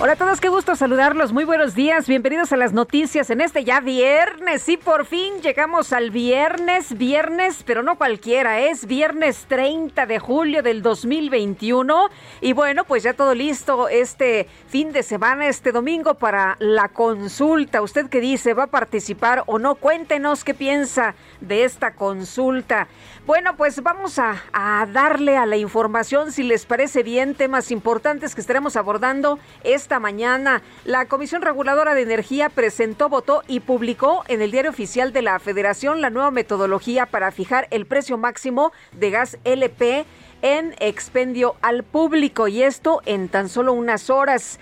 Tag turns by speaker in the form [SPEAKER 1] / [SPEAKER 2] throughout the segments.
[SPEAKER 1] Hola a todos, qué gusto saludarlos. Muy buenos días, bienvenidos a las noticias en este ya viernes. Y por fin llegamos al viernes, viernes, pero no cualquiera, es viernes 30 de julio del 2021. Y bueno, pues ya todo listo este fin de semana, este domingo para la consulta. ¿Usted qué dice? ¿Va a participar o no? Cuéntenos qué piensa de esta consulta. Bueno, pues vamos a, darle a la información, si les parece bien, temas importantes que estaremos abordando esta mañana. La Comisión Reguladora de Energía presentó, votó y publicó en el Diario Oficial de la Federación la nueva metodología para fijar el precio máximo de gas LP en expendio al público y esto en tan solo unas horas.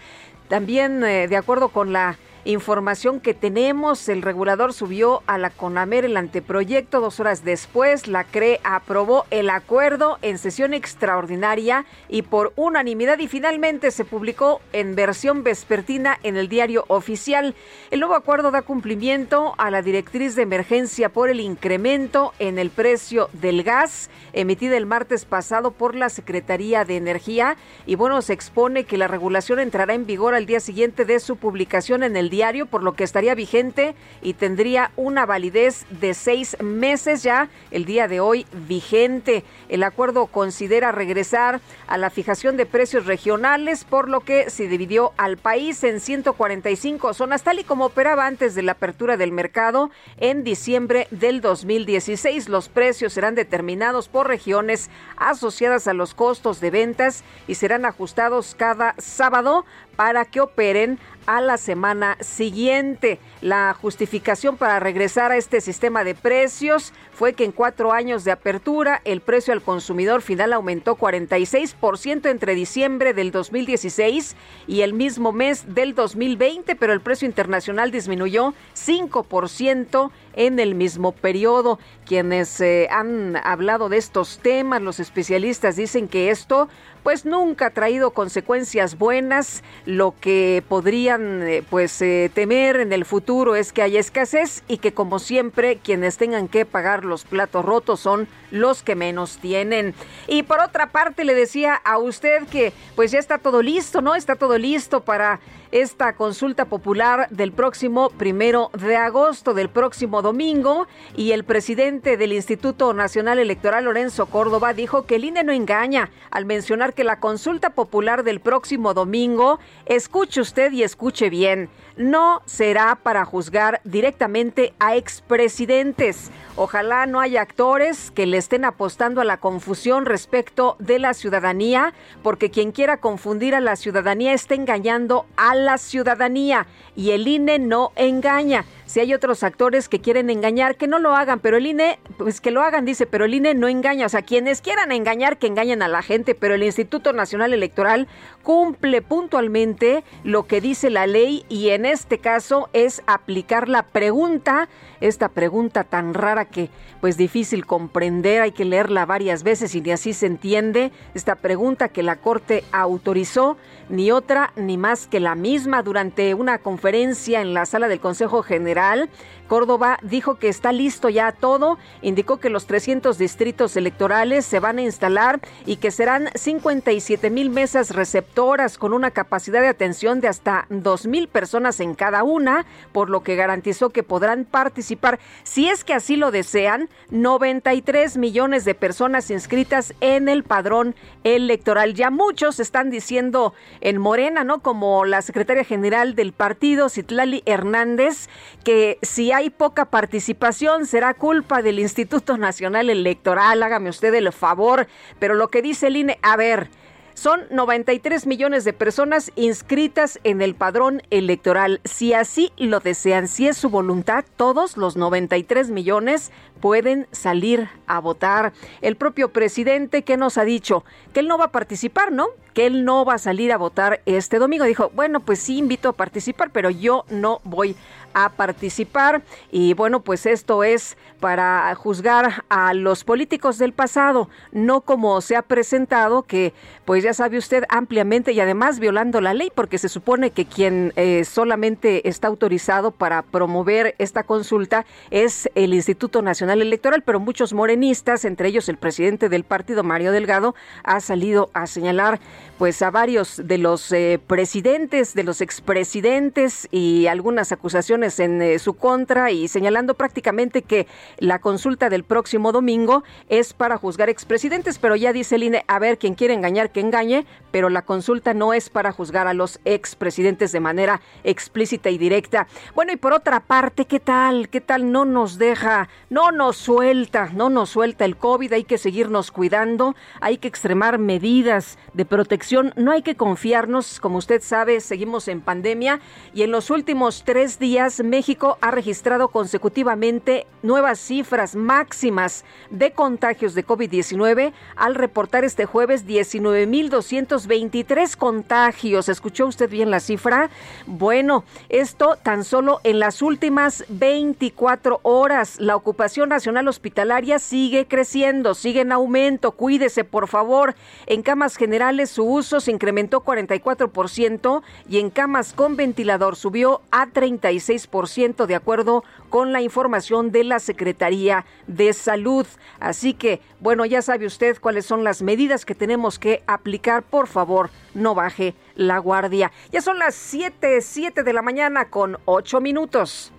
[SPEAKER 1] También, eh, de acuerdo con la información que tenemos, el regulador subió a la CONAMER el anteproyecto. Dos horas después, la CRE aprobó el acuerdo en sesión extraordinaria y por unanimidad. Y finalmente se publicó en versión vespertina en el diario oficial. El nuevo acuerdo da cumplimiento a la directriz de emergencia por el incremento en el precio del gas emitida el martes pasado por la Secretaría de Energía. Y bueno, se expone que la regulación entrará en vigor al día siguiente de su publicación en el diario, por lo que estaría vigente y tendría una validez de seis meses ya el día de hoy vigente. El acuerdo considera regresar a la fijación de precios regionales, por lo que se dividió al país en 145 zonas, tal y como operaba antes de la apertura del mercado en diciembre del 2016. Los precios serán determinados por regiones asociadas a los costos de ventas y serán ajustados cada sábado para que operen a la semana siguiente. La justificación para regresar a este sistema de precios fue que en cuatro años de apertura el precio al consumidor final aumentó 46% entre diciembre del 2016 y el mismo mes del 2020, pero el precio internacional disminuyó 5% en el mismo periodo. Quienes eh, han hablado de estos temas, los especialistas dicen que esto pues nunca ha traído consecuencias buenas. Lo que podrían eh, pues eh, temer en el futuro es que haya escasez y que como siempre quienes tengan que pagar los platos rotos son los que menos tienen. Y por otra parte le decía a usted que pues ya está todo listo, ¿no? Está todo listo para esta consulta popular del próximo primero de agosto, del próximo domingo, y el presidente del Instituto Nacional Electoral, Lorenzo Córdoba, dijo que el INE no engaña al mencionar que la consulta popular del próximo domingo, escuche usted y escuche bien, no será para juzgar directamente a expresidentes. Ojalá no haya actores que le estén apostando a la confusión respecto de la ciudadanía, porque quien quiera confundir a la ciudadanía está engañando a la ciudadanía y el INE no engaña. Si hay otros actores que quieren engañar, que no lo hagan, pero el INE, pues que lo hagan, dice, pero el INE no engaña. O sea, quienes quieran engañar, que engañen a la gente, pero el Instituto Nacional Electoral cumple puntualmente lo que dice la ley y en este caso es aplicar la pregunta, esta pregunta tan rara que pues difícil comprender, hay que leerla varias veces y ni así se entiende, esta pregunta que la Corte autorizó, ni otra ni más que la misma durante una conferencia en la sala del Consejo General general Córdoba dijo que está listo ya todo, indicó que los 300 distritos electorales se van a instalar y que serán 57 mil mesas receptoras con una capacidad de atención de hasta 2 mil personas en cada una, por lo que garantizó que podrán participar, si es que así lo desean, 93 millones de personas inscritas en el padrón electoral. Ya muchos están diciendo en Morena, ¿no? Como la secretaria general del partido, Citlali Hernández, que si hay poca participación será culpa del Instituto Nacional Electoral. Hágame usted el favor. Pero lo que dice el INE, a ver, son 93 millones de personas inscritas en el padrón electoral. Si así lo desean, si es su voluntad, todos los 93 millones pueden salir a votar. El propio presidente que nos ha dicho que él no va a participar, ¿no? Que él no va a salir a votar este domingo. Dijo, bueno, pues sí invito a participar, pero yo no voy a participar. Y bueno, pues esto es para juzgar a los políticos del pasado, no como se ha presentado, que pues ya sabe usted ampliamente y además violando la ley, porque se supone que quien eh, solamente está autorizado para promover esta consulta es el Instituto Nacional Electoral, pero muchos morenistas, entre ellos el presidente del partido, Mario Delgado, ha salido a señalar pues a varios de los eh, presidentes, de los expresidentes y algunas acusaciones en eh, su contra y señalando prácticamente que la consulta del próximo domingo es para juzgar expresidentes, pero ya dice el INE, a ver, quien quiere engañar, que engañe, pero la consulta no es para juzgar a los expresidentes de manera explícita y directa. Bueno, y por otra parte, ¿qué tal? ¿Qué tal? No nos deja, no nos suelta, no nos suelta el COVID, hay que seguirnos cuidando, hay que extremar medidas de protección, no hay que confiarnos, como usted sabe, seguimos en pandemia y en los últimos tres días México ha registrado consecutivamente nuevas cifras máximas de contagios de COVID-19 al reportar este jueves 19.223 contagios. ¿Escuchó usted bien la cifra? Bueno, esto tan solo en las últimas 24 horas. La ocupación nacional hospitalaria sigue creciendo, sigue en aumento. Cuídese, por favor. En camas generales su uso se incrementó 44% y en camas con ventilador subió a 36% de acuerdo con la información de la Secretaría de Salud. Así que, bueno, ya sabe usted cuáles son las medidas que tenemos que aplicar. Por favor, no baje la guardia. Ya son las 7, 7 de la mañana con 8 minutos.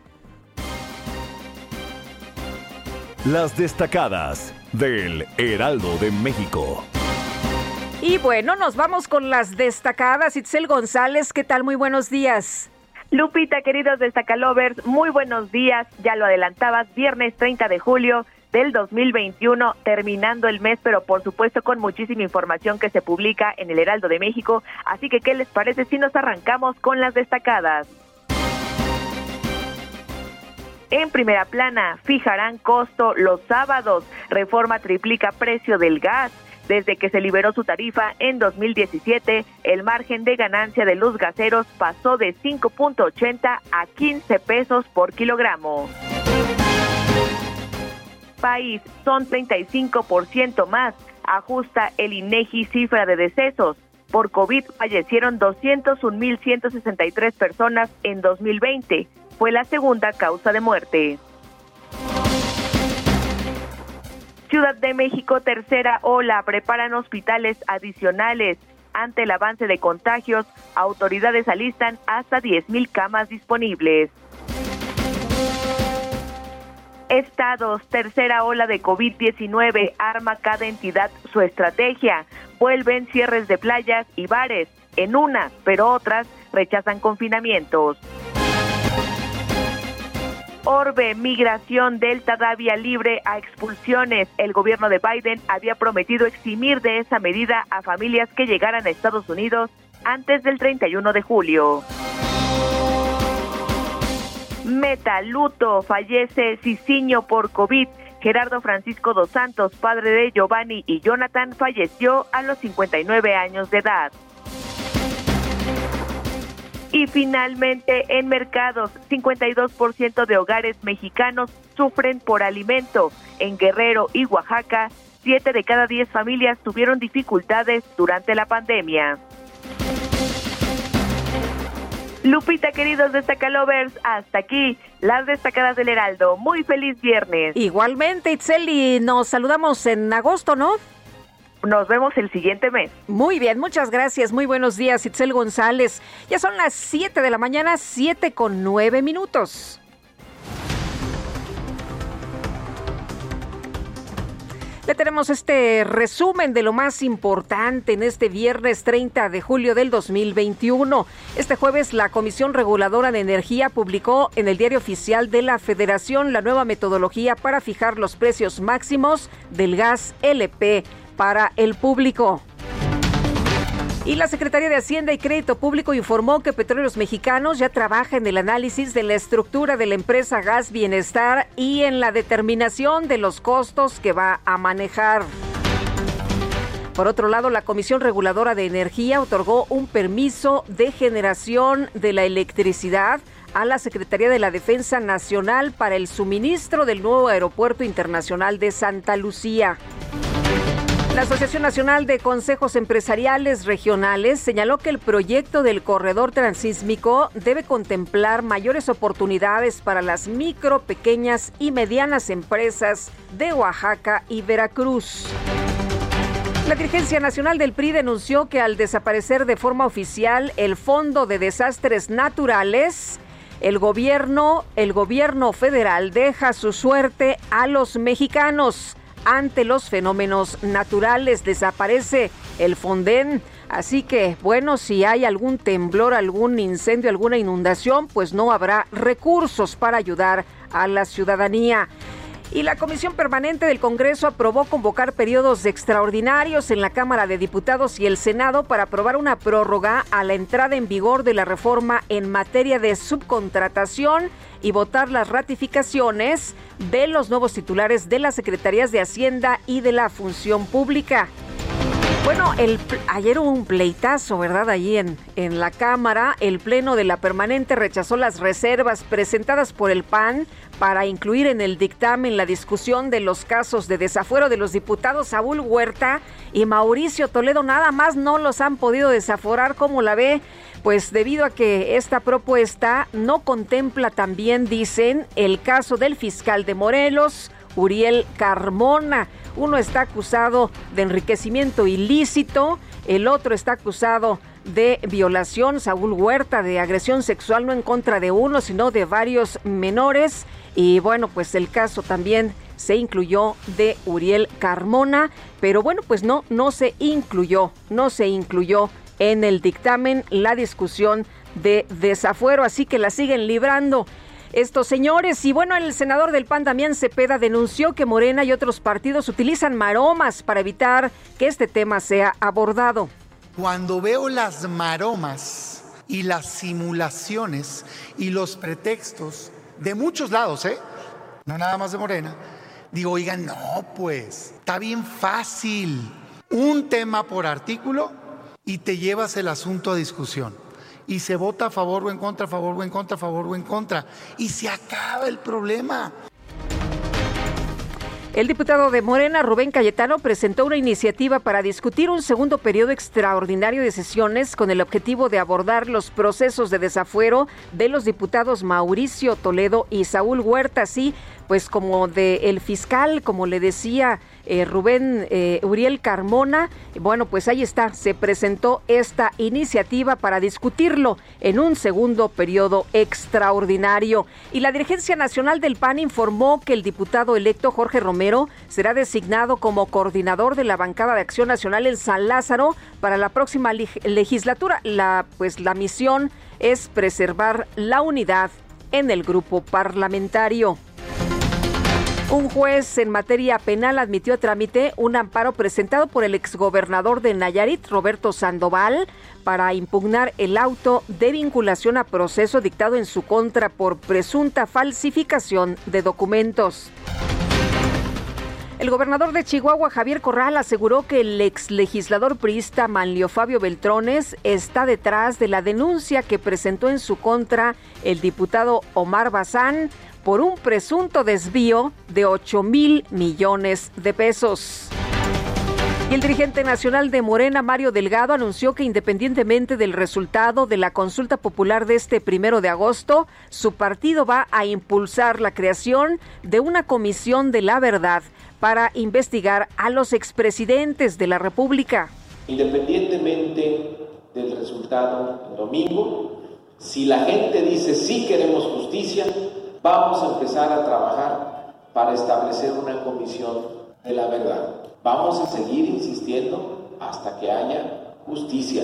[SPEAKER 2] Las destacadas del Heraldo de México.
[SPEAKER 1] Y bueno, nos vamos con las destacadas. Itzel González, ¿qué tal? Muy buenos días.
[SPEAKER 3] Lupita, queridos destacalovers, muy buenos días. Ya lo adelantabas, viernes 30 de julio del 2021, terminando el mes, pero por supuesto con muchísima información que se publica en el Heraldo de México. Así que, ¿qué les parece si nos arrancamos con las destacadas? En primera plana, fijarán costo los sábados. Reforma triplica precio del gas. Desde que se liberó su tarifa en 2017, el margen de ganancia de los gaseros pasó de 5.80 a 15 pesos por kilogramo. País son 35% más, ajusta el INEGI cifra de decesos. Por COVID fallecieron 201.163 personas en 2020. Fue la segunda causa de muerte. Ciudad de México, tercera ola, preparan hospitales adicionales. Ante el avance de contagios, autoridades alistan hasta 10.000 camas disponibles. Estados, tercera ola de COVID-19, arma cada entidad su estrategia. Vuelven cierres de playas y bares. En unas, pero otras rechazan confinamientos. Orbe, migración Delta da vía libre a expulsiones. El gobierno de Biden había prometido eximir de esa medida a familias que llegaran a Estados Unidos antes del 31 de julio. Metaluto, fallece Ciciño por COVID. Gerardo Francisco dos Santos, padre de Giovanni y Jonathan, falleció a los 59 años de edad. Y finalmente, en mercados, 52% de hogares mexicanos sufren por alimento. En Guerrero y Oaxaca, 7 de cada 10 familias tuvieron dificultades durante la pandemia. Lupita, queridos destacalovers, hasta aquí las destacadas del Heraldo. Muy feliz viernes.
[SPEAKER 1] Igualmente, Itzeli, nos saludamos en agosto, ¿no?
[SPEAKER 3] Nos vemos el siguiente mes.
[SPEAKER 1] Muy bien, muchas gracias. Muy buenos días, Itzel González. Ya son las 7 de la mañana, 7 con 9 minutos. Le tenemos este resumen de lo más importante en este viernes 30 de julio del 2021. Este jueves la Comisión Reguladora de Energía publicó en el Diario Oficial de la Federación la nueva metodología para fijar los precios máximos del gas LP para el público. Y la Secretaría de Hacienda y Crédito Público informó que Petróleos Mexicanos ya trabaja en el análisis de la estructura de la empresa Gas Bienestar y en la determinación de los costos que va a manejar. Por otro lado, la Comisión Reguladora de Energía otorgó un permiso de generación de la electricidad a la Secretaría de la Defensa Nacional para el suministro del nuevo Aeropuerto Internacional de Santa Lucía. La Asociación Nacional de Consejos Empresariales Regionales señaló que el proyecto del corredor transísmico debe contemplar mayores oportunidades para las micro, pequeñas y medianas empresas de Oaxaca y Veracruz. La dirigencia nacional del PRI denunció que al desaparecer de forma oficial el Fondo de Desastres Naturales, el gobierno, el gobierno federal deja su suerte a los mexicanos ante los fenómenos naturales. Desaparece el Fonden. Así que, bueno, si hay algún temblor, algún incendio, alguna inundación, pues no habrá recursos para ayudar a la ciudadanía. Y la Comisión Permanente del Congreso aprobó convocar periodos extraordinarios en la Cámara de Diputados y el Senado para aprobar una prórroga a la entrada en vigor de la reforma en materia de subcontratación y votar las ratificaciones de los nuevos titulares de las Secretarías de Hacienda y de la Función Pública. Bueno, el, ayer hubo un pleitazo, ¿verdad? Allí en, en la Cámara, el Pleno de la Permanente rechazó las reservas presentadas por el PAN para incluir en el dictamen la discusión de los casos de desafuero de los diputados Saúl Huerta y Mauricio Toledo. Nada más no los han podido desaforar, como la ve, pues debido a que esta propuesta no contempla también, dicen, el caso del fiscal de Morelos, Uriel Carmona. Uno está acusado de enriquecimiento ilícito, el otro está acusado de violación, Saúl Huerta, de agresión sexual no en contra de uno, sino de varios menores. Y bueno, pues el caso también se incluyó de Uriel Carmona, pero bueno, pues no, no se incluyó, no se incluyó en el dictamen la discusión de desafuero, así que la siguen librando estos señores. Y bueno, el senador del PAN, Damián Cepeda, denunció que Morena y otros partidos utilizan maromas para evitar que este tema sea abordado.
[SPEAKER 4] Cuando veo las maromas y las simulaciones y los pretextos de muchos lados, ¿eh? No nada más de Morena. Digo, oigan, no, pues, está bien fácil. Un tema por artículo y te llevas el asunto a discusión y se vota a favor o en contra, a favor o en contra, a favor o en contra. Y se acaba el problema.
[SPEAKER 1] El diputado de Morena, Rubén Cayetano, presentó una iniciativa para discutir un segundo periodo extraordinario de sesiones con el objetivo de abordar los procesos de desafuero de los diputados Mauricio Toledo y Saúl Huerta, así pues como de el fiscal, como le decía eh, Rubén eh, Uriel Carmona. Bueno, pues ahí está, se presentó esta iniciativa para discutirlo en un segundo periodo extraordinario. Y la dirigencia nacional del PAN informó que el diputado electo Jorge Romero será designado como coordinador de la bancada de Acción Nacional en San Lázaro para la próxima legislatura. La, pues la misión es preservar la unidad en el grupo parlamentario. Un juez en materia penal admitió a trámite un amparo presentado por el exgobernador de Nayarit, Roberto Sandoval, para impugnar el auto de vinculación a proceso dictado en su contra por presunta falsificación de documentos. El gobernador de Chihuahua, Javier Corral, aseguró que el ex legislador priista Manlio Fabio Beltrones está detrás de la denuncia que presentó en su contra el diputado Omar Bazán por un presunto desvío de 8 mil millones de pesos. Y el dirigente nacional de Morena, Mario Delgado, anunció que independientemente del resultado de la consulta popular de este primero de agosto, su partido va a impulsar la creación de una comisión de la verdad para investigar a los expresidentes de la República.
[SPEAKER 5] Independientemente del resultado domingo, si la gente dice sí queremos justicia, vamos a empezar a trabajar para establecer una comisión de la verdad. Vamos a seguir insistiendo hasta que haya justicia,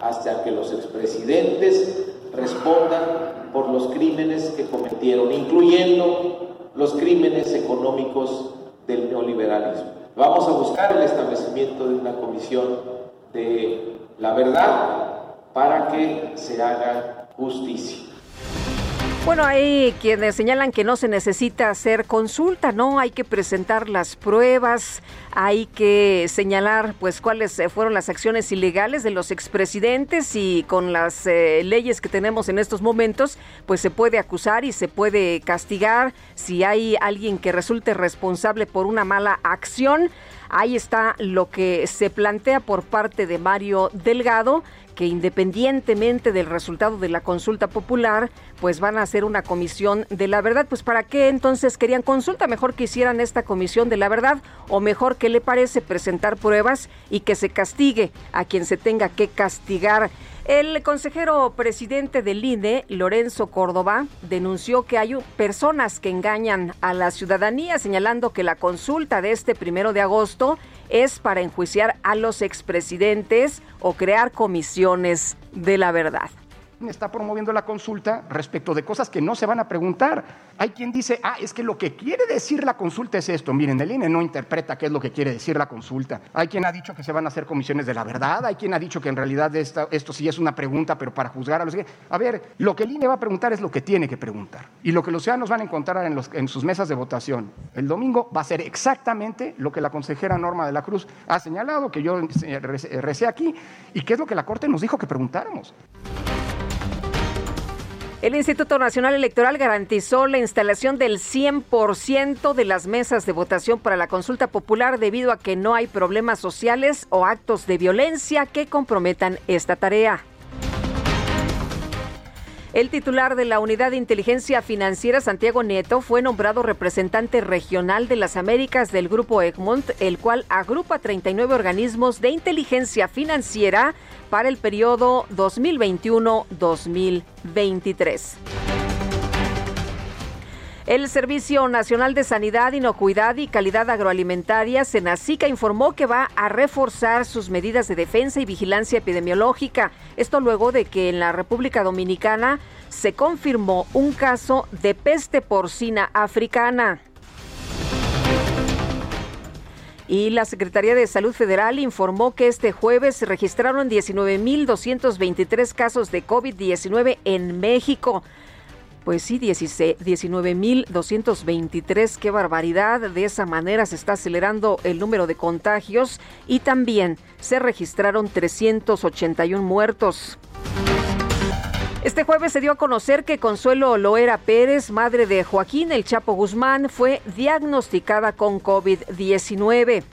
[SPEAKER 5] hasta que los expresidentes respondan por los crímenes que cometieron, incluyendo los crímenes económicos del neoliberalismo. Vamos a buscar el establecimiento de una comisión de la verdad para que se haga justicia.
[SPEAKER 1] Bueno, hay quienes señalan que no se necesita hacer consulta, no hay que presentar las pruebas, hay que señalar pues cuáles eh, fueron las acciones ilegales de los expresidentes y con las eh, leyes que tenemos en estos momentos, pues se puede acusar y se puede castigar si hay alguien que resulte responsable por una mala acción. Ahí está lo que se plantea por parte de Mario Delgado, que independientemente del resultado de la consulta popular, pues van a hacer una comisión de la verdad. Pues para qué entonces querían consulta, mejor que hicieran esta comisión de la verdad o mejor que le parece presentar pruebas y que se castigue a quien se tenga que castigar. El consejero presidente del INE, Lorenzo Córdoba, denunció que hay personas que engañan a la ciudadanía, señalando que la consulta de este primero de agosto es para enjuiciar a los expresidentes o crear comisiones de la verdad
[SPEAKER 6] está promoviendo la consulta respecto de cosas que no se van a preguntar. Hay quien dice, ah, es que lo que quiere decir la consulta es esto. Miren, el INE no interpreta qué es lo que quiere decir la consulta. Hay quien ha dicho que se van a hacer comisiones de la verdad, hay quien ha dicho que en realidad esto, sí es una pregunta, pero para juzgar a los. A ver, lo que el INE va a preguntar es lo que tiene que preguntar. Y lo que los ciudadanos van a encontrar en, en sus mesas de votación el domingo va a ser exactamente lo que la consejera Norma de la Cruz ha señalado, que yo recé aquí, y qué es lo que la Corte nos dijo que preguntáramos.
[SPEAKER 1] El Instituto Nacional Electoral garantizó la instalación del 100% de las mesas de votación para la consulta popular debido a que no hay problemas sociales o actos de violencia que comprometan esta tarea. El titular de la Unidad de Inteligencia Financiera, Santiago Nieto, fue nombrado representante regional de las Américas del Grupo Egmont, el cual agrupa 39 organismos de inteligencia financiera para el periodo 2021-2023. El Servicio Nacional de Sanidad, Inocuidad y Calidad Agroalimentaria, Senacica, informó que va a reforzar sus medidas de defensa y vigilancia epidemiológica. Esto luego de que en la República Dominicana se confirmó un caso de peste porcina africana. Y la Secretaría de Salud Federal informó que este jueves se registraron 19.223 casos de COVID-19 en México. Pues sí, 19.223, qué barbaridad. De esa manera se está acelerando el número de contagios y también se registraron 381 muertos. Este jueves se dio a conocer que Consuelo Loera Pérez, madre de Joaquín El Chapo Guzmán, fue diagnosticada con COVID-19.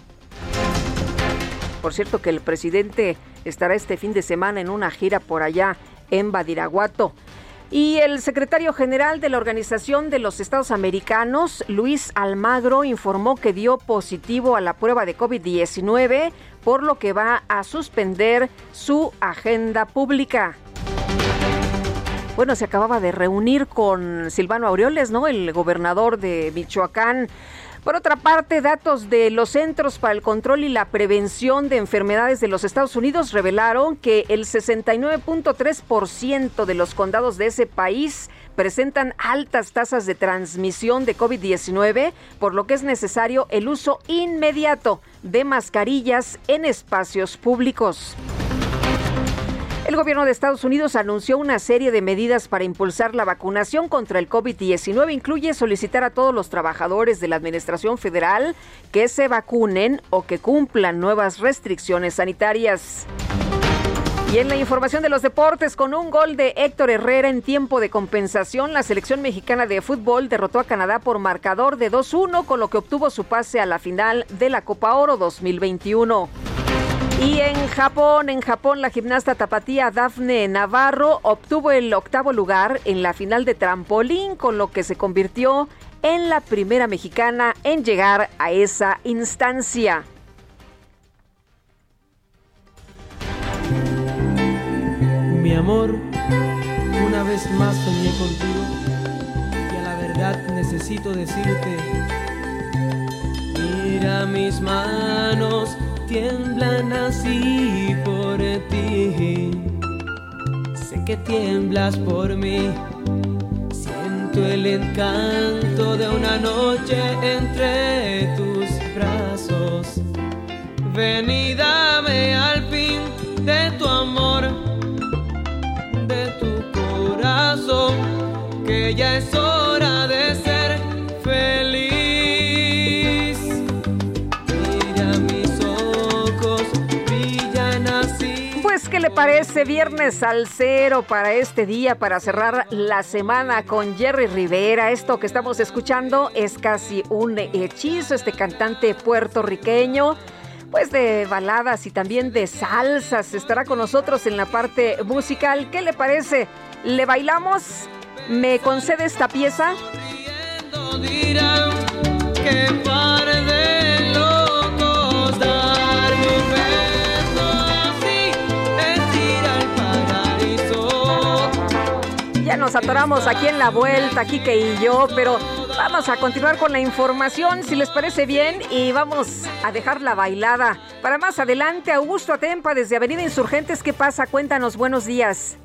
[SPEAKER 1] Por cierto que el presidente estará este fin de semana en una gira por allá en Badiraguato. Y el secretario general de la Organización de los Estados Americanos, Luis Almagro, informó que dio positivo a la prueba de COVID-19, por lo que va a suspender su agenda pública. Bueno, se acababa de reunir con Silvano Aureoles, ¿no? El gobernador de Michoacán por otra parte, datos de los Centros para el Control y la Prevención de Enfermedades de los Estados Unidos revelaron que el 69.3% de los condados de ese país presentan altas tasas de transmisión de COVID-19, por lo que es necesario el uso inmediato de mascarillas en espacios públicos. El gobierno de Estados Unidos anunció una serie de medidas para impulsar la vacunación contra el COVID-19. Incluye solicitar a todos los trabajadores de la Administración Federal que se vacunen o que cumplan nuevas restricciones sanitarias. Y en la información de los deportes, con un gol de Héctor Herrera en tiempo de compensación, la selección mexicana de fútbol derrotó a Canadá por marcador de 2-1, con lo que obtuvo su pase a la final de la Copa Oro 2021. Y en Japón, en Japón, la gimnasta tapatía Dafne Navarro obtuvo el octavo lugar en la final de trampolín, con lo que se convirtió en la primera mexicana en llegar a esa instancia.
[SPEAKER 7] Mi amor, una vez más soñé contigo y a la verdad necesito decirte, mira mis manos tiemblan así por ti. Sé que tiemblas por mí. Siento el encanto de una noche entre tus brazos. Ven dame al fin de tu amor, de tu corazón, que ya es hora de ser
[SPEAKER 1] ¿qué le parece? Viernes al cero para este día, para cerrar la semana con Jerry Rivera. Esto que estamos escuchando es casi un hechizo, este cantante puertorriqueño. Pues de baladas y también de salsas. Estará con nosotros en la parte musical. ¿Qué le parece? ¿Le bailamos? ¿Me concede esta pieza?
[SPEAKER 7] que par de locos
[SPEAKER 1] Ya nos atoramos aquí en la vuelta, Kike y yo, pero vamos a continuar con la información, si les parece bien, y vamos a dejar la bailada. Para más adelante, Augusto Atempa desde Avenida Insurgentes, ¿qué pasa? Cuéntanos, buenos días.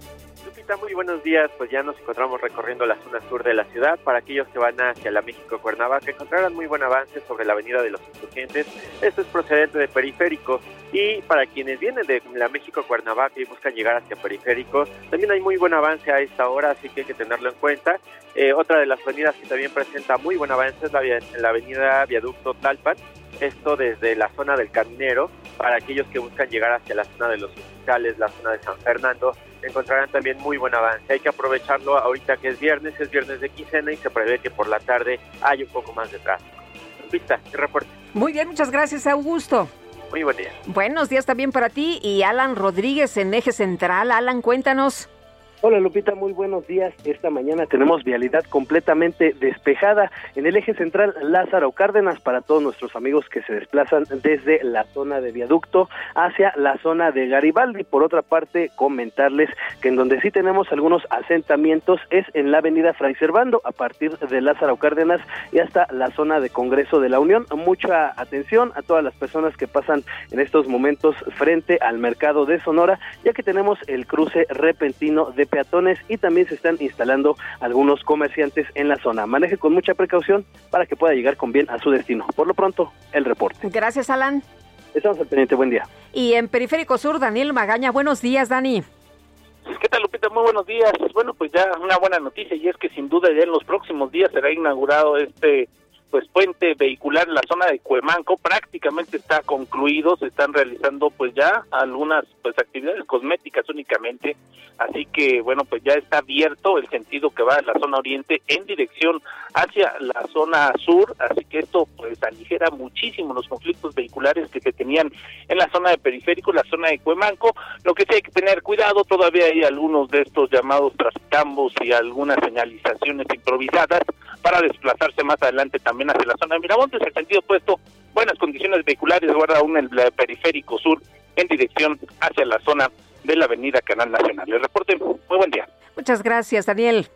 [SPEAKER 8] Muy buenos días. Pues ya nos encontramos recorriendo la zona sur de la ciudad. Para aquellos que van hacia la México Cuernavaca, encontrarán muy buen avance sobre la avenida de los insurgentes. Esto es procedente de periférico. Y para quienes vienen de la México Cuernavaca y buscan llegar hacia periférico, también hay muy buen avance a esta hora, así que hay que tenerlo en cuenta. Eh, otra de las avenidas que también presenta muy buen avance es la, la avenida Viaducto Talpan. Esto desde la zona del Caminero, para aquellos que buscan llegar hacia la zona de los hospitales, la zona de San Fernando, encontrarán también muy buen avance. Hay que aprovecharlo ahorita que es viernes, es viernes de quincena y se prevé que por la tarde hay un poco más de tráfico. Qué reporte.
[SPEAKER 1] Muy bien, muchas gracias, Augusto.
[SPEAKER 8] Muy buen día.
[SPEAKER 1] Buenos días también para ti y Alan Rodríguez en Eje Central. Alan, cuéntanos.
[SPEAKER 9] Hola Lupita, muy buenos días. Esta mañana tenemos vialidad completamente despejada en el eje central Lázaro Cárdenas para todos nuestros amigos que se desplazan desde la zona de viaducto hacia la zona de Garibaldi. Por otra parte, comentarles que en donde sí tenemos algunos asentamientos es en la avenida Fray Servando a partir de Lázaro Cárdenas y hasta la zona de Congreso de la Unión. Mucha atención a todas las personas que pasan en estos momentos frente al mercado de Sonora, ya que tenemos el cruce repentino de peatones y también se están instalando algunos comerciantes en la zona. Maneje con mucha precaución para que pueda llegar con bien a su destino. Por lo pronto, el reporte.
[SPEAKER 1] Gracias, Alan.
[SPEAKER 9] Estamos al pendiente. Buen día.
[SPEAKER 1] Y en Periférico Sur, Daniel Magaña. Buenos días, Dani.
[SPEAKER 10] ¿Qué tal, Lupita? Muy buenos días. Bueno, pues ya una buena noticia y es que sin duda ya en los próximos días será inaugurado este pues puente vehicular en la zona de Cuemanco prácticamente está concluido, se están realizando pues ya algunas pues actividades cosméticas únicamente, así que bueno pues ya está abierto el sentido que va de la zona oriente en dirección hacia la zona sur, así que esto pues aligera muchísimo los conflictos vehiculares que se tenían en la zona de periférico, la zona de Cuemanco, lo que sí hay que tener cuidado, todavía hay algunos de estos llamados trascambos y algunas señalizaciones improvisadas para desplazarse más adelante también hacia la zona de Miramontes, el sentido opuesto, buenas condiciones vehiculares, guarda aún el periférico sur en dirección hacia la zona de la avenida Canal Nacional. El reporte, muy buen día.
[SPEAKER 1] Muchas gracias, Daniel.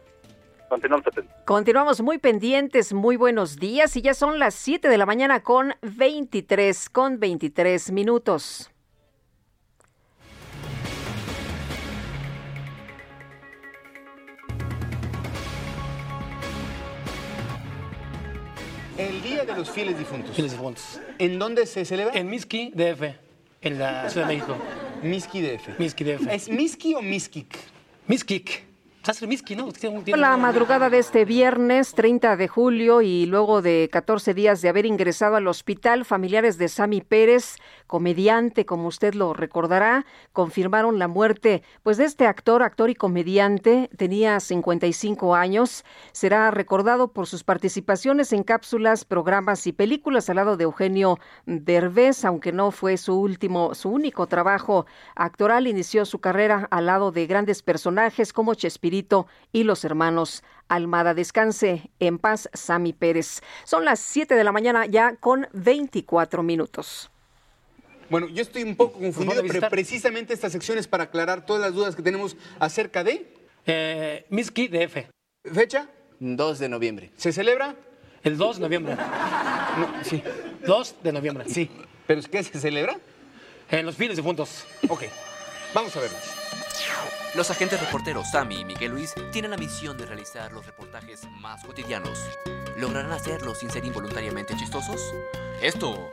[SPEAKER 10] Continuamos
[SPEAKER 1] muy pendientes, muy buenos días y ya son las 7 de la mañana con 23, con 23 minutos.
[SPEAKER 11] El Día de los Fieles Difuntos.
[SPEAKER 12] Fieles difuntos.
[SPEAKER 11] ¿En dónde se celebra?
[SPEAKER 12] En Miski, DF, en la Ciudad de México.
[SPEAKER 11] Miski DF.
[SPEAKER 12] Miski DF.
[SPEAKER 11] ¿Es Miski o Miskik?
[SPEAKER 12] Miskik.
[SPEAKER 1] La madrugada de este viernes 30 de julio y luego de 14 días de haber ingresado al hospital, familiares de Sammy Pérez, comediante, como usted lo recordará, confirmaron la muerte pues de este actor, actor y comediante, tenía 55 años, será recordado por sus participaciones en cápsulas, programas y películas al lado de Eugenio Derbez, aunque no fue su último, su único trabajo actoral, inició su carrera al lado de grandes personajes como Chespirito y los hermanos Almada. Descanse en paz, Sami Pérez. Son las 7 de la mañana ya con 24 minutos.
[SPEAKER 11] Bueno, yo estoy un poco confundido, pero precisamente esta sección es para aclarar todas las dudas que tenemos acerca de...
[SPEAKER 12] Eh, Miski DF.
[SPEAKER 11] ¿Fecha?
[SPEAKER 13] 2 de noviembre.
[SPEAKER 11] ¿Se celebra?
[SPEAKER 12] El 2 de noviembre.
[SPEAKER 11] sí.
[SPEAKER 12] 2 de noviembre.
[SPEAKER 11] Sí. ¿Pero qué se celebra?
[SPEAKER 12] En los fines difuntos.
[SPEAKER 11] Ok. Vamos a verlo.
[SPEAKER 14] Los agentes reporteros Sammy y Miguel Luis tienen la misión de realizar los reportajes más cotidianos. ¿Lograrán hacerlo sin ser involuntariamente chistosos? Esto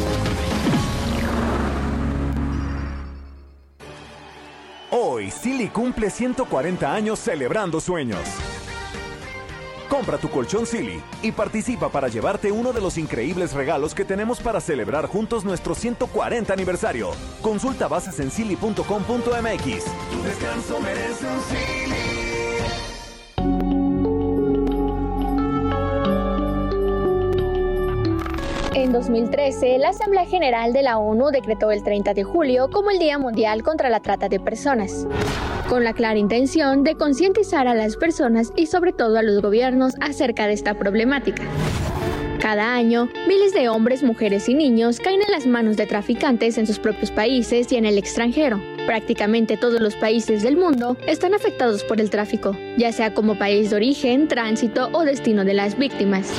[SPEAKER 15] Hoy, Silly cumple 140 años celebrando sueños. Compra tu colchón Silly y participa para llevarte uno de los increíbles regalos que tenemos para celebrar juntos nuestro 140 aniversario. Consulta bases en silly.com.mx.
[SPEAKER 2] Tu descanso merece un Silly.
[SPEAKER 16] En 2013, la Asamblea General de la ONU decretó el 30 de julio como el Día Mundial contra la Trata de Personas, con la clara intención de concientizar a las personas y sobre todo a los gobiernos acerca de esta problemática. Cada año, miles de hombres, mujeres y niños caen en las manos de traficantes en sus propios países y en el extranjero. Prácticamente todos los países del mundo están afectados por el tráfico, ya sea como país de origen, tránsito o destino de las víctimas.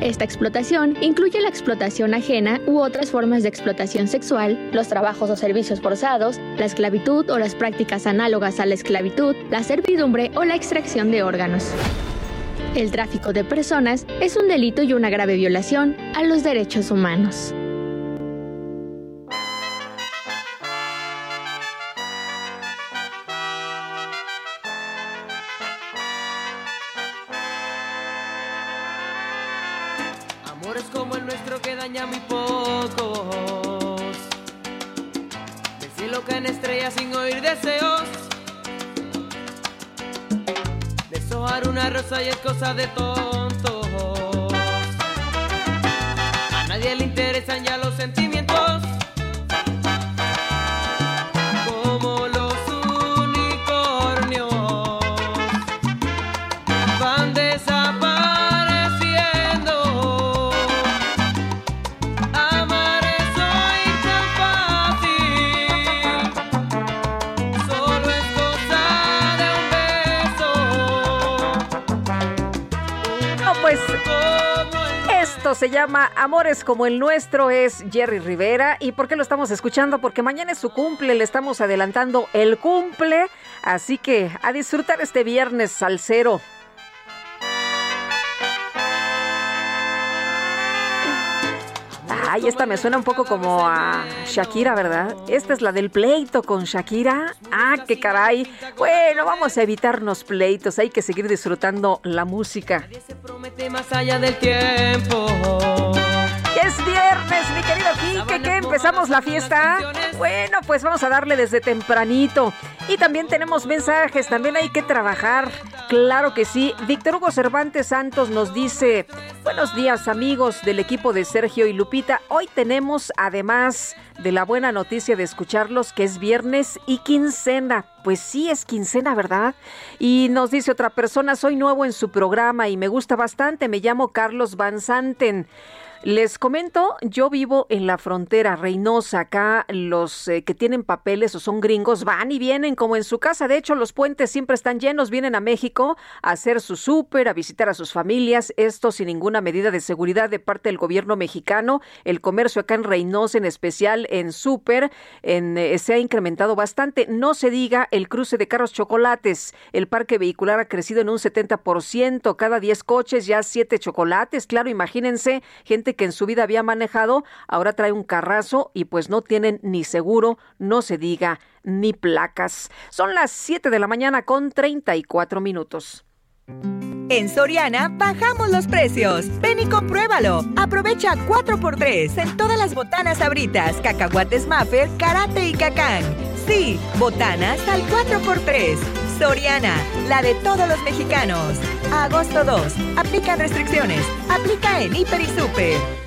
[SPEAKER 16] Esta explotación incluye la explotación ajena u otras formas de explotación sexual, los trabajos o servicios forzados, la esclavitud o las prácticas análogas a la esclavitud, la servidumbre o la extracción de órganos. El tráfico de personas es un delito y una grave violación a los derechos humanos.
[SPEAKER 7] De tontos.
[SPEAKER 1] Llama Amores como el nuestro, es Jerry Rivera. ¿Y por qué lo estamos escuchando? Porque mañana es su cumple, le estamos adelantando el cumple. Así que a disfrutar este viernes salsero. Ay, esta me suena un poco como a Shakira, ¿verdad? Esta es la del pleito con Shakira. Ah, qué caray. Bueno, vamos a evitarnos pleitos. Hay que seguir disfrutando la música.
[SPEAKER 7] Promete más allá del tiempo.
[SPEAKER 1] Es viernes. mi querido Quique, ¿qué? ¿Empezamos la fiesta? Bueno, pues vamos a darle desde tempranito. Y también tenemos mensajes, también hay que trabajar. Claro que sí. Víctor Hugo Cervantes Santos nos dice, buenos días amigos del equipo de Sergio y Lupita. Hoy tenemos, además de la buena noticia de escucharlos, que es viernes y quincena. Pues sí, es quincena, ¿verdad? Y nos dice otra persona, soy nuevo en su programa y me gusta bastante, me llamo Carlos Van Santen. Les comento, yo vivo en la frontera Reynosa. Acá los eh, que tienen papeles o son gringos van y vienen como en su casa. De hecho, los puentes siempre están llenos. Vienen a México a hacer su súper, a visitar a sus familias. Esto sin ninguna medida de seguridad de parte del gobierno mexicano. El comercio acá en Reynosa, en especial en súper, eh, se ha incrementado bastante. No se diga el cruce de carros chocolates. El parque vehicular ha crecido en un 70%. Cada 10 coches ya 7 chocolates. Claro, imagínense gente que en su vida había manejado, ahora trae un carrazo y pues no tienen ni seguro, no se diga, ni placas. Son las 7 de la mañana con 34 minutos.
[SPEAKER 13] En Soriana bajamos los precios. Ven y compruébalo. Aprovecha 4x3 en todas las botanas abritas, cacahuates Maffer, karate y cacán. Sí, botanas al 4x3. Soriana, la de todos los mexicanos. agosto 2. Aplican restricciones. Aplica en Hiper y Super.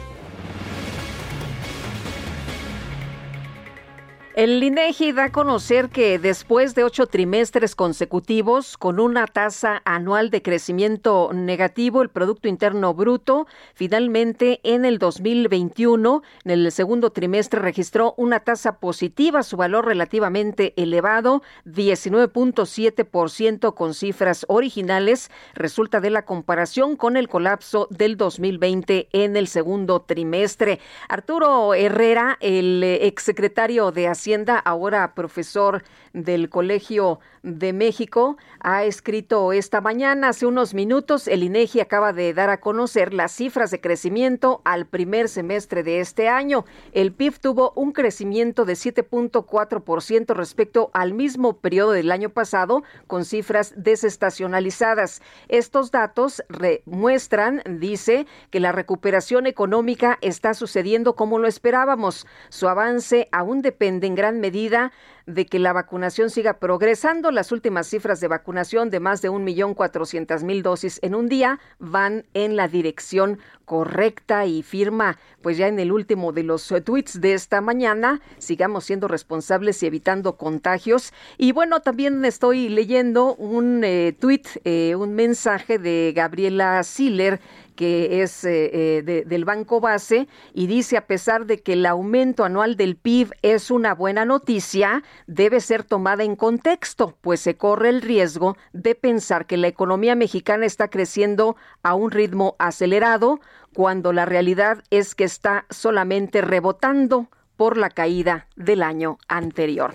[SPEAKER 1] El INEGI da a conocer que después de ocho trimestres consecutivos con una tasa anual de crecimiento negativo, el Producto Interno Bruto finalmente en el 2021, en el segundo trimestre, registró una tasa positiva, su valor relativamente elevado, 19.7% con cifras originales, resulta de la comparación con el colapso del 2020 en el segundo trimestre. Arturo Herrera, el exsecretario de Hacienda, ahora profesor del Colegio de México, ha escrito esta mañana, hace unos minutos, el INEGI acaba de dar a conocer las cifras de crecimiento al primer semestre de este año. El PIB tuvo un crecimiento de 7.4% respecto al mismo periodo del año pasado, con cifras desestacionalizadas. Estos datos muestran, dice, que la recuperación económica está sucediendo como lo esperábamos. Su avance aún depende en gran medida de que la vacunación siga progresando. Las últimas cifras de vacunación de más de un millón cuatrocientas mil dosis en un día van en la dirección correcta y firma, pues ya en el último de los eh, tweets de esta mañana, sigamos siendo responsables y evitando contagios. Y bueno, también estoy leyendo un eh, tweet, eh, un mensaje de Gabriela Siller, que es eh, eh, del Banco Base, y dice, a pesar de que el aumento anual del PIB es una buena noticia, debe ser tomada en contexto, pues se corre el riesgo de pensar que la economía mexicana está creciendo a un ritmo acelerado, cuando la realidad es que está solamente rebotando por la caída del año anterior.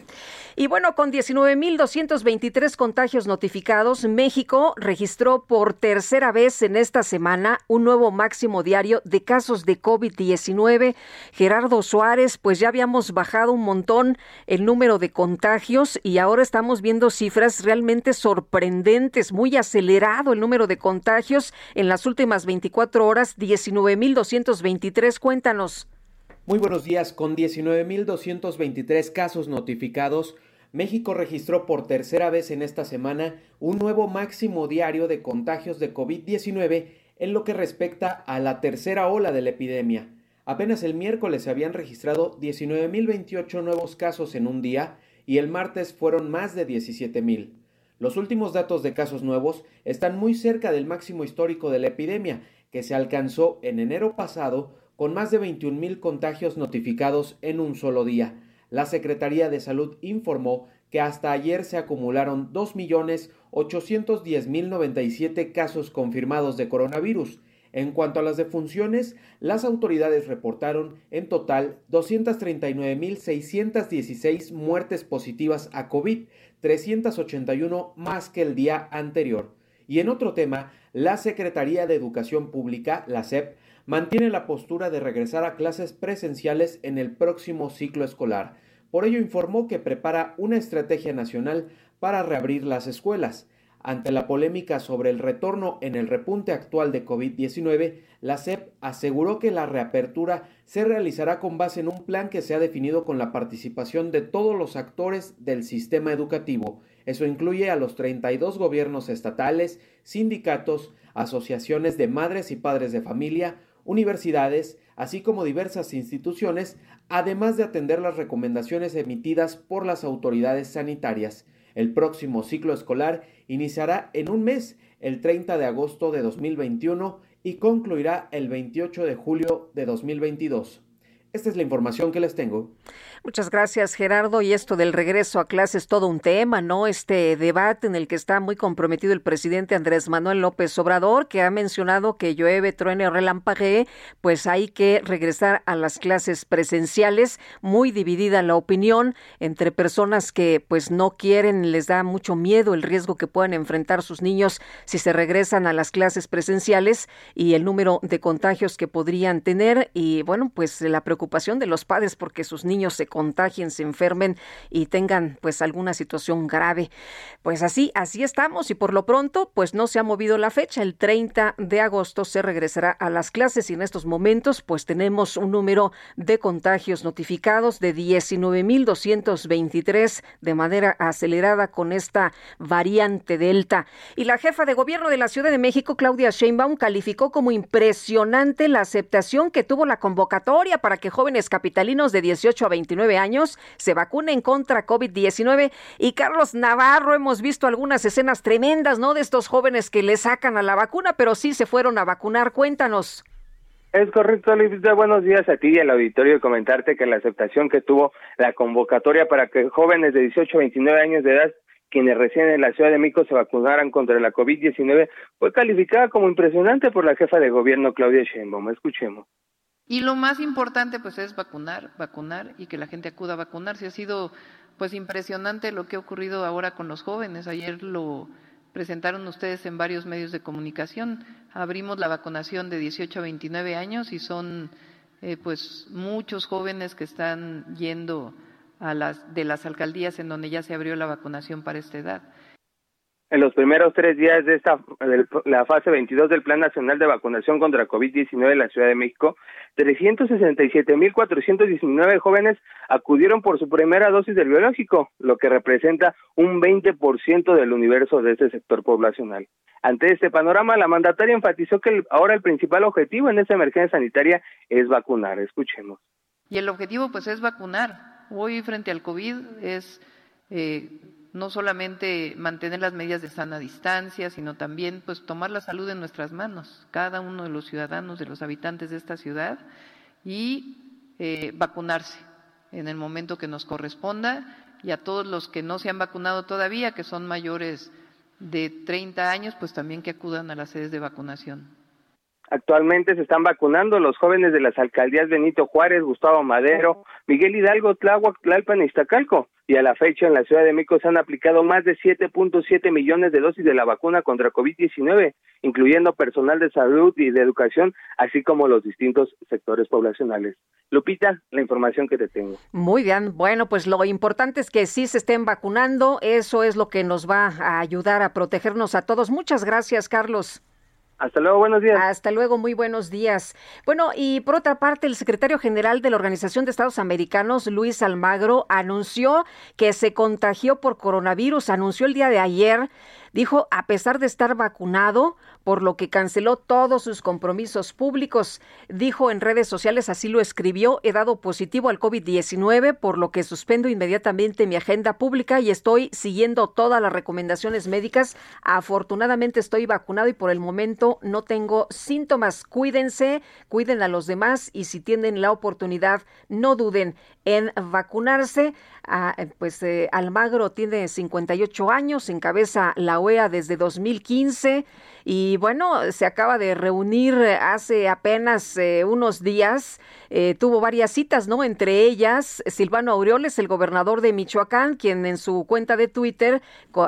[SPEAKER 1] Y bueno, con 19.223 contagios notificados, México registró por tercera vez en esta semana un nuevo máximo diario de casos de COVID-19. Gerardo Suárez, pues ya habíamos bajado un montón el número de contagios y ahora estamos viendo cifras realmente sorprendentes, muy acelerado el número de contagios en las últimas 24 horas, 19.223. Cuéntanos.
[SPEAKER 17] Muy buenos días. Con 19.223 casos notificados, México registró por tercera vez en esta semana un nuevo máximo diario de contagios de COVID-19 en lo que respecta a la tercera ola de la epidemia. Apenas el miércoles se habían registrado 19.028 nuevos casos en un día y el martes fueron más de 17.000. Los últimos datos de casos nuevos están muy cerca del máximo histórico de la epidemia, que se alcanzó en enero pasado con más de 21.000 contagios notificados en un solo día. La Secretaría de Salud informó que hasta ayer se acumularon 2.810.097 casos confirmados de coronavirus. En cuanto a las defunciones, las autoridades reportaron en total 239.616 muertes positivas a COVID, 381 más que el día anterior. Y en otro tema, la Secretaría de Educación Pública, la SEP, mantiene la postura de regresar a clases presenciales en el próximo ciclo escolar. Por ello informó que prepara una estrategia nacional para reabrir las escuelas. Ante la polémica sobre el retorno en el repunte actual de COVID-19, la SEP aseguró que la reapertura se realizará con base en un plan que se ha definido con la participación de todos los actores del sistema educativo. Eso incluye a los 32 gobiernos estatales, sindicatos, asociaciones de madres y padres de familia, universidades, así como diversas instituciones, además de atender las recomendaciones emitidas por las autoridades sanitarias. El próximo ciclo escolar iniciará en un mes, el 30 de agosto de 2021, y concluirá el 28 de julio de 2022. Esta es la información que les tengo.
[SPEAKER 1] Muchas gracias, Gerardo. Y esto del regreso a clases, todo un tema, ¿no? Este debate en el que está muy comprometido el presidente Andrés Manuel López Obrador, que ha mencionado que llueve, truene o relampaguee, pues hay que regresar a las clases presenciales. Muy dividida la opinión entre personas que, pues, no quieren, les da mucho miedo el riesgo que puedan enfrentar sus niños si se regresan a las clases presenciales y el número de contagios que podrían tener. Y, bueno, pues la preocupación de los padres porque sus niños se contagien, se enfermen y tengan pues alguna situación grave. Pues así, así estamos y por lo pronto pues no se ha movido la fecha. El 30 de agosto se regresará a las clases y en estos momentos pues tenemos un número de contagios notificados de 19.223 de manera acelerada con esta variante Delta. Y la jefa de gobierno de la Ciudad de México, Claudia Sheinbaum, calificó como impresionante la aceptación que tuvo la convocatoria para que jóvenes capitalinos de 18 a 29 años se vacunen contra COVID-19. Y Carlos Navarro, hemos visto algunas escenas tremendas, ¿no? De estos jóvenes que le sacan a la vacuna, pero sí se fueron a vacunar. Cuéntanos.
[SPEAKER 18] Es correcto, Lupita. Buenos días a ti y al auditorio. Comentarte que la aceptación que tuvo la convocatoria para que jóvenes de 18 a 29 años de edad quienes recién en la Ciudad de México se vacunaran contra la COVID-19 fue calificada como impresionante por la jefa de gobierno Claudia Sheinbaum. Escuchemos.
[SPEAKER 19] Y lo más importante pues es vacunar, vacunar y que la gente acuda a vacunarse. Ha sido pues impresionante lo que ha ocurrido ahora con los jóvenes. Ayer lo presentaron ustedes en varios medios de comunicación. Abrimos la vacunación de 18 a 29 años y son eh, pues muchos jóvenes que están yendo a las de las alcaldías en donde ya se abrió la vacunación para esta edad.
[SPEAKER 18] En los primeros tres días de esta la fase 22 del Plan Nacional de Vacunación contra COVID-19 en la Ciudad de México, 367.419 jóvenes acudieron por su primera dosis del biológico, lo que representa un 20% del universo de este sector poblacional. Ante este panorama, la mandataria enfatizó que ahora el principal objetivo en esta emergencia sanitaria es vacunar. Escuchemos.
[SPEAKER 19] Y el objetivo pues es vacunar. Hoy frente al COVID es eh, no solamente mantener las medidas de sana distancia, sino también pues tomar la salud en nuestras manos, cada uno de los ciudadanos, de los habitantes de esta ciudad, y eh, vacunarse en el momento que nos corresponda, y a todos los que no se han vacunado todavía, que son mayores de 30 años, pues también que acudan a las sedes de vacunación.
[SPEAKER 18] Actualmente se están vacunando los jóvenes de las alcaldías Benito Juárez, Gustavo Madero, Miguel Hidalgo, Tláhuac, Tlalpan y Iztacalco. Y a la fecha en la Ciudad de México se han aplicado más de 7.7 millones de dosis de la vacuna contra COVID-19, incluyendo personal de salud y de educación, así como los distintos sectores poblacionales. Lupita, la información que te tengo.
[SPEAKER 1] Muy bien, bueno, pues lo importante es que sí se estén vacunando, eso es lo que nos va a ayudar a protegernos a todos. Muchas gracias, Carlos.
[SPEAKER 18] Hasta luego, buenos días.
[SPEAKER 1] Hasta luego, muy buenos días. Bueno, y por otra parte, el secretario general de la Organización de Estados Americanos, Luis Almagro, anunció que se contagió por coronavirus, anunció el día de ayer Dijo, a pesar de estar vacunado, por lo que canceló todos sus compromisos públicos. Dijo en redes sociales, así lo escribió, he dado positivo al COVID-19, por lo que suspendo inmediatamente mi agenda pública y estoy siguiendo todas las recomendaciones médicas. Afortunadamente estoy vacunado y por el momento no tengo síntomas. Cuídense, cuiden a los demás y si tienen la oportunidad, no duden en vacunarse. Ah, pues eh, Almagro tiene 58 años, encabeza la OEA desde 2015 y bueno, se acaba de reunir hace apenas eh, unos días, eh, tuvo varias citas, ¿no? Entre ellas, Silvano Aureoles, el gobernador de Michoacán, quien en su cuenta de Twitter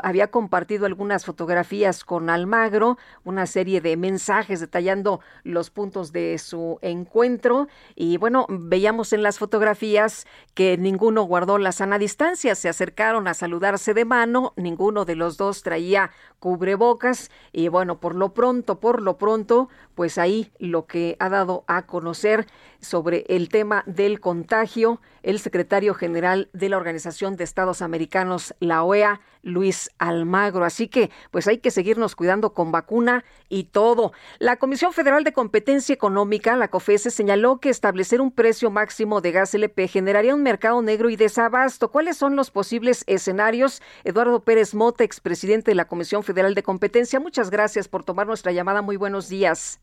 [SPEAKER 1] había compartido algunas fotografías con Almagro, una serie de mensajes detallando los puntos de su encuentro. Y bueno, veíamos en las fotografías que ninguno guardó la sana distancia, se acercaron a saludarse de mano, ninguno de los dos traía cubrebocas y bueno, por lo pronto, por lo pronto, pues ahí lo que ha dado a conocer sobre el tema del contagio el secretario general de la Organización de Estados Americanos, la OEA, Luis Almagro. Así que, pues hay que seguirnos cuidando con vacuna y todo. La Comisión Federal de Competencia Económica, la COFESE, señaló que establecer un precio máximo de gas LP generaría un mercado negro y desabasto. ¿Cuáles son los posibles escenarios? Eduardo Pérez Mota, expresidente de la Comisión Federal de Competencia, muchas gracias por tomar nuestra llamada. Muy buenos días.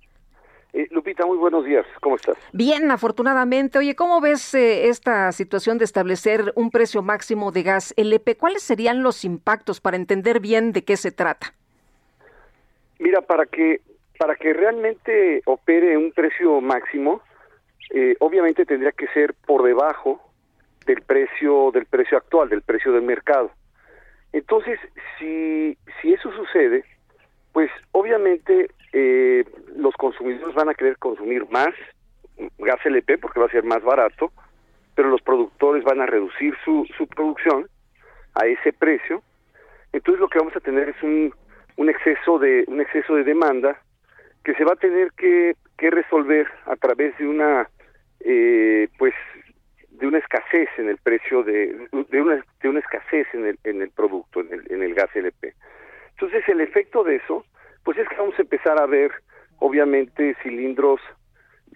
[SPEAKER 20] Eh, Lupita, muy buenos días. ¿Cómo estás?
[SPEAKER 1] Bien, afortunadamente. Oye, ¿cómo ves eh, esta situación de establecer un precio máximo de gas LP? ¿Cuáles serían los impactos para entender bien de qué se trata?
[SPEAKER 20] Mira, para que para que realmente opere un precio máximo, eh, obviamente tendría que ser por debajo del precio del precio actual, del precio del mercado. Entonces, si si eso sucede, pues obviamente eh, los consumidores van a querer consumir más gas LP porque va a ser más barato, pero los productores van a reducir su, su producción a ese precio. Entonces lo que vamos a tener es un, un exceso de un exceso de demanda que se va a tener que, resolver a través de una eh, pues de una escasez en el precio de, de una de una escasez en el en el producto en el, en el gas LP. Entonces el efecto de eso pues es que vamos a empezar a ver, obviamente, cilindros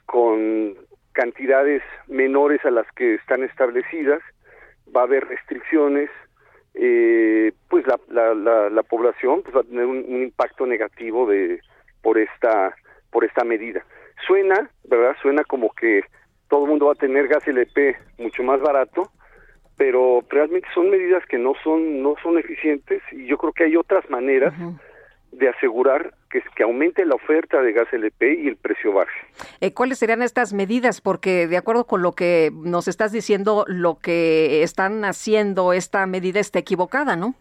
[SPEAKER 20] con cantidades menores a las que están establecidas, va a haber restricciones, eh, pues la, la, la, población pues va a tener un, impacto negativo de por esta por esta medida. Suena, ¿verdad? Suena como que todo el mundo va a tener gas LP mucho más barato, pero realmente son medidas que no son no son eficientes y yo creo que hay otras maneras de asegurar que, que aumente la oferta de gas LP y el precio baje.
[SPEAKER 1] Eh, ¿Cuáles serían estas medidas? Porque de acuerdo con lo que nos estás diciendo, lo que están haciendo esta medida está equivocada, ¿no?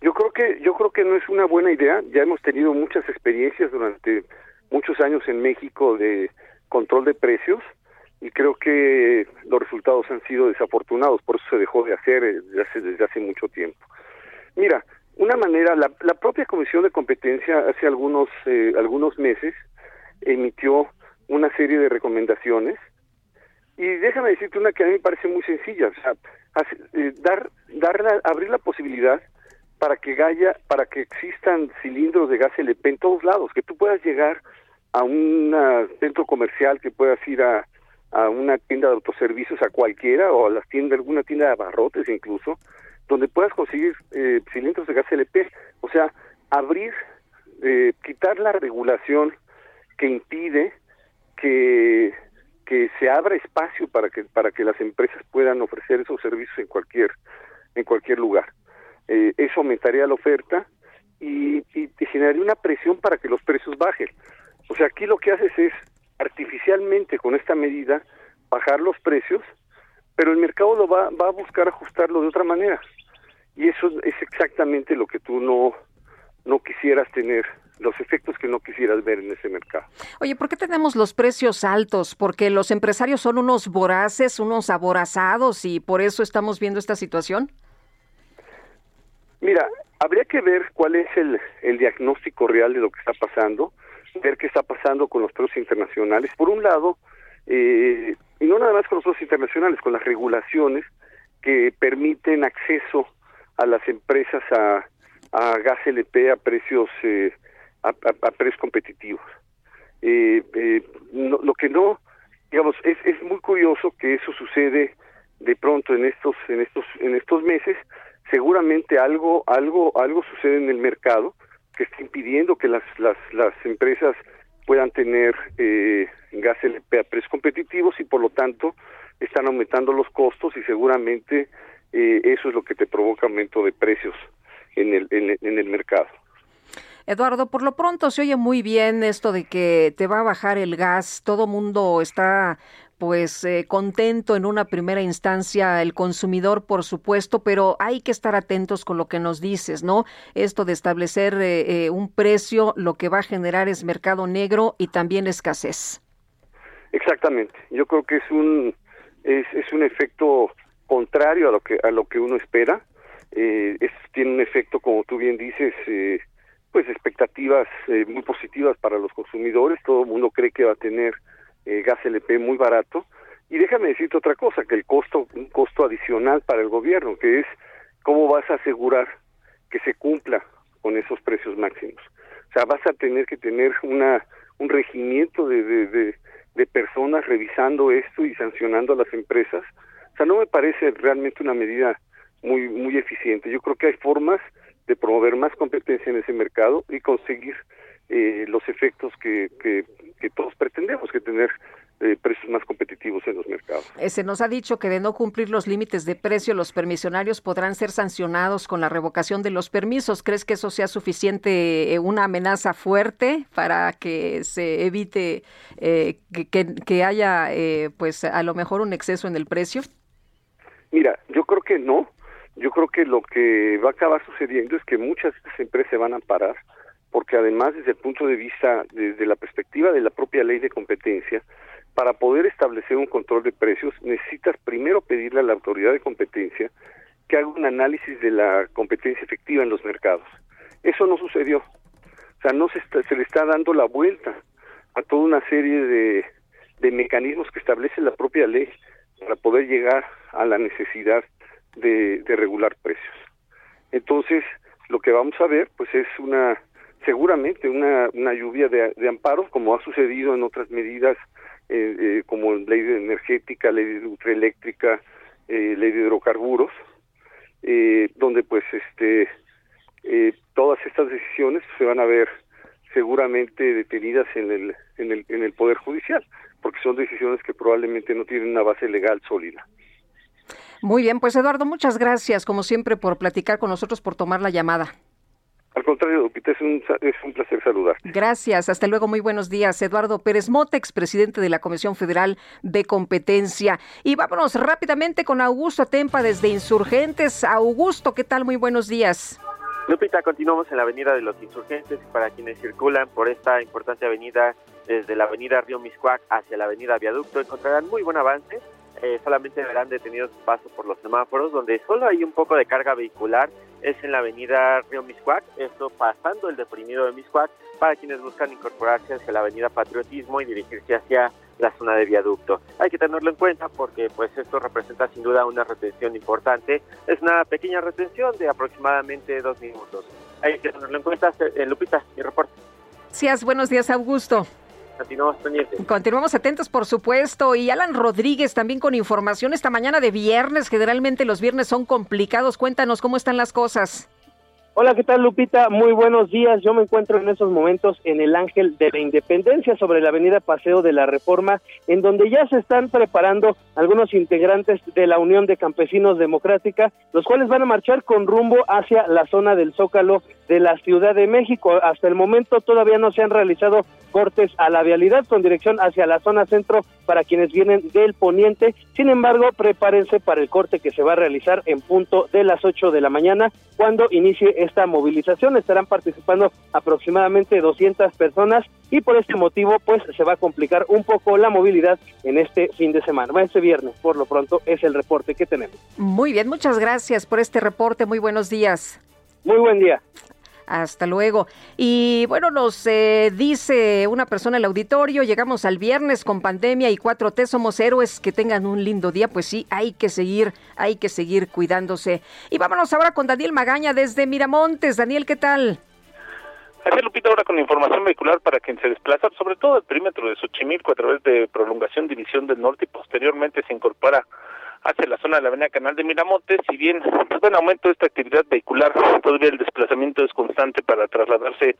[SPEAKER 20] Yo creo que yo creo que no es una buena idea. Ya hemos tenido muchas experiencias durante muchos años en México de control de precios y creo que los resultados han sido desafortunados. Por eso se dejó de hacer eh, desde hace, desde hace mucho tiempo. Mira, una manera, la, la propia Comisión de Competencia hace algunos, eh, algunos meses emitió una serie de recomendaciones y déjame decirte una que a mí me parece muy sencilla, o sea, eh, dar, dar abrir la posibilidad para que haya, para que existan cilindros de gas LP en todos lados, que tú puedas llegar a un centro comercial, que puedas ir a, a una tienda de autoservicios, a cualquiera, o a las tiendas, alguna tienda de abarrotes incluso, donde puedas conseguir eh, cilindros de gas LP, o sea, abrir, eh, quitar la regulación que impide que que se abra espacio para que para que las empresas puedan ofrecer esos servicios en cualquier en cualquier lugar. Eh, eso aumentaría la oferta y, y, y generaría una presión para que los precios bajen. O sea, aquí lo que haces es artificialmente con esta medida bajar los precios, pero el mercado lo va, va a buscar ajustarlo de otra manera y eso es exactamente lo que tú no, no quisieras tener los efectos que no quisieras ver en ese mercado.
[SPEAKER 1] Oye, ¿por qué tenemos los precios altos? ¿Porque los empresarios son unos voraces, unos aborazados y por eso estamos viendo esta situación?
[SPEAKER 20] Mira, habría que ver cuál es el, el diagnóstico real de lo que está pasando, ver qué está pasando con los precios internacionales. Por un lado, eh, y no nada más con los precios internacionales, con las regulaciones que permiten acceso a las empresas a, a gas LP a precios eh, a, a, precios competitivos. Eh, eh, lo que no, digamos, es, es muy curioso que eso sucede de pronto en estos en estos en estos meses. Seguramente algo algo algo sucede en el mercado que está impidiendo que las las las empresas puedan tener eh, gas LP a precios competitivos y por lo tanto están aumentando los costos y seguramente eh, eso es lo que te provoca aumento de precios en el, en, el mercado.
[SPEAKER 1] Eduardo, por lo pronto se oye muy bien esto de que te va a bajar el gas, todo mundo está pues eh, contento en una primera instancia el consumidor, por supuesto, pero hay que estar atentos con lo que nos dices, ¿no? Esto de establecer eh, un precio, lo que va a generar es mercado negro y también escasez.
[SPEAKER 20] Exactamente. Yo creo que es un es, es un efecto contrario a lo que a lo que uno espera. Eh, tiene un efecto, como tú bien dices, eh, pues expectativas eh, muy positivas para los consumidores. Todo el mundo cree que va a tener eh, gas LP muy barato. Y déjame decirte otra cosa, que el costo, un costo adicional para el gobierno, que es cómo vas a asegurar que se cumpla con esos precios máximos. O sea, vas a tener que tener una un regimiento de, de, de, de personas revisando esto y sancionando a las empresas. O sea, no me parece realmente una medida muy muy eficiente. Yo creo que hay formas de promover más competencia en ese mercado y conseguir eh, los efectos que, que, que todos pretendemos, que tener eh, precios más competitivos en los mercados.
[SPEAKER 1] Eh, se nos ha dicho que de no cumplir los límites de precio, los permisionarios podrán ser sancionados con la revocación de los permisos. ¿Crees que eso sea suficiente, eh, una amenaza fuerte para que se evite eh, que, que, haya, eh, pues, a lo mejor un exceso en el precio?
[SPEAKER 20] Mira, yo creo que no. Yo creo que lo que va a acabar sucediendo es que muchas de estas empresas se van a parar, porque además desde el punto de vista, desde la perspectiva de la propia ley de competencia, para poder establecer un control de precios necesitas primero pedirle a la autoridad de competencia que haga un análisis de la competencia efectiva en los mercados. Eso no sucedió. O sea, no se, está, se le está dando la vuelta a toda una serie de, de mecanismos que establece la propia ley para poder llegar a la necesidad de, de regular precios. Entonces, lo que vamos a ver, pues es una, seguramente una, una lluvia de, amparos, como ha sucedido en otras medidas eh, eh, como ley de energética, ley de ultraeléctrica, eh, ley de hidrocarburos, eh, donde pues este eh, todas estas decisiones se van a ver seguramente detenidas en el, en el en el poder judicial, porque son decisiones que probablemente no tienen una base legal sólida.
[SPEAKER 1] Muy bien, pues Eduardo, muchas gracias como siempre por platicar con nosotros, por tomar la llamada.
[SPEAKER 20] Al contrario, Lupita, es un, es un placer saludarte.
[SPEAKER 1] Gracias, hasta luego, muy buenos días. Eduardo Pérez Motex, presidente de la Comisión Federal de Competencia. Y vámonos rápidamente con Augusto Tempa desde Insurgentes. Augusto, ¿qué tal? Muy buenos días.
[SPEAKER 8] Lupita, continuamos en la avenida de los Insurgentes. Para quienes circulan por esta importante avenida, desde la avenida Río Miscuac hacia la avenida Viaducto, encontrarán muy buen avance. Eh, solamente verán detenidos su paso por los semáforos, donde solo hay un poco de carga vehicular es en la avenida Río Miscuac, esto pasando el deprimido de Miscuac, para quienes buscan incorporarse hacia la avenida Patriotismo y dirigirse hacia la zona de viaducto. Hay que tenerlo en cuenta porque pues esto representa sin duda una retención importante. Es una pequeña retención de aproximadamente dos minutos. Hay que tenerlo en cuenta. Lupita, mi reporte.
[SPEAKER 1] Gracias, buenos días Augusto.
[SPEAKER 8] Continuamos pendientes.
[SPEAKER 1] Continuamos atentos, por supuesto. Y Alan Rodríguez también con información esta mañana de viernes. Generalmente los viernes son complicados. Cuéntanos cómo están las cosas.
[SPEAKER 9] Hola, ¿qué tal Lupita? Muy buenos días. Yo me encuentro en esos momentos en el Ángel de la Independencia sobre la avenida Paseo de la Reforma, en donde ya se están preparando algunos integrantes de la Unión de Campesinos Democrática, los cuales van a marchar con rumbo hacia la zona del Zócalo de la Ciudad de México. Hasta el momento todavía no se han realizado cortes a la vialidad con dirección hacia la zona centro para quienes vienen del poniente. Sin embargo, prepárense para el corte que se va a realizar en punto de las 8 de la mañana cuando inicie esta movilización. Estarán participando aproximadamente 200 personas y por este motivo pues se va a complicar un poco la movilidad en este fin de semana. Va este viernes, por lo pronto es el reporte que tenemos.
[SPEAKER 1] Muy bien, muchas gracias por este reporte. Muy buenos días.
[SPEAKER 9] Muy buen día.
[SPEAKER 1] Hasta luego. Y bueno, nos eh, dice una persona en el auditorio, llegamos al viernes con pandemia y 4T, somos héroes, que tengan un lindo día. Pues sí, hay que seguir, hay que seguir cuidándose. Y vámonos ahora con Daniel Magaña desde Miramontes. Daniel, ¿qué tal?
[SPEAKER 10] Así Lupita ahora con información vehicular para quien se desplaza, sobre todo el perímetro de Xochimilco a través de prolongación División del Norte y posteriormente se incorpora hacia la zona de la avenida Canal de Miramontes, si bien pues, en aumento de esta actividad vehicular, todavía el desplazamiento es constante para trasladarse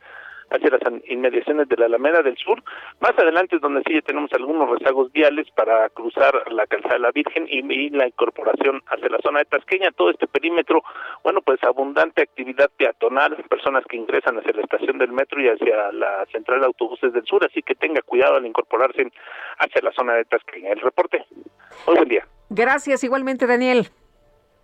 [SPEAKER 10] hacia las inmediaciones de la Alameda del Sur. Más adelante es donde sí ya tenemos algunos rezagos viales para cruzar la calzada de la Virgen y, la incorporación hacia la zona de Tasqueña. Todo este perímetro, bueno, pues abundante actividad peatonal, personas que ingresan hacia la estación del metro y hacia la central de autobuses del sur, así que tenga cuidado al incorporarse hacia la zona de Tasqueña. El reporte. Muy buen día.
[SPEAKER 1] Gracias igualmente, Daniel.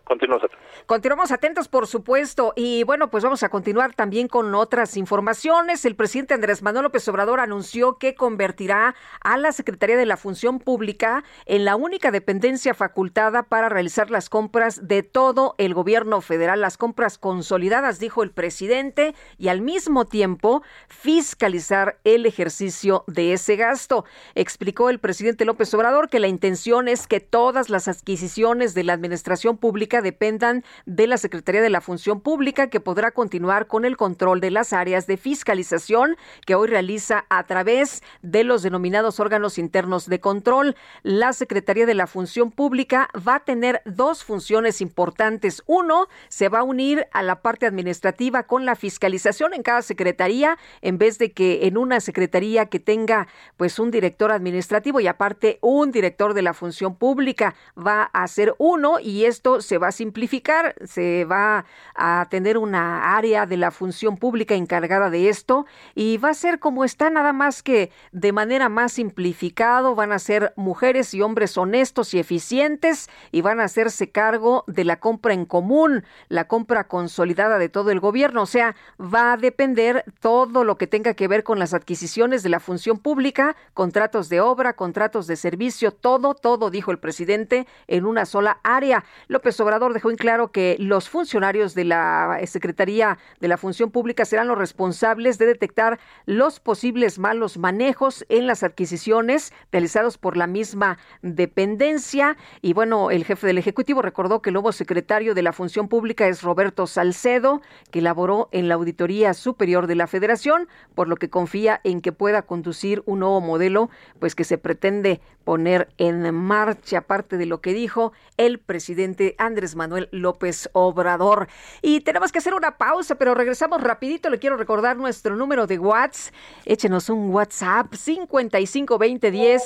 [SPEAKER 10] Continuamos atentos.
[SPEAKER 1] Continuamos atentos, por supuesto. Y bueno, pues vamos a continuar también con otras informaciones. El presidente Andrés Manuel López Obrador anunció que convertirá a la Secretaría de la Función Pública en la única dependencia facultada para realizar las compras de todo el gobierno federal, las compras consolidadas, dijo el presidente, y al mismo tiempo fiscalizar el ejercicio de ese gasto. Explicó el presidente López Obrador que la intención es que todas las adquisiciones de la administración pública dependan de la Secretaría de la Función Pública, que podrá continuar con el control de las áreas de fiscalización que hoy realiza a través de los denominados órganos internos de control. La Secretaría de la Función Pública va a tener dos funciones importantes. Uno, se va a unir a la parte administrativa con la fiscalización en cada secretaría, en vez de que en una secretaría que tenga pues un director administrativo y aparte un director de la función pública va a ser uno y esto se va a simplificar, se va a tener una área de la función pública encargada de esto y va a ser como está nada más que de manera más simplificado, van a ser mujeres y hombres honestos y eficientes y van a hacerse cargo de la compra en común, la compra consolidada de todo el gobierno, o sea, va a depender todo lo que tenga que ver con las adquisiciones de la función pública, contratos de obra, contratos de servicio, todo, todo, dijo el presidente, en una sola área. López Obrador dejó en claro que los funcionarios de la Secretaría de la Función Pública serán los responsables de detectar los posibles malos manejos en las adquisiciones realizados por la misma dependencia. Y bueno, el jefe del Ejecutivo recordó que el nuevo secretario de la Función Pública es Roberto Salcedo, que laboró en la Auditoría Superior de la Federación, por lo que confía en que pueda conducir un nuevo modelo, pues que se pretende poner en marcha, aparte de lo que dijo el presidente Andrés Manuel López Obrador. Y tenemos que hacer una pausa, pero regresamos rapidito. Le quiero recordar nuestro número de WhatsApp. Échenos un WhatsApp 552010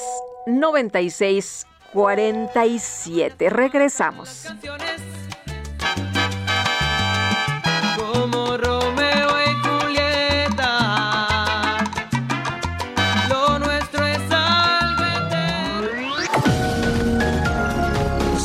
[SPEAKER 1] 96 47. Regresamos.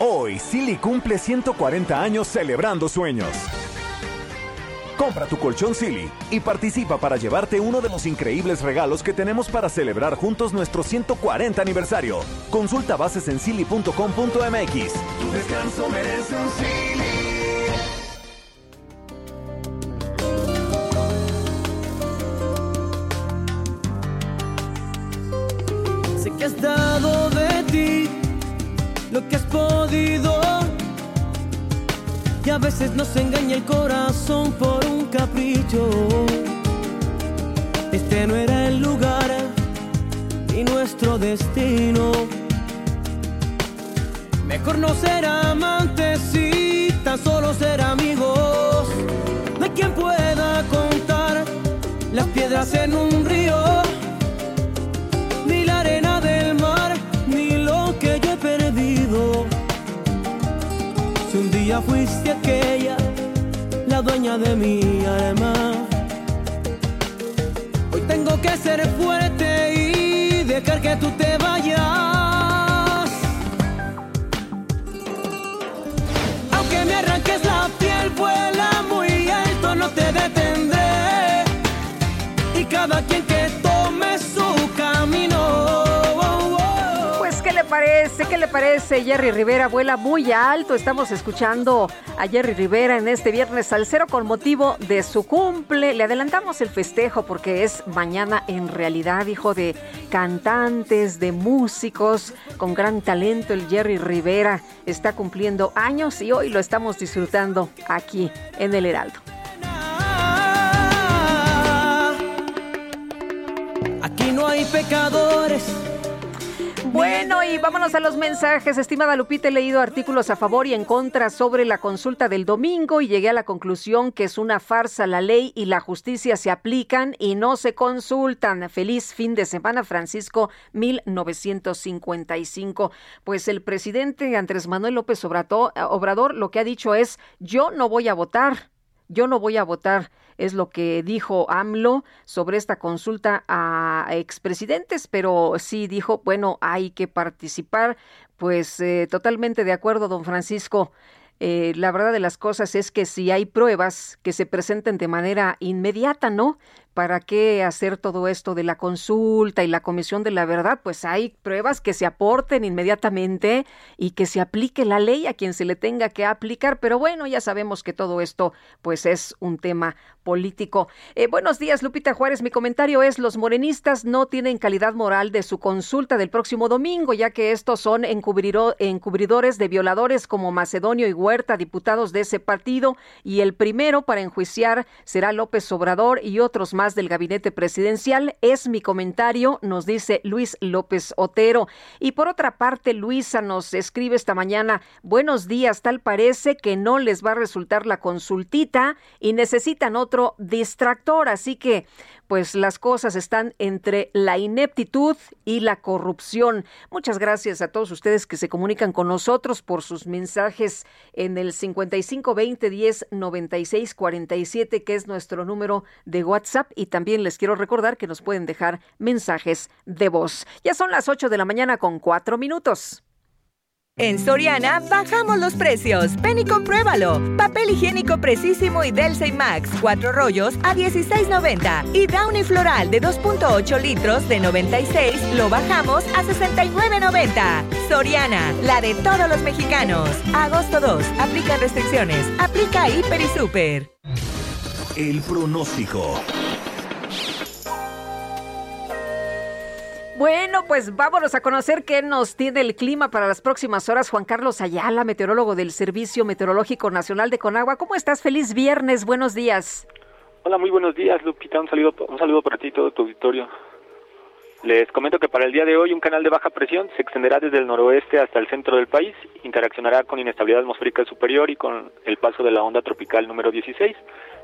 [SPEAKER 15] Hoy, Silly cumple 140 años celebrando sueños. Compra tu colchón Silly y participa para llevarte uno de los increíbles regalos que tenemos para celebrar juntos nuestro 140 aniversario. Consulta bases en silly.com.mx.
[SPEAKER 2] Tu descanso merece un Silly.
[SPEAKER 7] Sé que has dado de ti lo que has podido. Y a veces nos engaña el corazón por un capricho. Este no era el lugar ni nuestro destino. Mejor no ser amantes y tan solo ser amigos. No hay quien pueda contar las piedras en un río ni la arena del mar, día fuiste aquella, la dueña de mi alma, hoy tengo que ser fuerte y dejar que tú te vayas. Aunque me arranques la
[SPEAKER 1] ¿Qué le parece? Jerry Rivera vuela muy alto. Estamos escuchando a Jerry Rivera en este viernes al cero con motivo de su cumple. Le adelantamos el festejo porque es mañana en realidad, hijo de cantantes, de músicos con gran talento. El Jerry Rivera está cumpliendo años y hoy lo estamos disfrutando aquí en el Heraldo.
[SPEAKER 7] Aquí no hay pecadores.
[SPEAKER 1] Bueno, y vámonos a los mensajes. Estimada Lupita, he leído artículos a favor y en contra sobre la consulta del domingo y llegué a la conclusión que es una farsa. La ley y la justicia se aplican y no se consultan. Feliz fin de semana, Francisco, 1955. Pues el presidente Andrés Manuel López Obrador, Obrador lo que ha dicho es, yo no voy a votar, yo no voy a votar es lo que dijo AMLO sobre esta consulta a expresidentes, pero sí dijo, bueno, hay que participar. Pues eh, totalmente de acuerdo, don Francisco. Eh, la verdad de las cosas es que si hay pruebas que se presenten de manera inmediata, ¿no? ¿Para qué hacer todo esto de la consulta y la comisión de la verdad? Pues hay pruebas que se aporten inmediatamente y que se aplique la ley a quien se le tenga que aplicar. Pero bueno, ya sabemos que todo esto pues es un tema político. Eh, buenos días, Lupita Juárez. Mi comentario es, los morenistas no tienen calidad moral de su consulta del próximo domingo, ya que estos son encubridores de violadores como Macedonio y Huerta, diputados de ese partido, y el primero para enjuiciar será López Obrador y otros más del gabinete presidencial. Es mi comentario, nos dice Luis López Otero. Y por otra parte, Luisa nos escribe esta mañana, buenos días, tal parece que no les va a resultar la consultita y necesitan otro distractor, así que pues las cosas están entre la ineptitud y la corrupción. Muchas gracias a todos ustedes que se comunican con nosotros por sus mensajes en el 55 20 10 96 47, que es nuestro número de WhatsApp. Y también les quiero recordar que nos pueden dejar mensajes de voz. Ya son las 8 de la mañana con 4 minutos.
[SPEAKER 13] En Soriana bajamos los precios. Ven y compruébalo. Papel higiénico precisísimo y Delsey Max, 4 rollos a 16.90. Y Downy Floral de 2.8 litros de 96 lo bajamos a 69.90. Soriana, la de todos los mexicanos. Agosto 2, aplica restricciones. Aplica Hiper y Super.
[SPEAKER 2] El pronóstico.
[SPEAKER 1] Bueno, pues vámonos a conocer qué nos tiene el clima para las próximas horas. Juan Carlos Ayala, meteorólogo del Servicio Meteorológico Nacional de Conagua. ¿Cómo estás? Feliz viernes, buenos días.
[SPEAKER 21] Hola, muy buenos días, Lupita. Un saludo, un saludo para ti y todo tu auditorio. Les comento que para el día de hoy un canal de baja presión se extenderá desde el noroeste hasta el centro del país, interaccionará con inestabilidad atmosférica superior y con el paso de la onda tropical número 16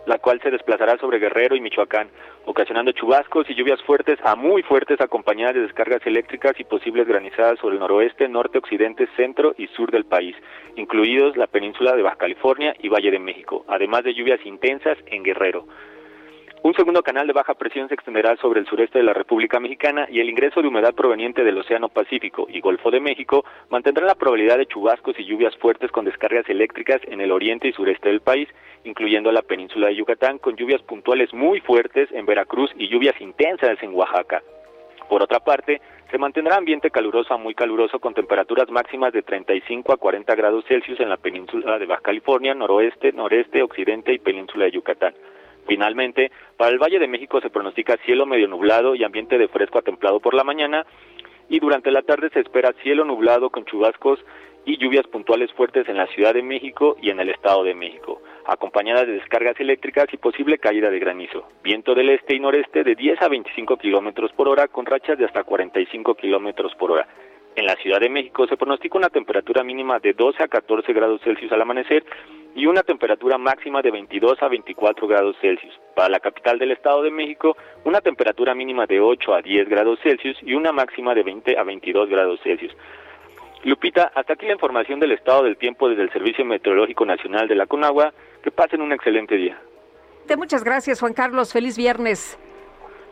[SPEAKER 21] la cual se desplazará sobre Guerrero y Michoacán, ocasionando chubascos y lluvias fuertes a muy fuertes acompañadas de descargas eléctricas y posibles granizadas sobre el noroeste, norte, occidente, centro y sur del país, incluidos la península de Baja California y Valle de México, además de lluvias intensas en Guerrero. Un segundo canal de baja presión se extenderá sobre el sureste de la República Mexicana y el ingreso de humedad proveniente del Océano Pacífico y Golfo de México mantendrá la probabilidad de chubascos y lluvias fuertes con descargas eléctricas en el oriente y sureste del país, incluyendo la península de Yucatán, con lluvias puntuales muy fuertes en Veracruz y lluvias intensas en Oaxaca. Por otra parte, se mantendrá ambiente caluroso a muy caluroso con temperaturas máximas de 35 a 40 grados Celsius en la península de Baja California, noroeste, noreste, occidente y península de Yucatán. Finalmente, para el Valle de México se pronostica cielo medio nublado y ambiente de fresco a templado por la mañana y durante la tarde se espera cielo nublado con chubascos y lluvias puntuales fuertes en la Ciudad de México y en el Estado de México, acompañadas de descargas eléctricas y posible caída de granizo. Viento del este y noreste de 10 a 25 kilómetros por hora con rachas de hasta 45 kilómetros por hora. En la Ciudad de México se pronostica una temperatura mínima de 12 a 14 grados Celsius al amanecer y una temperatura máxima de 22 a 24 grados Celsius. Para la capital del Estado de México, una temperatura mínima de 8 a 10 grados Celsius y una máxima de 20 a 22 grados Celsius. Lupita, hasta aquí la información del estado del tiempo desde el Servicio Meteorológico Nacional de la Conagua. Que pasen un excelente día.
[SPEAKER 1] Muchas gracias, Juan Carlos. Feliz viernes.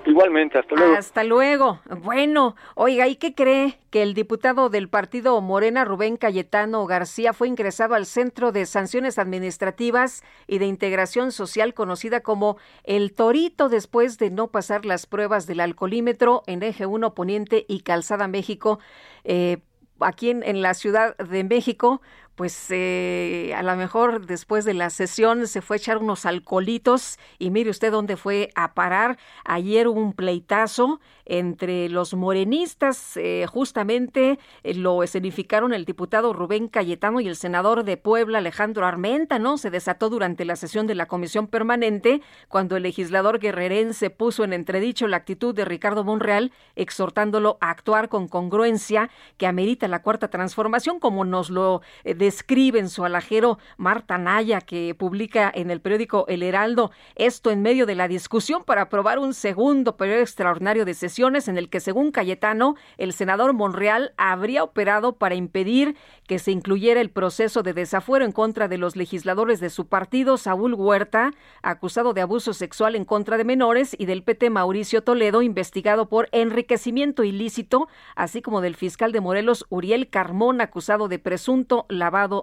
[SPEAKER 21] Igualmente, hasta luego.
[SPEAKER 1] Hasta luego. Bueno, oiga, ¿y qué cree? Que el diputado del partido Morena, Rubén Cayetano García, fue ingresado al Centro de Sanciones Administrativas y de Integración Social, conocida como El Torito, después de no pasar las pruebas del alcoholímetro en Eje 1 Poniente y Calzada México. Eh, aquí en, en, la Ciudad de México, pues eh, a lo mejor después de la sesión se fue a echar unos alcoholitos y mire usted dónde fue a parar. Ayer hubo un pleitazo entre los morenistas, eh, justamente eh, lo escenificaron el diputado Rubén Cayetano y el senador de Puebla Alejandro Armenta, ¿no? Se desató durante la sesión de la comisión permanente cuando el legislador guerrerense puso en entredicho la actitud de Ricardo Monreal, exhortándolo a actuar con congruencia que amerita la cuarta transformación, como nos lo describe en su alajero Marta Naya, que publica en el periódico El Heraldo, esto en medio de la discusión para aprobar un segundo periodo extraordinario de sesiones en el que, según Cayetano, el senador Monreal habría operado para impedir que se incluyera el proceso de desafuero en contra de los legisladores de su partido, Saúl Huerta, acusado de abuso sexual en contra de menores, y del PT Mauricio Toledo, investigado por enriquecimiento ilícito, así como del fiscal de Morelos, Uriel Carmón, acusado de presunto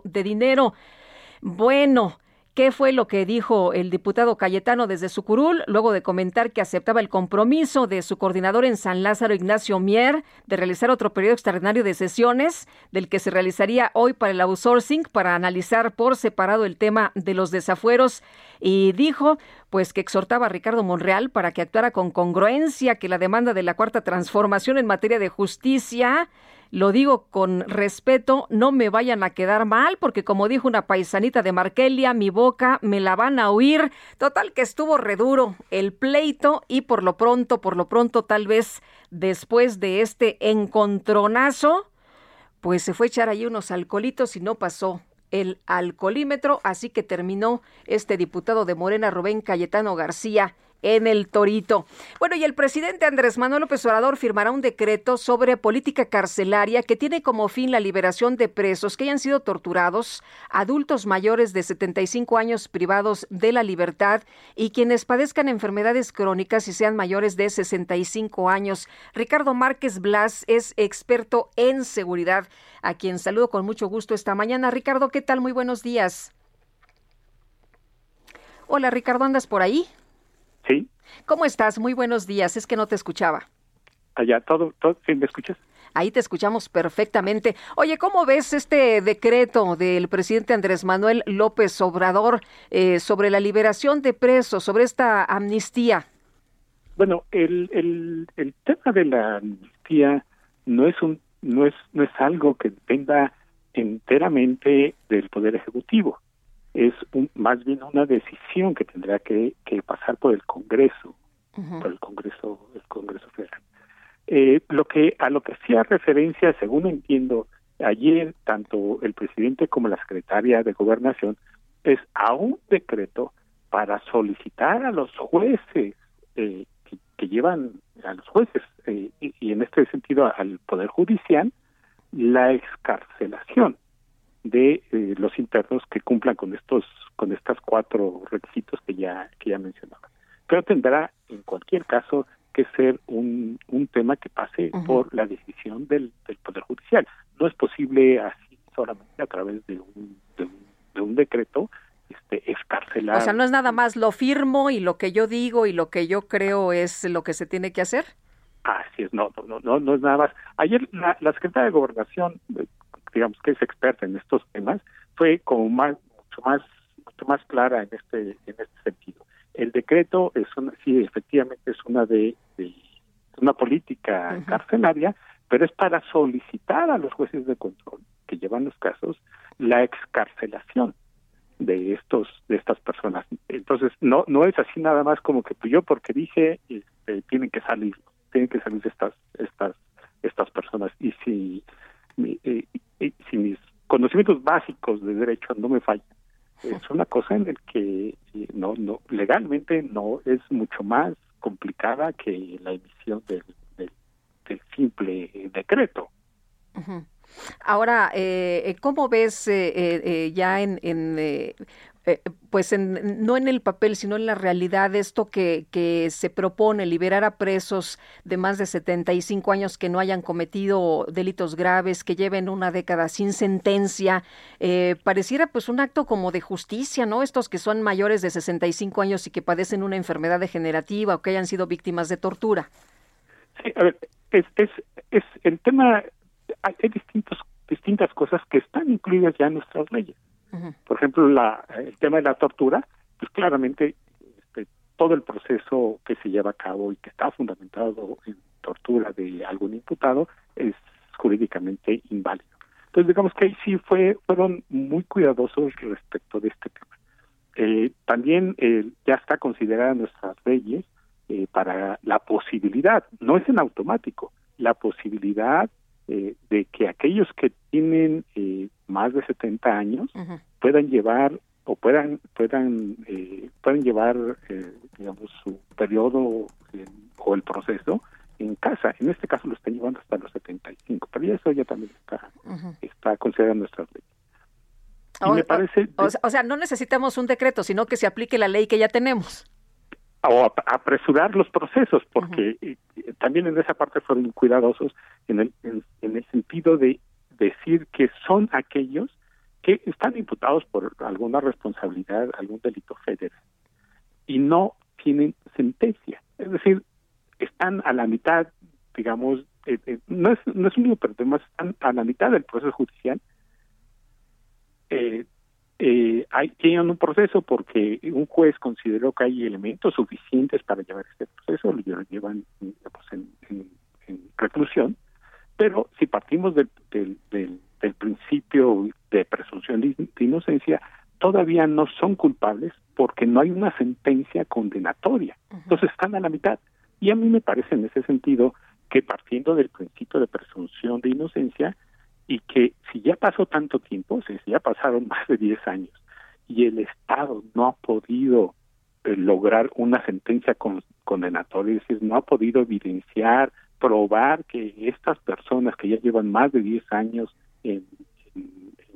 [SPEAKER 1] de dinero. Bueno, ¿Qué fue lo que dijo el diputado Cayetano desde su curul, luego de comentar que aceptaba el compromiso de su coordinador en San Lázaro, Ignacio Mier, de realizar otro periodo extraordinario de sesiones, del que se realizaría hoy para el outsourcing, para analizar por separado el tema de los desafueros? Y dijo, pues, que exhortaba a Ricardo Monreal para que actuara con congruencia, que la demanda de la cuarta transformación en materia de justicia lo digo con respeto, no me vayan a quedar mal, porque como dijo una paisanita de Markelia, mi boca me la van a oír. Total que estuvo reduro el pleito y por lo pronto, por lo pronto, tal vez después de este encontronazo, pues se fue a echar ahí unos alcoholitos y no pasó el alcoholímetro, así que terminó este diputado de Morena, Rubén Cayetano García, en el Torito. Bueno, y el presidente Andrés Manuel López Obrador firmará un decreto sobre política carcelaria que tiene como fin la liberación de presos que hayan sido torturados, adultos mayores de 75 años privados de la libertad y quienes padezcan enfermedades crónicas y sean mayores de 65 años. Ricardo Márquez Blas es experto en seguridad, a quien saludo con mucho gusto esta mañana. Ricardo, ¿qué tal? Muy buenos días. Hola, Ricardo, ¿andas por ahí?
[SPEAKER 22] Sí.
[SPEAKER 1] ¿Cómo estás? Muy buenos días. Es que no te escuchaba.
[SPEAKER 22] Allá, todo, todo, ¿sí me escuchas?
[SPEAKER 1] Ahí te escuchamos perfectamente. Oye, ¿cómo ves este decreto del presidente Andrés Manuel López Obrador eh, sobre la liberación de presos, sobre esta amnistía?
[SPEAKER 22] Bueno, el, el, el tema de la amnistía no es un no es no es algo que dependa enteramente del poder ejecutivo es más bien una decisión que tendrá que, pasar por el Congreso, por el Congreso, el Congreso Federal. Eh, lo que a lo que hacía referencia, según entiendo, ayer tanto el presidente como la secretaria de Gobernación es a un decreto para solicitar a los jueces eh, que, llevan a los jueces eh, y, en este sentido al poder judicial la excarcelación de eh, los internos que cumplan con estos con estas cuatro requisitos que ya que ya mencionaba. Pero tendrá en cualquier caso que ser un, un tema que pase por la decisión del, del poder judicial. No es posible así solamente a través de un, de un, decreto este escarcelar.
[SPEAKER 1] O sea no es nada más lo firmo y lo que yo digo y lo que yo creo es lo que se tiene que hacer
[SPEAKER 22] Así es, no, no, no, no es nada más. Ayer la, la secretaria de Gobernación eh, digamos que es experta en estos temas, fue como más, mucho más, mucho más clara en este, en este sentido. El decreto es una, sí, efectivamente es una de, una política carcelaria, pero es para solicitar a los jueces de control que llevan los casos la excarcelación de estos de estas personas. Entonces no no es así nada más como que yo porque dije este, tienen que salir tienen que salir estas estas estas personas. Y si eh, si mis conocimientos básicos de derecho no me fallan, es una cosa en la que eh, no, no, legalmente no es mucho más complicada que la emisión del, del, simple decreto.
[SPEAKER 1] Ahora, eh, ¿cómo ves eh, ya en, en eh, pues no en el papel, sino en la realidad, esto que, que se propone, liberar a presos de más de 75 años que no hayan cometido delitos graves, que lleven una década sin sentencia, eh, pareciera pues un acto como de justicia, ¿no? Estos que son mayores de 65 años y que padecen una enfermedad degenerativa o que hayan sido víctimas de tortura.
[SPEAKER 22] Sí, a ver, es, es, es el tema, hay distintos distintas cosas que están incluidas ya en nuestras leyes. Por ejemplo, la, el tema de la tortura, pues claramente este, todo el proceso que se lleva a cabo y que está fundamentado en tortura de algún imputado es jurídicamente inválido. Entonces, digamos que ahí sí fue, fueron muy cuidadosos respecto de este tema. Eh, también eh, ya está considerada nuestras leyes eh, para la posibilidad, no es en automático, la posibilidad eh, de que aquellos que tienen eh, más de 70 años puedan llevar o puedan puedan eh, pueden llevar eh, digamos su periodo eh, o el proceso en casa. En este caso lo están llevando hasta los 75 pero ya eso ya también está está considerado en nuestras leyes. Y
[SPEAKER 1] O-
[SPEAKER 22] me parece
[SPEAKER 1] o, o sea, no necesitamos un decreto, sino que se aplique la ley que ya tenemos.
[SPEAKER 22] O ap- apresurar los procesos, porque eh, eh, también en esa parte fueron cuidadosos en el, en, en el sentido de decir que son aquellos que están imputados por alguna responsabilidad, algún delito federal, y no tienen sentencia. Es decir, están a la mitad, digamos, eh, eh, no, es, no es un lío, pero además están a la mitad del proceso judicial. Eh, eh, hay tienen un proceso porque un juez consideró que hay elementos suficientes para llevar este proceso, lo llevan pues, en, en- en reclusión, pero si partimos del, del, del- del principio de presunción de, de inocencia, todavía no son culpables porque no hay una sentencia condenatoria. Entonces están a la mitad. Y a mí me parece en ese sentido que partiendo del principio de presunción de inocencia, y que si ya pasó tanto tiempo, si ya pasaron más de 10 años y el Estado no ha podido eh, lograr una sentencia con- condenatoria, es decir, no ha podido evidenciar, probar que estas personas que ya llevan más de 10 años en,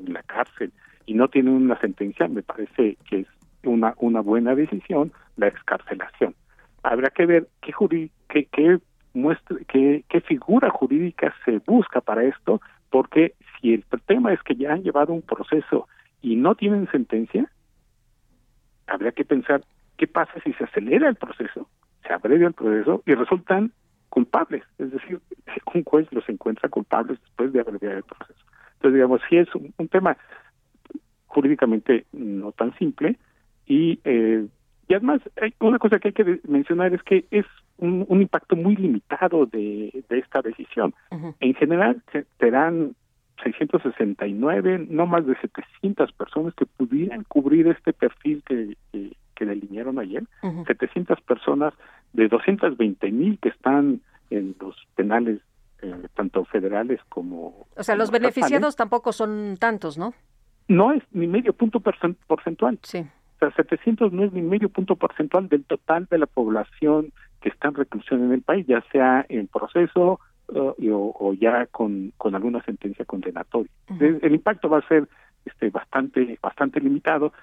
[SPEAKER 22] la cárcel y no tienen una sentencia, me parece que es una, una buena decisión la excarcelación. Habrá que ver qué, qué muestra, qué, qué figura jurídica se busca para esto, porque si el tema es que ya han llevado un proceso y no tienen sentencia, habría que pensar qué pasa si se acelera el proceso, se abrevia el proceso y resultan culpables, es decir, un juez los encuentra culpables después de abreviar el proceso. Entonces, digamos, sí es un, un tema jurídicamente no tan simple y eh, y además hay una cosa que hay que mencionar es que es un, un impacto muy limitado de, de esta decisión. En general se- serán 669, no más de 700 personas que pudieran cubrir este perfil que, que, que delinearon ayer. 700 personas de 220 mil que están en los penales, eh, tanto federales como...
[SPEAKER 1] O sea, los
[SPEAKER 22] como
[SPEAKER 1] beneficiados tampoco son tantos, ¿no?
[SPEAKER 22] No es ni medio punto porcentual.
[SPEAKER 1] Sí.
[SPEAKER 22] Sea, 700 no es ni medio punto porcentual del total de la población que está en reclusión en el país, ya sea en proceso uh, y- o, o ya con, con alguna sentencia condenatoria. el, el impacto va a ser este bastante bastante limitado.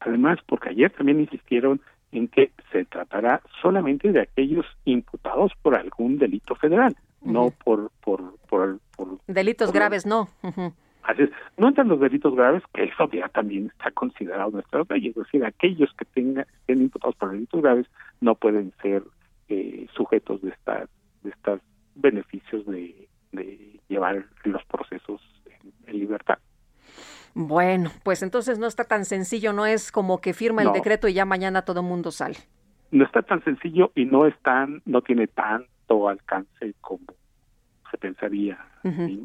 [SPEAKER 22] Además, porque ayer también insistieron en que se tratará solamente de aquellos imputados por algún delito federal, no por por por, por
[SPEAKER 1] Delitos
[SPEAKER 22] por-
[SPEAKER 1] graves no. Ujú.
[SPEAKER 22] Así es, no entran los delitos graves, que eso ya también está considerado en nuestras leyes, es decir, aquellos que tengan, estén imputados por delitos graves no pueden ser eh, sujetos de estas de estos beneficios de, de llevar los procesos en, en libertad.
[SPEAKER 1] Bueno, pues entonces no está tan sencillo, no es como que firma el decreto y ya mañana todo el mundo sale.
[SPEAKER 22] No está tan sencillo y no es tan, no tiene tanto alcance como se pensaría.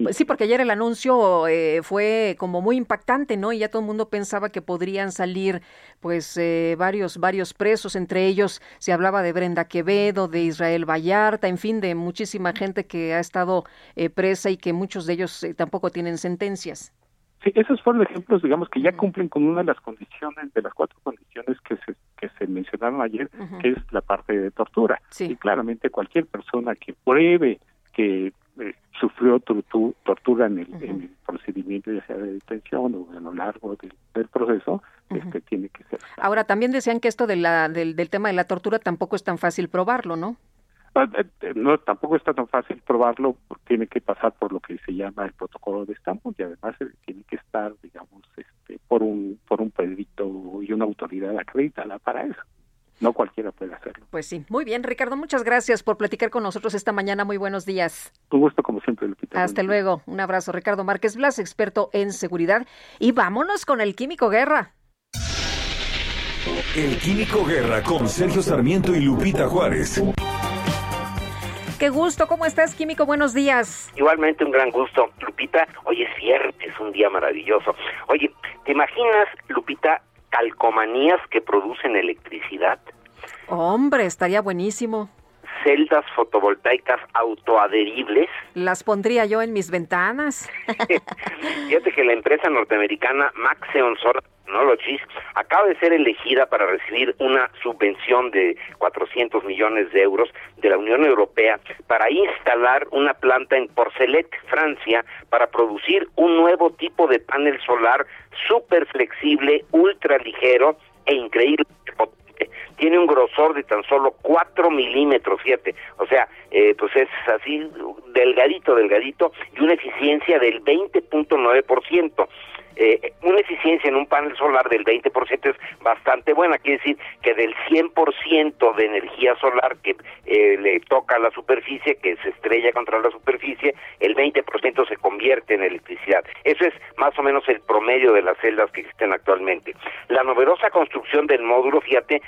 [SPEAKER 1] Pues sí, porque ayer el anuncio eh, fue como muy impactante, ¿no? Y ya todo el mundo pensaba que podrían salir, pues, eh, varios, varios presos. Entre ellos se hablaba de Brenda Quevedo, de Israel Vallarta, en fin, de muchísima gente que ha estado eh, presa y que muchos de ellos eh, tampoco tienen sentencias.
[SPEAKER 22] Sí, esos fueron ejemplos, digamos, que ya cumplen con una de las condiciones, de las cuatro condiciones que se, que se mencionaron ayer, que es la parte de tortura.
[SPEAKER 1] Sí.
[SPEAKER 22] Y claramente cualquier persona que pruebe que eh, sufrió tortu- tortura en el, en el procedimiento, ya sea de detención o a lo largo del, del proceso, este tiene que ser.
[SPEAKER 1] Ahora, también decían que esto de la, del, del tema de la tortura tampoco es tan fácil probarlo, ¿no?
[SPEAKER 22] Ah, eh, eh, No, tampoco está tan fácil probarlo, tiene que pasar por lo que se llama el protocolo de Estambul y además eh, tiene que estar, digamos, este, por un por un perito y una autoridad acreditada para eso. No cualquiera puede hacerlo.
[SPEAKER 1] Pues sí, muy bien, Ricardo, muchas gracias por platicar con nosotros esta mañana. Muy buenos días.
[SPEAKER 22] Un gusto como siempre, Lupita.
[SPEAKER 1] Hasta luego. Un abrazo, Ricardo Márquez Blas, experto en seguridad. Y vámonos con el Químico Guerra.
[SPEAKER 2] El Químico Guerra con Sergio Sarmiento y Lupita Juárez.
[SPEAKER 1] Qué gusto, ¿cómo estás, Químico? Buenos días.
[SPEAKER 23] Igualmente un gran gusto, Lupita. Hoy es viernes, es un día maravilloso. Oye, ¿te imaginas, Lupita, calcomanías que producen electricidad?
[SPEAKER 1] Hombre, estaría buenísimo.
[SPEAKER 23] Celdas fotovoltaicas autoadheribles.
[SPEAKER 1] Las pondría yo en mis ventanas.
[SPEAKER 23] Fíjate que la empresa norteamericana Maxeon Solar Technologies acaba de ser elegida para recibir una subvención de 400 millones de euros de la Unión Europea para instalar una planta en Porcelet, Francia, para producir un nuevo tipo de panel solar súper flexible, ultra ligero e increíble tiene un grosor de tan solo 4 milímetros, fíjate, o sea, eh, pues es así delgadito, delgadito, y una eficiencia del 20.9%. Eh, una eficiencia en un panel solar del 20% es bastante buena, quiere decir que del 100% de energía solar que eh, le toca a la superficie, que se estrella contra la superficie, el 20% se convierte en electricidad. Eso es más o menos el promedio de las celdas que existen actualmente. La novedosa construcción del módulo, fíjate,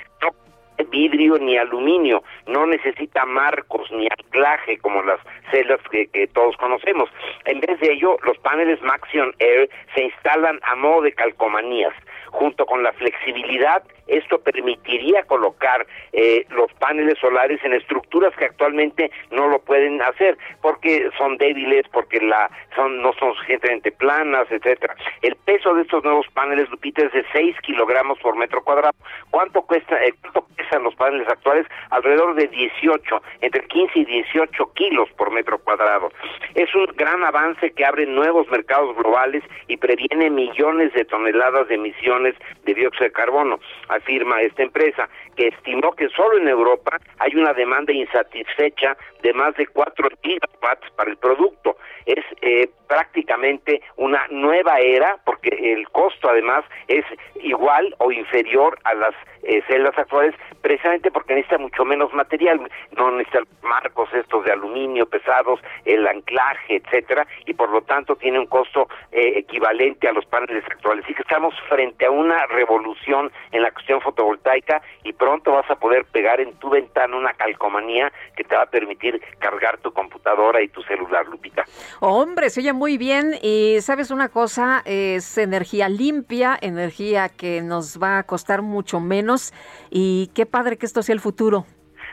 [SPEAKER 23] vidrio ni aluminio, no necesita marcos ni anclaje como las celdas que, que, todos conocemos. En vez de ello, los paneles Maxion Air se instalan a modo de calcomanías. Junto con la flexibilidad, esto permitiría colocar eh, los paneles solares en estructuras que actualmente no lo pueden hacer porque son débiles, porque la son no son suficientemente planas, etcétera. El peso de estos nuevos paneles, Lupita, es de 6 kilogramos por metro cuadrado. ¿Cuánto cuesta? Eh, ¿Cuánto pesan los paneles actuales? Alrededor de 18, entre 15 y 18 kilos por metro cuadrado. Es un gran avance que abre nuevos mercados globales y previene millones de toneladas de emisiones de dióxido de carbono, afirma esta empresa, que estimó que solo en Europa hay una demanda insatisfecha de más de 4 gigawatts para el producto. Es eh, prácticamente una nueva era, porque el costo además es igual o inferior a las eh, celdas actuales, precisamente porque necesita mucho menos material, no necesita marcos estos de aluminio pesados, el anclaje, etcétera, y por lo tanto tiene un costo eh, equivalente a los paneles actuales. Así que estamos frente a una revolución en la fotovoltaica y pronto vas a poder pegar en tu ventana una calcomanía que te va a permitir cargar tu computadora y tu celular, Lupita.
[SPEAKER 1] Hombre, se oye muy bien y sabes una cosa, es energía limpia, energía que nos va a costar mucho menos y qué padre que esto sea el futuro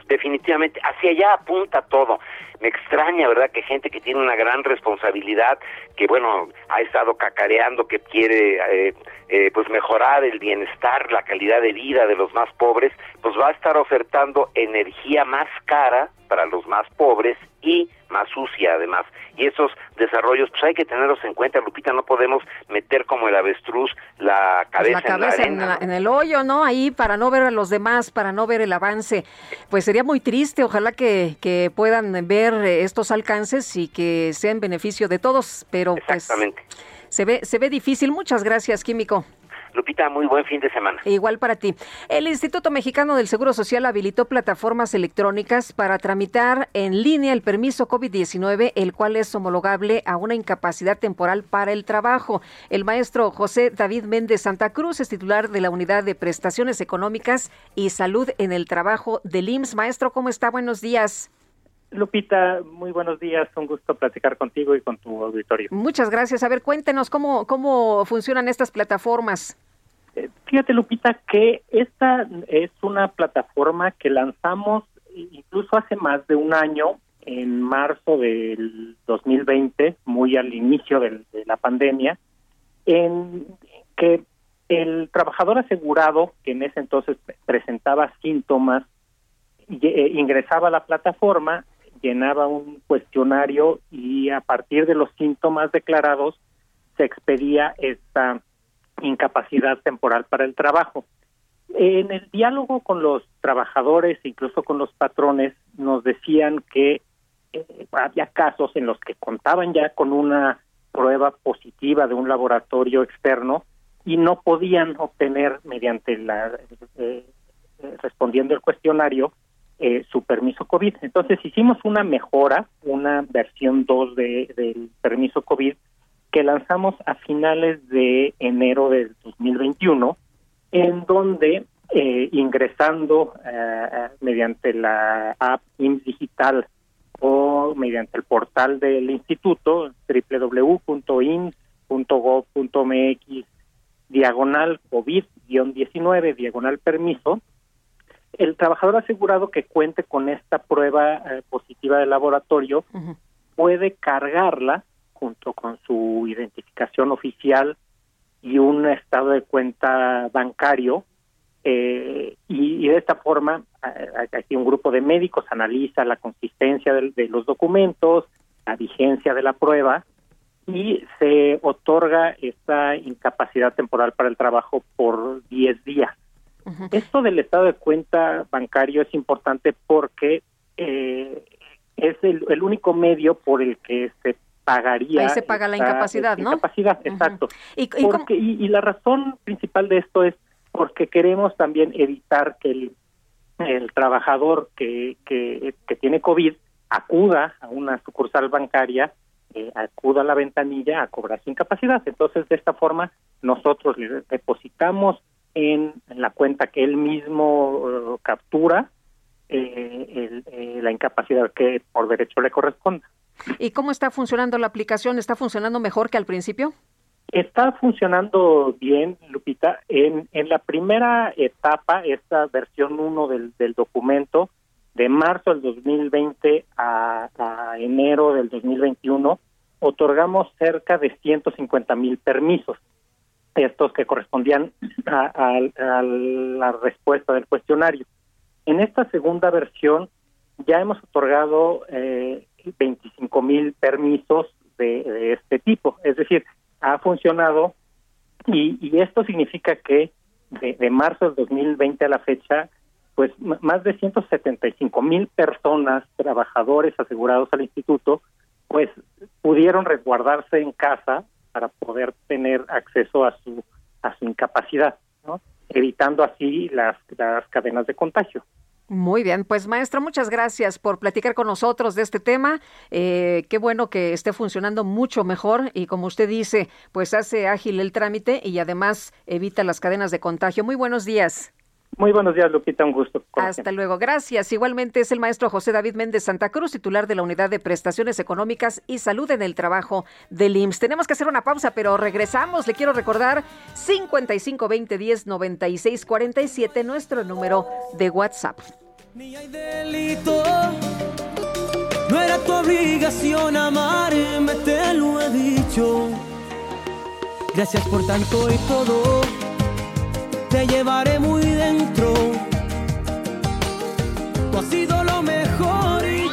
[SPEAKER 23] definitivamente hacia allá apunta todo. Me extraña, ¿verdad?, que gente que tiene una gran responsabilidad, que bueno, ha estado cacareando, que quiere eh, eh, pues mejorar el bienestar, la calidad de vida de los más pobres, pues va a estar ofertando energía más cara para los más pobres y más sucia además. Y esos desarrollos, pues hay que tenerlos en cuenta, Lupita, no podemos meter como el avestruz la cabeza,
[SPEAKER 1] cabeza
[SPEAKER 23] en, la
[SPEAKER 1] en, el hoyo, ¿no? Ahí para no ver a los demás, para no ver el avance. Pues sería muy triste, ojalá que, que puedan ver estos alcances y que sea en beneficio de todos, pero pues se ve, se ve difícil. Muchas gracias, Químico.
[SPEAKER 23] Lupita, muy buen fin de semana.
[SPEAKER 1] Igual para ti. El Instituto Mexicano del Seguro Social habilitó plataformas electrónicas para tramitar en línea el permiso COVID-19, el cual es homologable a una incapacidad temporal para el trabajo. El maestro José David Méndez Santa Cruz es titular de la Unidad de Prestaciones Económicas y Salud en el Trabajo del IMSS. Maestro, ¿cómo está? Buenos días.
[SPEAKER 22] Lupita, muy buenos días. Un gusto platicar contigo y con tu auditorio.
[SPEAKER 1] Muchas gracias. A ver, cuéntenos cómo, cómo funcionan estas plataformas.
[SPEAKER 22] Eh, fíjate, Lupita, que esta es una plataforma que lanzamos incluso hace más de un año, en marzo del 2020, muy al inicio de, la pandemia, en que el trabajador asegurado, que en ese entonces presentaba síntomas, eh, ingresaba a la plataforma, llenaba un cuestionario y a partir de los síntomas declarados se expedía esta incapacidad temporal para el trabajo. En el diálogo con los trabajadores, incluso con los patrones, nos decían que eh, había casos en los que contaban ya con una prueba positiva de un laboratorio externo y no podían obtener mediante la eh,
[SPEAKER 24] respondiendo el cuestionario eh, su permiso COVID. Entonces hicimos una mejora, una versión 2 de, del permiso COVID que lanzamos a finales de enero del 2021, en donde eh, ingresando eh, mediante la app IMSS Digital o mediante el portal del instituto www.ins.gov.mx diagonal COVID-19 diagonal permiso, el trabajador asegurado que cuente con esta prueba eh, positiva de laboratorio puede cargarla junto con su identificación oficial y un estado de cuenta bancario eh, y, de esta forma aquí un grupo de médicos analiza la consistencia de, de, los documentos, la vigencia de la prueba y se otorga esta incapacidad temporal para el trabajo por 10 días. Esto del estado de cuenta bancario es importante porque eh, es el, único medio por el que se pagaría.
[SPEAKER 1] Ahí se paga la incapacidad, ¿no?
[SPEAKER 24] Incapacidad, exacto. ¿Y, porque, y, la razón principal de esto es porque queremos también evitar que el, el trabajador que, que, que, tiene COVID acuda a una sucursal bancaria, eh, acuda a la ventanilla a cobrar su incapacidad. Entonces, de esta forma, nosotros le depositamos en, la cuenta que él mismo eh, captura eh, eh, la incapacidad que por derecho le corresponda.
[SPEAKER 1] ¿Y cómo está funcionando la aplicación? ¿Está funcionando mejor que al principio?
[SPEAKER 24] Está funcionando bien, Lupita. En, en la primera etapa, esta versión 1 del, del documento, de marzo del 2020 a, a enero del 2021, otorgamos cerca de 150 mil permisos estos que correspondían a, la respuesta del cuestionario. En esta segunda versión ya hemos otorgado eh, 25 mil permisos de, este tipo, es decir, ha funcionado y, esto significa que de, marzo del 2020 a la fecha, pues más de 175 mil personas, trabajadores asegurados al instituto, pues pudieron resguardarse en casa para poder tener acceso a su a su incapacidad, ¿no? evitando así las, las cadenas de contagio.
[SPEAKER 1] Muy bien, pues maestro, muchas gracias por platicar con nosotros de este tema. Eh, qué bueno que esté funcionando mucho mejor y como usted dice, pues hace ágil el trámite y además evita las cadenas de contagio. Muy buenos días.
[SPEAKER 24] Muy buenos días, Lupita, un gusto.
[SPEAKER 1] Hasta luego, gracias. Igualmente es el maestro José David Méndez Santa Cruz, titular de la Unidad de Prestaciones Económicas y Salud en el Trabajo del IMSS. Tenemos que hacer una pausa, pero regresamos. Le quiero recordar 55 20 10 96 47, nuestro número de WhatsApp. Ni hay delito, no era tu obligación amarme, te lo he dicho.
[SPEAKER 7] Gracias por tanto y todo te llevaré muy dentro. Tú has sido lo mejor y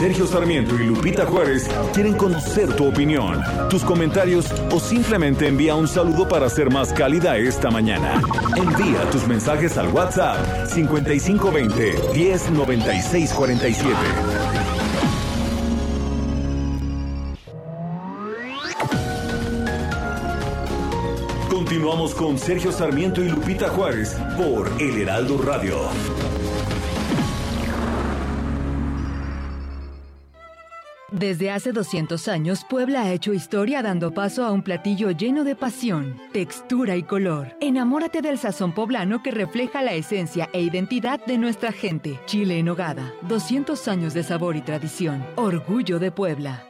[SPEAKER 2] Sergio Sarmiento y Lupita Juárez quieren conocer tu opinión, tus comentarios o simplemente envía un saludo para ser más cálida esta mañana. Envía tus mensajes al WhatsApp 5520 109647. Continuamos con Sergio Sarmiento y Lupita Juárez por El Heraldo Radio.
[SPEAKER 25] Desde hace 200 años, Puebla ha hecho historia dando paso a un platillo lleno de pasión, textura y color. Enamórate del sazón poblano que refleja la esencia e identidad de nuestra gente. Chile en hogada, 200 años de sabor y tradición. Orgullo de Puebla.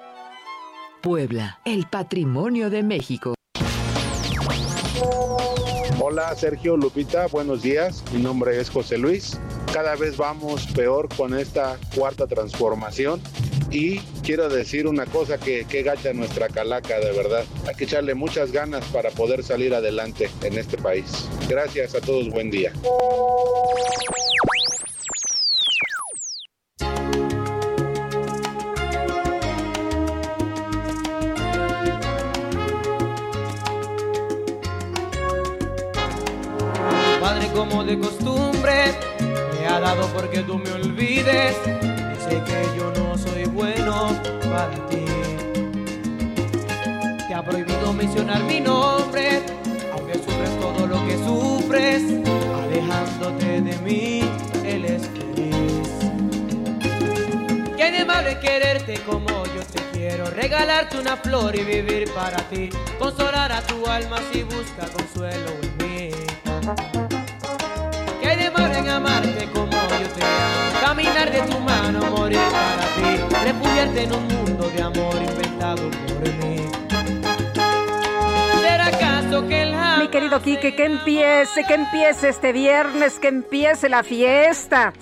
[SPEAKER 25] Puebla, el patrimonio de México.
[SPEAKER 26] Hola Sergio Lupita, buenos días. Mi nombre es José Luis. Cada vez vamos peor con esta cuarta transformación y quiero decir una cosa que, que gacha nuestra calaca de verdad. Hay que echarle muchas ganas para poder salir adelante en este país. Gracias a todos, buen día.
[SPEAKER 7] Como de costumbre me ha dado porque tú me olvides. Dice que yo no soy bueno para ti. Te ha prohibido mencionar mi nombre, aunque sufres todo lo que sufres. de mí él es feliz. Qué de malo es quererte como yo te quiero, regalarte una flor y vivir para ti, consolar a tu alma si busca consuelo en mí. Como yo caminar de tu mano, morir para ti, refugiarte en un mundo de amor inventado por mí.
[SPEAKER 1] Mi querido Quique, que empiece, que empiece este viernes, que empiece la fiesta.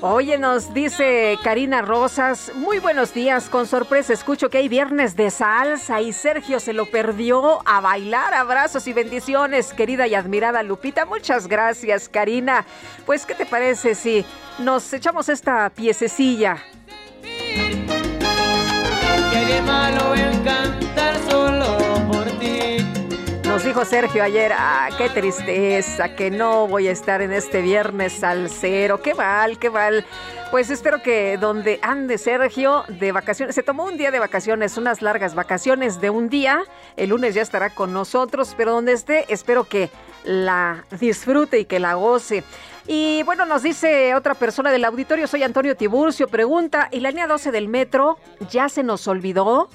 [SPEAKER 1] Oye, nos dice Karina Rosas, muy buenos días, con sorpresa escucho que hay viernes de salsa y Sergio se lo perdió a bailar. Abrazos y bendiciones, querida y admirada Lupita. Muchas gracias, Karina. Pues, ¿qué te parece si nos echamos esta piececilla?
[SPEAKER 7] Que de malo
[SPEAKER 1] Nos dijo Sergio ayer, ah, qué tristeza, que no voy a estar en este viernes salsero, qué mal, qué mal. Pues espero que donde ande Sergio de vacaciones, se tomó un día de vacaciones, unas largas vacaciones de un día, el lunes ya estará con nosotros, pero donde esté, espero que la disfrute y que la goce. Y bueno, nos dice otra persona del auditorio, soy Antonio Tiburcio, pregunta, ¿y la línea 12 del metro ya se nos olvidó?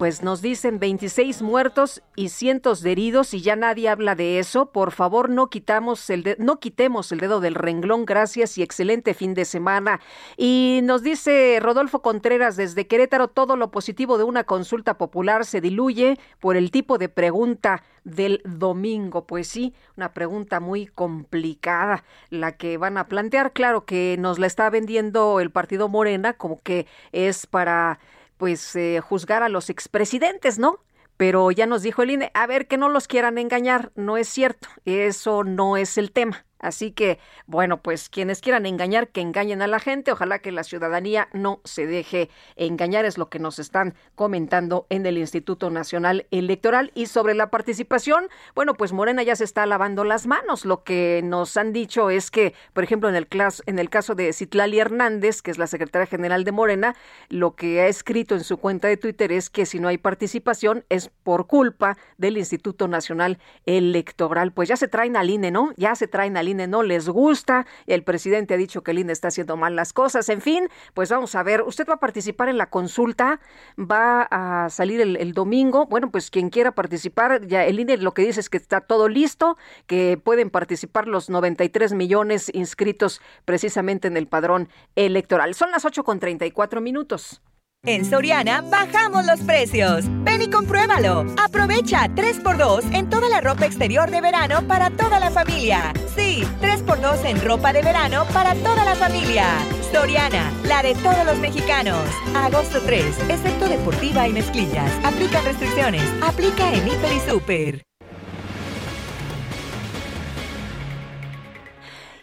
[SPEAKER 1] Pues nos dicen 26 muertos y cientos de heridos y ya nadie habla de eso. Por favor, no quitamos el no quitemos el dedo del renglón. Gracias y excelente fin de semana. Y nos dice Rodolfo Contreras desde Querétaro, todo lo positivo de una consulta popular se diluye por el tipo de pregunta del domingo. Pues sí, una pregunta muy complicada la que van a plantear. Claro que nos la está vendiendo el partido Morena como que es para pues eh, juzgar a los expresidentes, ¿no? Pero ya nos dijo el INE, a ver, que no los quieran engañar, no es cierto, eso no es el tema. Así que, bueno, pues quienes quieran engañar, que engañen a la gente. Ojalá que la ciudadanía no se deje engañar, es lo que nos están comentando en el Instituto Nacional Electoral. Y sobre la participación, bueno, pues Morena ya se está lavando las manos. Lo que nos han dicho es que, por ejemplo, en el, clas- en el caso de Citlali Hernández, que es la secretaria general de Morena, lo que ha escrito en su cuenta de Twitter es que si no hay participación es por culpa del Instituto Nacional Electoral. Pues ya se traen al INE, ¿no? Ya se traen al INE, no les gusta. El presidente ha dicho que el INE está haciendo mal las cosas. En fin, pues vamos a ver. ¿Usted va a participar en la consulta? ¿Va a salir el, el domingo? Bueno, pues quien quiera participar, ya el INE lo que dice es que está todo listo, que pueden participar los 93 millones inscritos precisamente en el padrón electoral. Son las 8 con 34 minutos.
[SPEAKER 13] En Soriana bajamos los precios. Ven y compruébalo. Aprovecha 3x2 en toda la ropa exterior de verano para toda la familia. Sí, 3x2 en ropa de verano para toda la familia. Soriana, la de todos los mexicanos. Agosto 3, excepto deportiva y mezclillas. Aplica restricciones. Aplica en Hiper y Super.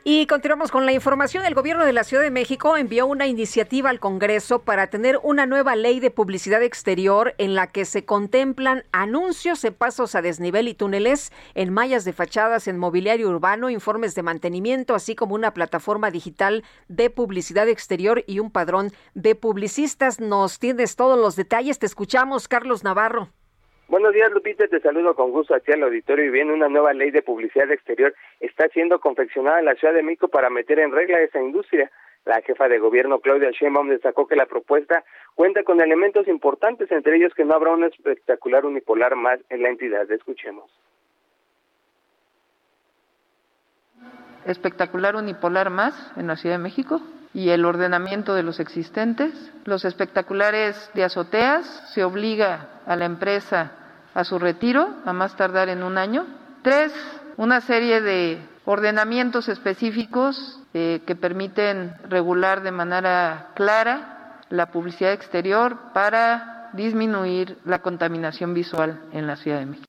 [SPEAKER 1] Y continuamos con la información. El gobierno de la Ciudad de México envió una iniciativa al Congreso para tener una nueva ley de publicidad exterior en la que se contemplan anuncios en pasos a desnivel y túneles, en mallas de fachadas, en mobiliario urbano, informes de mantenimiento, así como una plataforma digital de publicidad exterior y un padrón de publicistas. Nos tienes todos los detalles. Te escuchamos, Carlos Navarro.
[SPEAKER 18] Buenos días, Lupita. Te saludo con gusto aquí al auditorio. Y bien, una nueva ley de publicidad exterior está siendo confeccionada en la Ciudad de México para meter en regla esa industria. La jefa de gobierno, Claudia Sheinbaum, destacó que la propuesta cuenta con elementos importantes, entre ellos que no habrá un espectacular unipolar más en la entidad. Escuchemos.
[SPEAKER 19] espectacular unipolar más en la Ciudad de México y el ordenamiento de los existentes. Los espectaculares de azoteas se obliga a la empresa a su retiro a más tardar en un año. Tres, una serie de ordenamientos específicos eh, que permiten regular de manera clara la publicidad exterior para disminuir la contaminación visual en la Ciudad de México.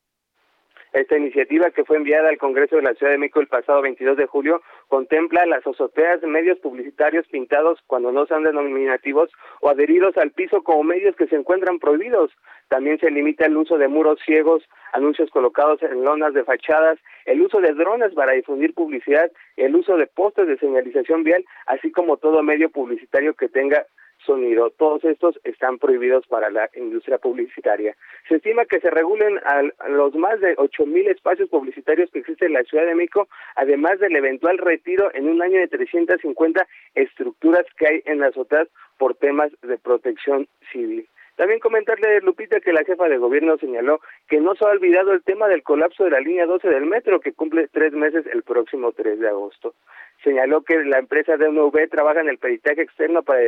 [SPEAKER 18] Esta iniciativa que fue enviada al Congreso de la Ciudad de México el pasado 22 de julio contempla las azoteas de medios publicitarios pintados cuando no sean denominativos o adheridos al piso como medios que se encuentran prohibidos. También se limita el uso de muros ciegos, anuncios colocados en lonas de fachadas, el uso de drones para difundir publicidad, el uso de postes de señalización vial, así como todo medio publicitario que tenga sonido. Todos estos están prohibidos para la industria publicitaria. Se estima que se regulen a los más de ocho mil espacios publicitarios que existen en la Ciudad de México, además del eventual retiro en un año de 350 estructuras que hay en las otras por temas de protección civil. También comentarle, Lupita, que la jefa de gobierno señaló que no se ha olvidado el tema del colapso de la línea 12 del metro, que cumple tres meses el próximo 3 de agosto. Señaló que la empresa DNV trabaja en el peritaje externo para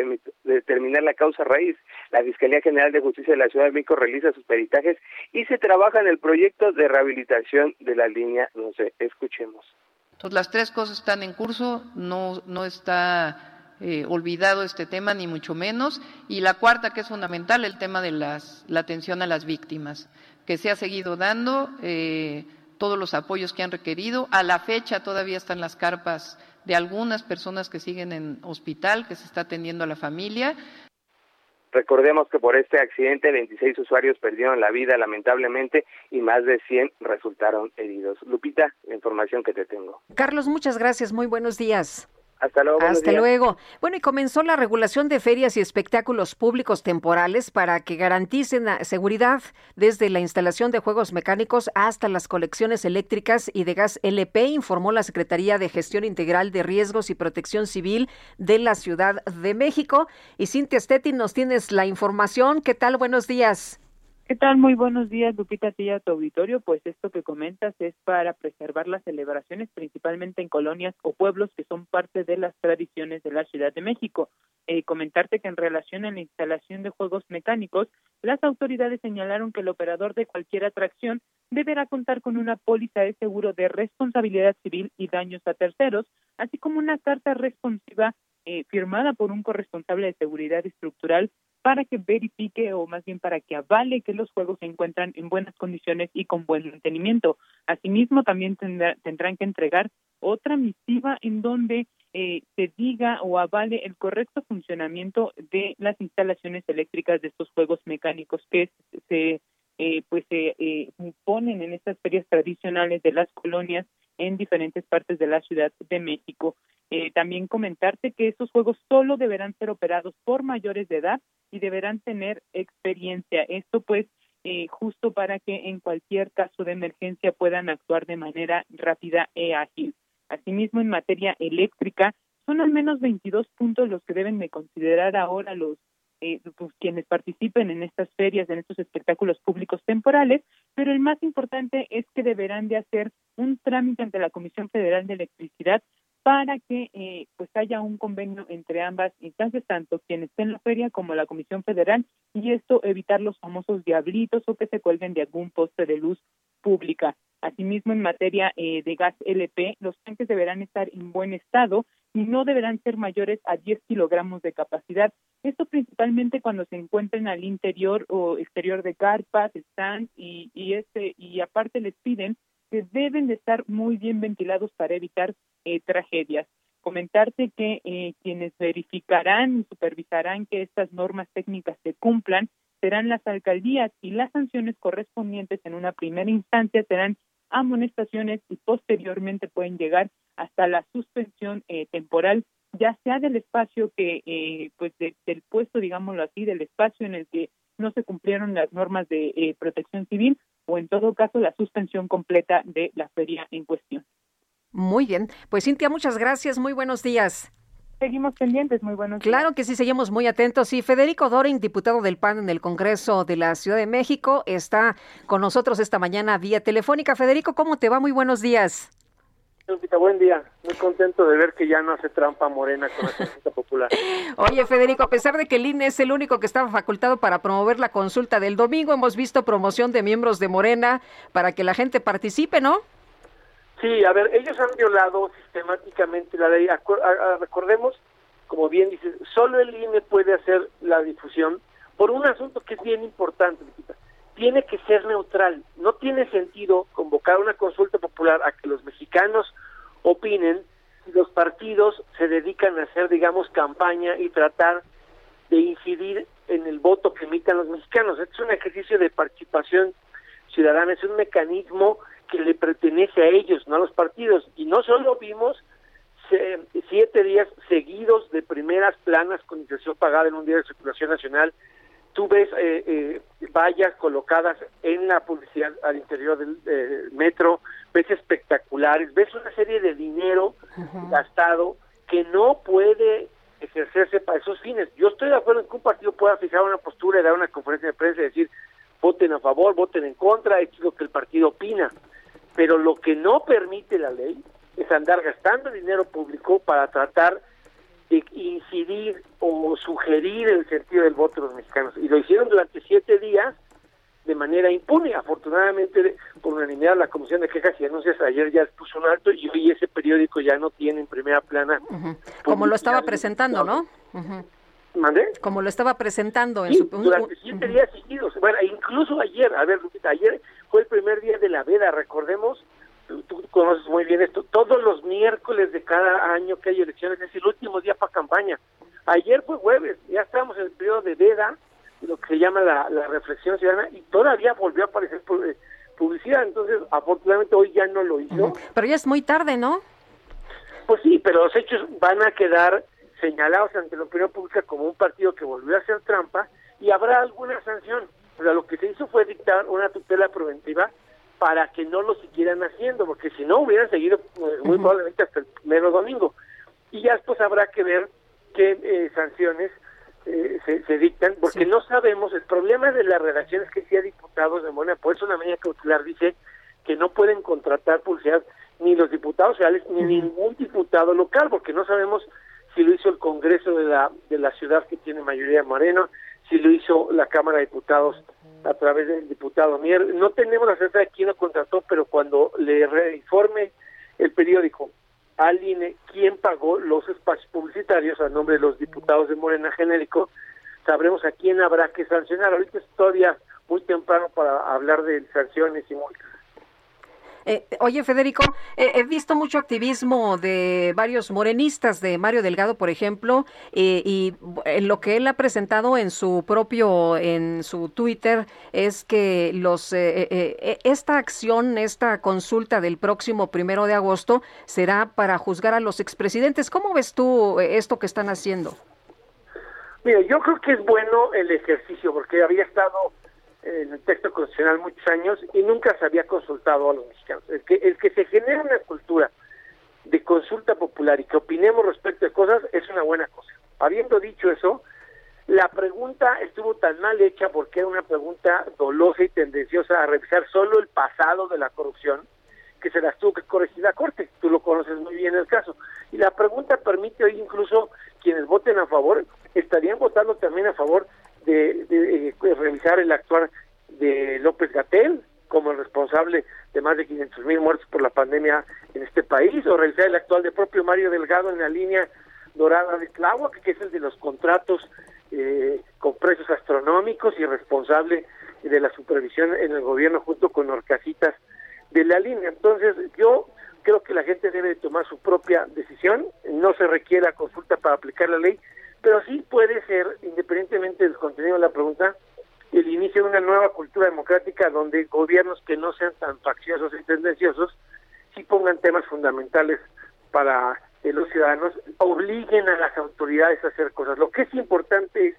[SPEAKER 18] determinar la causa raíz. La Fiscalía General de Justicia de la Ciudad de México realiza sus peritajes y se trabaja en el proyecto de rehabilitación de la línea 12. Escuchemos.
[SPEAKER 19] Entonces, las tres cosas están en curso, no, no está eh, olvidado este tema, ni mucho menos. Y la cuarta, que es fundamental, el tema de las, la atención a las víctimas, que se ha seguido dando eh, todos los apoyos que han requerido. A la fecha todavía están las carpas de algunas personas que siguen en hospital, que se está atendiendo a la familia.
[SPEAKER 18] Recordemos que por este accidente 26 usuarios perdieron la vida lamentablemente y más de 100 resultaron heridos. Lupita, la información que te tengo.
[SPEAKER 1] Carlos, muchas gracias. Muy buenos días.
[SPEAKER 18] Hasta luego.
[SPEAKER 1] Hasta luego. Bueno, y comenzó la regulación de ferias y espectáculos públicos temporales para que garanticen la seguridad desde la instalación de juegos mecánicos hasta las colecciones eléctricas y de gas LP, informó la Secretaría de Gestión Integral de Riesgos y Protección Civil de la Ciudad de México. Y Cintia Stettin, nos tienes la información. ¿Qué tal? Buenos días.
[SPEAKER 27] ¿Qué tal? Muy buenos días, Lupita Tilla, tu auditorio. Pues esto que comentas es para preservar las celebraciones, principalmente en colonias o pueblos que son parte de las tradiciones de la Ciudad de México. Eh, comentarte que en relación a la instalación de juegos mecánicos, las autoridades señalaron que el operador de cualquier atracción deberá contar con una póliza de seguro de responsabilidad civil y daños a terceros, así como una carta responsiva eh, firmada por un corresponsable de seguridad estructural para que verifique o más bien para que avale que los juegos se encuentran en buenas condiciones y con buen mantenimiento. Asimismo, también tendrán que entregar otra misiva en donde eh, se diga o avale el correcto funcionamiento de las instalaciones eléctricas de estos juegos mecánicos que se eh, pues se eh, ponen en estas ferias tradicionales de las colonias en diferentes partes de la Ciudad de México. Eh, también comentarte que estos juegos solo deberán ser operados por mayores de edad y deberán tener experiencia. Esto pues eh, justo para que en cualquier caso de emergencia puedan actuar de manera rápida e ágil. Asimismo, en materia eléctrica, son al menos 22 puntos los que deben de considerar ahora los eh, pues, quienes participen en estas ferias, en estos espectáculos públicos temporales, pero el más importante es que deberán de hacer un trámite ante la Comisión Federal de Electricidad para que eh, pues haya un convenio entre ambas instancias, tanto quien esté en la feria como la Comisión Federal, y esto evitar los famosos diablitos o que se cuelguen de algún poste de luz pública. Asimismo, en materia eh, de gas LP, los tanques deberán estar en buen estado y no deberán ser mayores a 10 kilogramos de capacidad. Esto principalmente cuando se encuentren al interior o exterior de carpas, stands y, y, este, y aparte les piden que deben de estar muy bien ventilados para evitar eh, tragedias. Comentarte que eh, quienes verificarán y supervisarán que estas normas técnicas se cumplan serán las alcaldías y las sanciones correspondientes en una primera instancia serán amonestaciones y posteriormente pueden llegar hasta la suspensión eh, temporal ya sea del espacio que pues del puesto digámoslo así del espacio en el que no se cumplieron las normas de protección civil o en todo caso la suspensión completa de la feria en cuestión.
[SPEAKER 1] Muy bien, pues Cintia, muchas gracias, muy buenos días.
[SPEAKER 27] Seguimos pendientes, muy buenos
[SPEAKER 1] días. Claro que sí, seguimos muy atentos. Y Federico Doring, diputado del PAN en el Congreso de la Ciudad de México, está con nosotros esta mañana vía telefónica. Federico, ¿cómo te va? Muy buenos días.
[SPEAKER 28] Buen día, muy contento de ver que ya no hace trampa Morena con la consulta popular.
[SPEAKER 1] Oye, Federico, a pesar de que el INE es el único que estaba facultado para promover la consulta del domingo, hemos visto promoción de miembros de Morena para que la gente participe, ¿no?
[SPEAKER 28] Sí, a ver, ellos han violado sistemáticamente la ley. Recordemos, como bien dices, solo el INE puede hacer la difusión por un asunto que es bien importante, tiene que ser neutral. No tiene sentido convocar una consulta popular a que los mexicanos opinen si los partidos se dedican a hacer, digamos, campaña y tratar de incidir en el voto que emitan los mexicanos. Este es un ejercicio de participación ciudadana, es un mecanismo que le pertenece a ellos, no a los partidos. Y no solo vimos siete días seguidos de primeras planas con inserción pagada en un día de circulación nacional. Tú ves eh, eh, vallas colocadas en la publicidad al interior del eh, metro, ves espectaculares, ves una serie de dinero gastado que no puede ejercerse para esos fines. Yo estoy de acuerdo en que un partido pueda fijar una postura y dar una conferencia de prensa y decir voten a favor, voten en contra, esto es lo que el partido opina. Pero lo que no permite la ley es andar gastando dinero público para tratar de incidir o sugerir el sentido del voto de los mexicanos. Y lo hicieron durante siete días de manera impune. Afortunadamente, por unanimidad, la Comisión de Quejas y Denuncias ayer ya puso un alto y hoy ese periódico ya no tiene en primera plana.
[SPEAKER 1] Como lo estaba presentando, ¿no?
[SPEAKER 28] ¿Mandé?
[SPEAKER 1] Como lo estaba presentando en
[SPEAKER 28] Sí,
[SPEAKER 1] su...
[SPEAKER 28] durante siete días seguidos. Bueno, incluso ayer, a ver, Lupita, ayer fue el primer día de la veda, recordemos, tú, tú conoces muy bien esto, todos los miércoles de cada año que hay elecciones es el último día para campaña. Ayer fue jueves, ya estamos en el periodo de veda, lo que se llama la, la reflexión ciudadana, y todavía volvió a aparecer eh, publicidad, entonces afortunadamente hoy ya no lo hizo.
[SPEAKER 1] Pero ya es muy tarde, ¿no?
[SPEAKER 28] Pues sí, pero los hechos van a quedar señalados ante la opinión pública como un partido que volvió a hacer trampa y habrá alguna sanción. O sea, lo que se hizo fue dictar una tutela preventiva para que no lo siguieran haciendo, porque si no hubieran seguido pues, muy probablemente hasta el primero domingo. Y ya después habrá que ver qué eh, sanciones eh, se, se dictan, porque no sabemos, el problema de la redacción es que si hay diputados de Morena, por eso la medida cautelar dice que no pueden contratar publicidad ni los diputados federales ni ningún diputado local, porque no sabemos si lo hizo el Congreso de la, de la ciudad que tiene mayoría moreno, si lo hizo la Cámara de Diputados a través del diputado Mier. No tenemos la certeza de quién lo contrató, pero cuando le reinforme el periódico al INE quién pagó los espacios publicitarios a nombre de los diputados de Morena genérico, sabremos a quién habrá que sancionar. Ahorita es todavía muy temprano para hablar de sanciones y multas.
[SPEAKER 1] Eh, oye, Federico, eh, he visto mucho activismo de varios morenistas, de Mario Delgado, por ejemplo, eh, y en lo que él ha presentado en su propio, en su Twitter, es que los eh, eh, eh, esta acción, esta consulta del próximo primero de agosto será para juzgar a los expresidentes. ¿Cómo ves tú eh, esto que están haciendo?
[SPEAKER 28] Mira, yo creo que es bueno el ejercicio, porque había estado en el texto constitucional muchos años y nunca se había consultado a los mexicanos. El que, el que se genere una cultura de consulta popular y que opinemos respecto de cosas es una buena cosa. Habiendo dicho eso, la pregunta estuvo tan mal hecha porque era una pregunta dolosa y tendenciosa a revisar solo el pasado de la corrupción que se las tuvo que corregir la Corte. Tú lo conoces muy bien el caso. Y la pregunta permite hoy incluso quienes voten a favor estarían votando también a favor de, de, eh, revisar el actuar de López Gatel como el responsable de más de 500 mil muertos por la pandemia en este país, o revisar el actual de propio Mario Delgado en la línea dorada de Tláhuac, que es el de los contratos eh, con precios astronómicos y responsable de la supervisión en el gobierno junto con Orcasitas de la línea. Entonces, yo creo que la gente debe tomar su propia decisión, no se requiere la consulta para aplicar la ley, pero sí puede ser, independientemente del contenido de la pregunta, el inicio de una nueva cultura democrática donde gobiernos que no sean tan facciosos y tendenciosos sí pongan temas fundamentales para eh, los ciudadanos, obliguen a las autoridades a hacer cosas. Lo que es importante es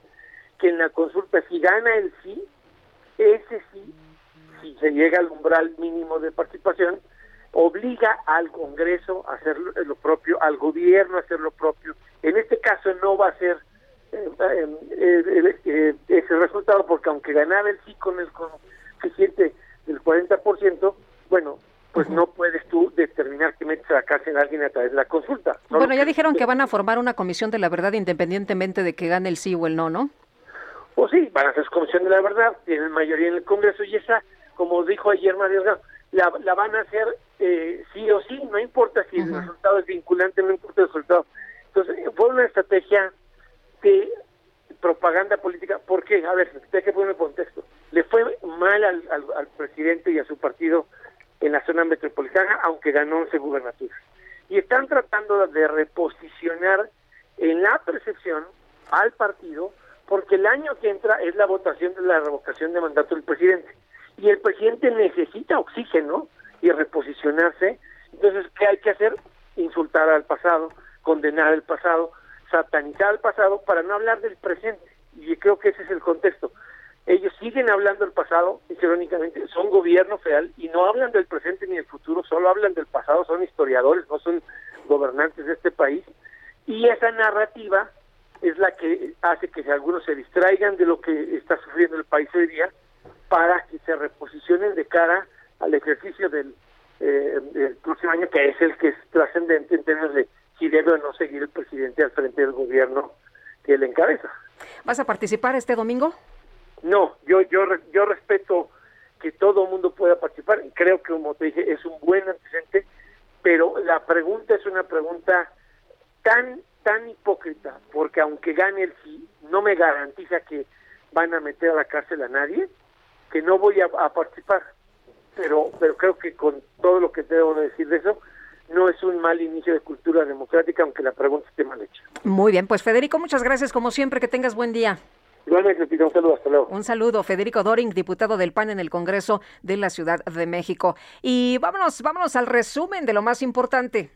[SPEAKER 28] que en la consulta, si gana el sí, ese sí, si se llega al umbral mínimo de participación, obliga al Congreso a hacer lo- propio, al gobierno a hacer lo propio. En este caso no va a ser eh, eh, eh, eh, ese resultado porque aunque ganaba el sí con el coeficiente del 40%, bueno, pues no puedes tú determinar que metes a la cárcel a alguien a través de la consulta. Solo
[SPEAKER 1] Bueno, ya dijeron que van a formar una comisión de la verdad independientemente de que gane el sí o el no, ¿no?
[SPEAKER 28] Pues sí, van a hacer comisión de la verdad, tienen mayoría en el Congreso y esa, como dijo ayer Mario la, la van a hacer eh, sí o sí, no importa si el resultado es vinculante, no importa el resultado. Entonces, fue una estrategia de propaganda política. ¿Por qué? A ver, hay que poner el contexto. Le fue mal al, al, al presidente y a su partido en la zona metropolitana, aunque ganó 11 gubernaturas. Y están tratando de reposicionar en la percepción al partido, porque el año que entra es la votación de la revocación de mandato del presidente. Y el presidente necesita oxígeno y reposicionarse. Entonces, ¿qué hay que hacer? Insultar al pasado, condenar el pasado, satanizar el pasado para no hablar del presente. Y creo que ese es el contexto. Ellos siguen hablando del pasado, irónicamente, son gobierno federal y no hablan del presente ni del futuro, solo hablan del pasado, son historiadores, no son gobernantes de este país. Y esa narrativa es la que hace que algunos se distraigan de lo que está sufriendo el país hoy día para que se reposicionen de cara al ejercicio del, eh, del próximo año, que es el que es trascendente en términos de si debe o no seguir el presidente al frente del gobierno que él encabeza.
[SPEAKER 1] ¿Vas a participar este domingo?
[SPEAKER 28] No, yo yo yo respeto que todo el mundo pueda participar creo que como te dije es un buen antecedente, pero la pregunta es una pregunta tan tan hipócrita, porque aunque gane el sí, no me garantiza que van a meter a la cárcel a nadie, que no voy a, a participar. Pero pero creo que con todo lo que debo decir de eso, no es un mal inicio de cultura democrática, aunque la pregunta esté mal hecha.
[SPEAKER 1] Muy bien, pues Federico, muchas gracias como siempre, que tengas buen día.
[SPEAKER 28] Igualmente, un saludo, hasta luego.
[SPEAKER 1] Un saludo, Federico Doring, diputado del PAN en el Congreso de la Ciudad de México. Y vámonos, vámonos al resumen de lo más importante.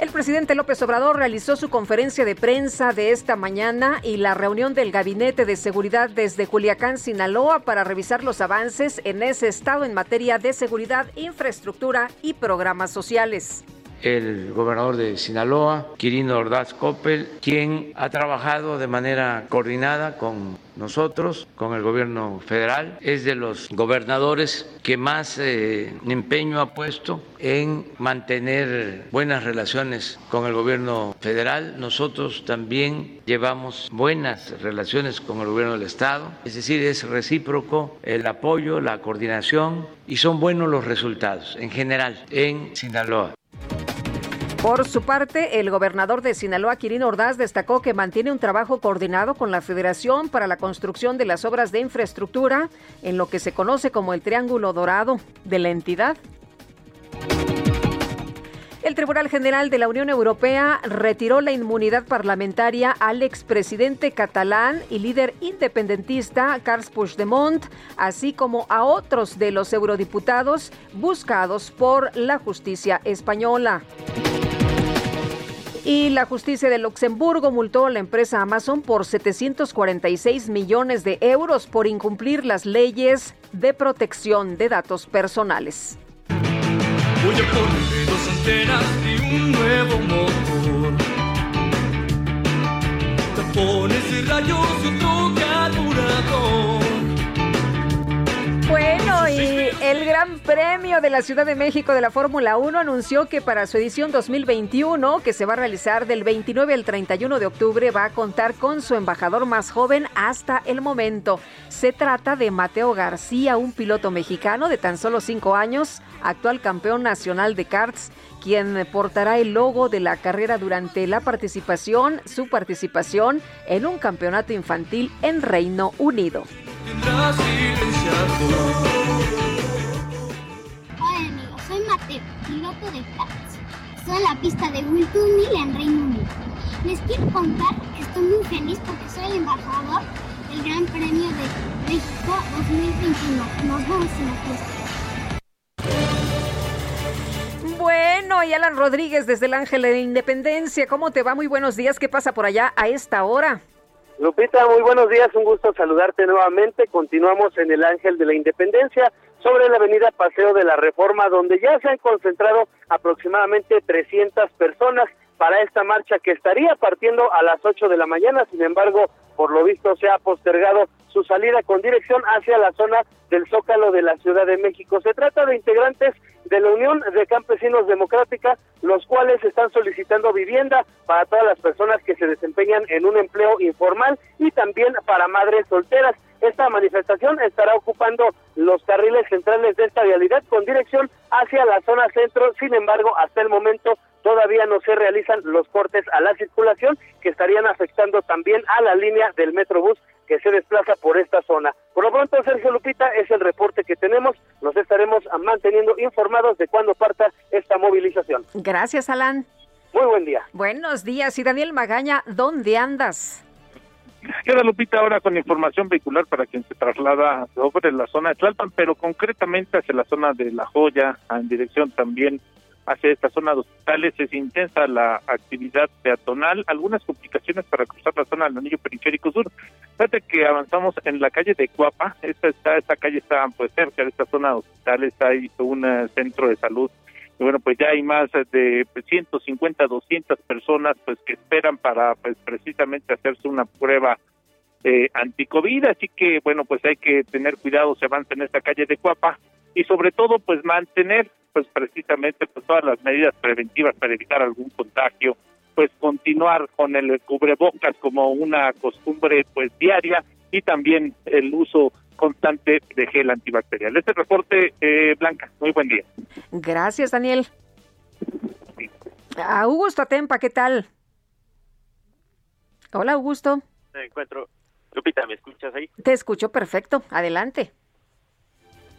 [SPEAKER 1] El presidente López Obrador realizó su conferencia de prensa de esta mañana y la reunión del Gabinete de Seguridad desde Culiacán, Sinaloa, para revisar los avances en ese estado en materia de seguridad, infraestructura y programas sociales
[SPEAKER 29] el gobernador de Sinaloa, Quirino Ordaz Coppel, quien ha trabajado de manera coordinada con nosotros, con el gobierno federal. Es de los gobernadores que más eh, empeño ha puesto en mantener buenas relaciones con el gobierno federal. Nosotros también llevamos buenas relaciones con el gobierno del Estado. Es decir, es recíproco el apoyo, la coordinación y son buenos los resultados en general en Sinaloa.
[SPEAKER 1] Por su parte, el gobernador de Sinaloa, Quirino Ordaz, destacó que mantiene un trabajo coordinado con la Federación para la construcción de las obras de infraestructura en lo que se conoce como el Triángulo Dorado de la entidad. El Tribunal General de la Unión Europea retiró la inmunidad parlamentaria al expresidente catalán y líder independentista Carles Puigdemont, así como a otros de los eurodiputados buscados por la justicia española. Y la justicia de Luxemburgo multó a la empresa Amazon por 746 millones de euros por incumplir las leyes de protección de datos personales.
[SPEAKER 30] Voy a ponerle dos antenas y un nuevo motor. Tapones y rayos y otro carburador.
[SPEAKER 1] Bueno, y el Gran Premio de la Ciudad de México de la Fórmula 1 anunció que para su edición 2021, que se va a realizar del 29 al 31 de octubre, va a contar con su embajador más joven hasta el momento. Se trata de Mateo García, un piloto mexicano de tan solo 5 años, actual campeón nacional de karts, quien portará el logo de la carrera durante la participación, su participación en un campeonato infantil en Reino Unido.
[SPEAKER 31] De. Estoy en la pista de Will Tunnel en Reino Unido. Les quiero contar que estoy muy feliz porque soy el embajador del Gran Premio de México 2021. Nos vemos en la pista.
[SPEAKER 1] Bueno, y Alan Rodríguez desde el Ángel de la Independencia, ¿cómo te va? Muy buenos días, ¿qué pasa por allá a esta hora?
[SPEAKER 18] Lupita, muy buenos días, un gusto saludarte nuevamente. Continuamos en el Ángel de la Independencia sobre la avenida Paseo de la Reforma, donde ya se han concentrado aproximadamente 300 personas para esta marcha que estaría partiendo a las 8 de la mañana. Sin embargo, por lo visto se ha postergado su salida con dirección hacia la zona del Zócalo de la Ciudad de México. Se trata de integrantes de la Unión de Campesinos Democrática, los cuales están solicitando vivienda para todas las personas que se desempeñan en un empleo informal y también para madres solteras. Esta manifestación estará ocupando los carriles centrales de esta vialidad con dirección hacia la zona centro. Sin embargo, hasta el momento todavía no se realizan los cortes a la circulación que estarían afectando también a la línea del Metrobús que se desplaza por esta zona. Por lo pronto, Sergio Lupita, es el reporte que tenemos. Nos estaremos manteniendo informados de cuándo parta esta movilización.
[SPEAKER 1] Gracias, Alan.
[SPEAKER 18] Muy buen día.
[SPEAKER 1] Buenos días. Y Daniel Magaña, ¿dónde andas?
[SPEAKER 32] Queda Lupita ahora con información vehicular para quien se traslada sobre la zona de Tlalpan, pero concretamente hacia la zona de La Joya, en dirección también hacia esta zona de hospitales. Es intensa la actividad peatonal, algunas complicaciones para cruzar la zona del anillo periférico sur. Fíjate que avanzamos en la calle de Cuapa, esta está, esta calle está pues cerca de esta zona de hospitales, hay un eh, centro de salud bueno, pues ya hay más de 150, 200 personas pues que esperan para pues precisamente hacerse una prueba eh, anticovid, así que bueno, pues hay que tener cuidado, se avanza en esta calle de Cuapa y sobre todo pues mantener pues precisamente pues todas las medidas preventivas para evitar algún contagio, pues continuar con el cubrebocas como una costumbre pues diaria y también el uso constante de gel antibacterial. Este reporte, eh, Blanca, muy buen día.
[SPEAKER 1] Gracias, Daniel. A Augusto Atempa, ¿qué tal? Hola, Augusto.
[SPEAKER 8] Me encuentro. Lupita, ¿me escuchas ahí?
[SPEAKER 1] Te escucho perfecto. Adelante.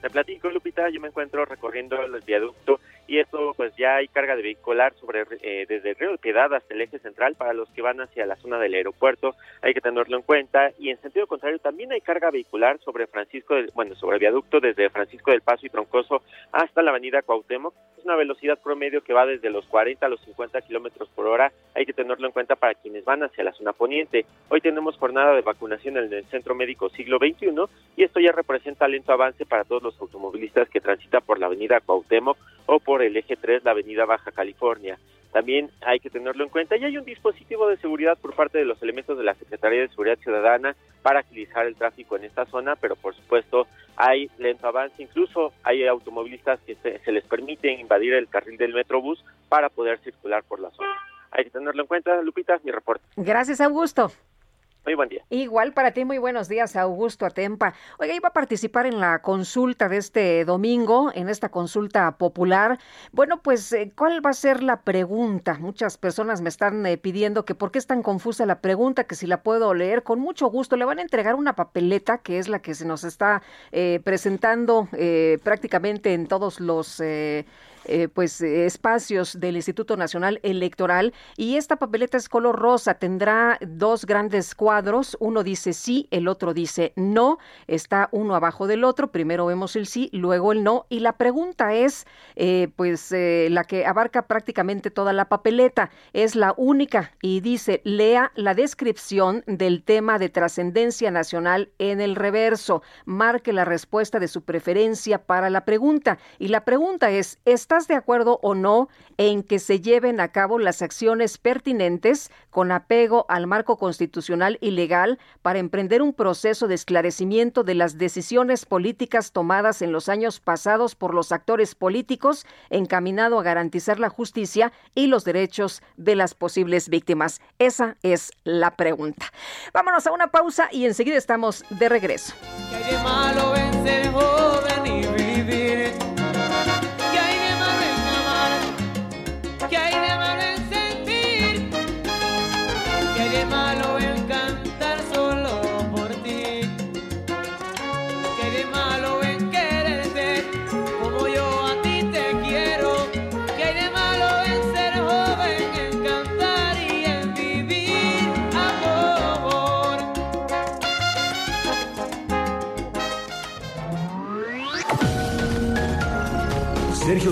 [SPEAKER 8] Te platico, Lupita, yo me encuentro recorriendo el viaducto y esto pues ya hay carga de vehicular sobre eh, desde el río de Piedad hasta el eje central para los que van hacia la zona del aeropuerto, hay que tenerlo en cuenta. Y en sentido contrario también hay carga vehicular sobre Francisco, bueno, sobre el viaducto desde Francisco del Paso y Troncoso hasta la avenida Cuauhtémoc, es una velocidad promedio que va desde los 40 a los 50 kilómetros por hora, hay que tenerlo en cuenta para quienes van hacia la zona poniente. Hoy tenemos jornada de vacunación en el Centro Médico Siglo XXI y esto ya representa lento avance para todos los automovilistas que transitan por la avenida Cuauhtémoc o por el eje 3, la avenida Baja California. También hay que tenerlo en cuenta y hay un dispositivo de seguridad por parte de los elementos de la Secretaría de Seguridad Ciudadana para agilizar el tráfico en esta zona, pero por supuesto hay lento avance, incluso hay automovilistas que se, se les permite invadir el carril del Metrobús para poder circular por la zona. Hay que tenerlo en cuenta, Lupita, mi reporte.
[SPEAKER 1] Gracias, Augusto.
[SPEAKER 8] Muy buen día.
[SPEAKER 1] Igual para ti, muy buenos días, Augusto Atempa. Oiga, iba a participar en la consulta de este domingo, en esta consulta popular. Bueno, pues, eh, ¿cuál va a ser la pregunta? Muchas personas me están eh, pidiendo que por qué es tan confusa la pregunta, que si la puedo leer. Con mucho gusto, le van a entregar una papeleta, que es la que se nos está eh, presentando prácticamente en todos los eh, pues espacios del Instituto Nacional Electoral y esta papeleta es color rosa, tendrá dos grandes cuadros, uno dice sí, el otro dice no, está uno abajo del otro, primero vemos el sí, luego el no y la pregunta es eh, pues eh, la que abarca prácticamente toda la papeleta, es la única y dice lea la descripción del tema de trascendencia nacional en el reverso, marque la respuesta de su preferencia para la pregunta y la pregunta es, ¿estás de acuerdo o no en que se lleven a cabo las acciones pertinentes con apego al marco constitucional y legal para emprender un proceso de esclarecimiento de las decisiones políticas tomadas en los años pasados por los actores políticos encaminado a garantizar la justicia y los derechos de las posibles víctimas? Esa es la pregunta. Vámonos a una pausa y enseguida estamos de regreso.
[SPEAKER 7] Sergio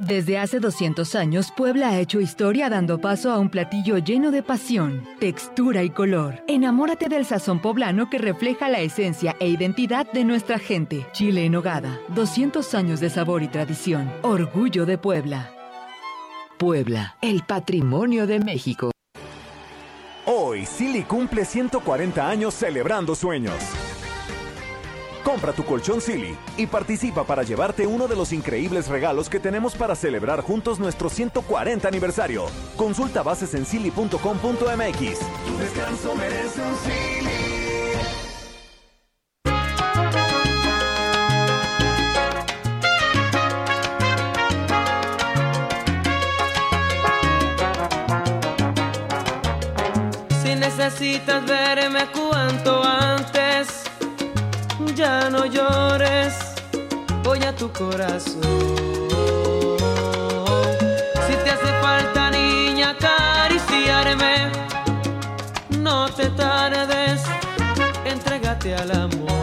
[SPEAKER 25] Desde hace 200 años, Puebla ha hecho historia dando paso a un platillo lleno de pasión, textura y color. Enamórate del sazón poblano que refleja la esencia e identidad de nuestra gente. Chile en hogada, 200 años de sabor y tradición. Orgullo de Puebla. Puebla, el patrimonio de México.
[SPEAKER 2] Hoy, Silly cumple 140 años celebrando sueños. Compra tu colchón Silly y participa para llevarte uno de los increíbles regalos que tenemos para celebrar juntos nuestro 140 aniversario. Consulta bases
[SPEAKER 33] Tu descanso merece un Silly.
[SPEAKER 7] Si necesitas verme cuanto antes ya no llores, voy a tu corazón. Si te hace falta, niña, acariciarme, no te tardes, entrégate al amor.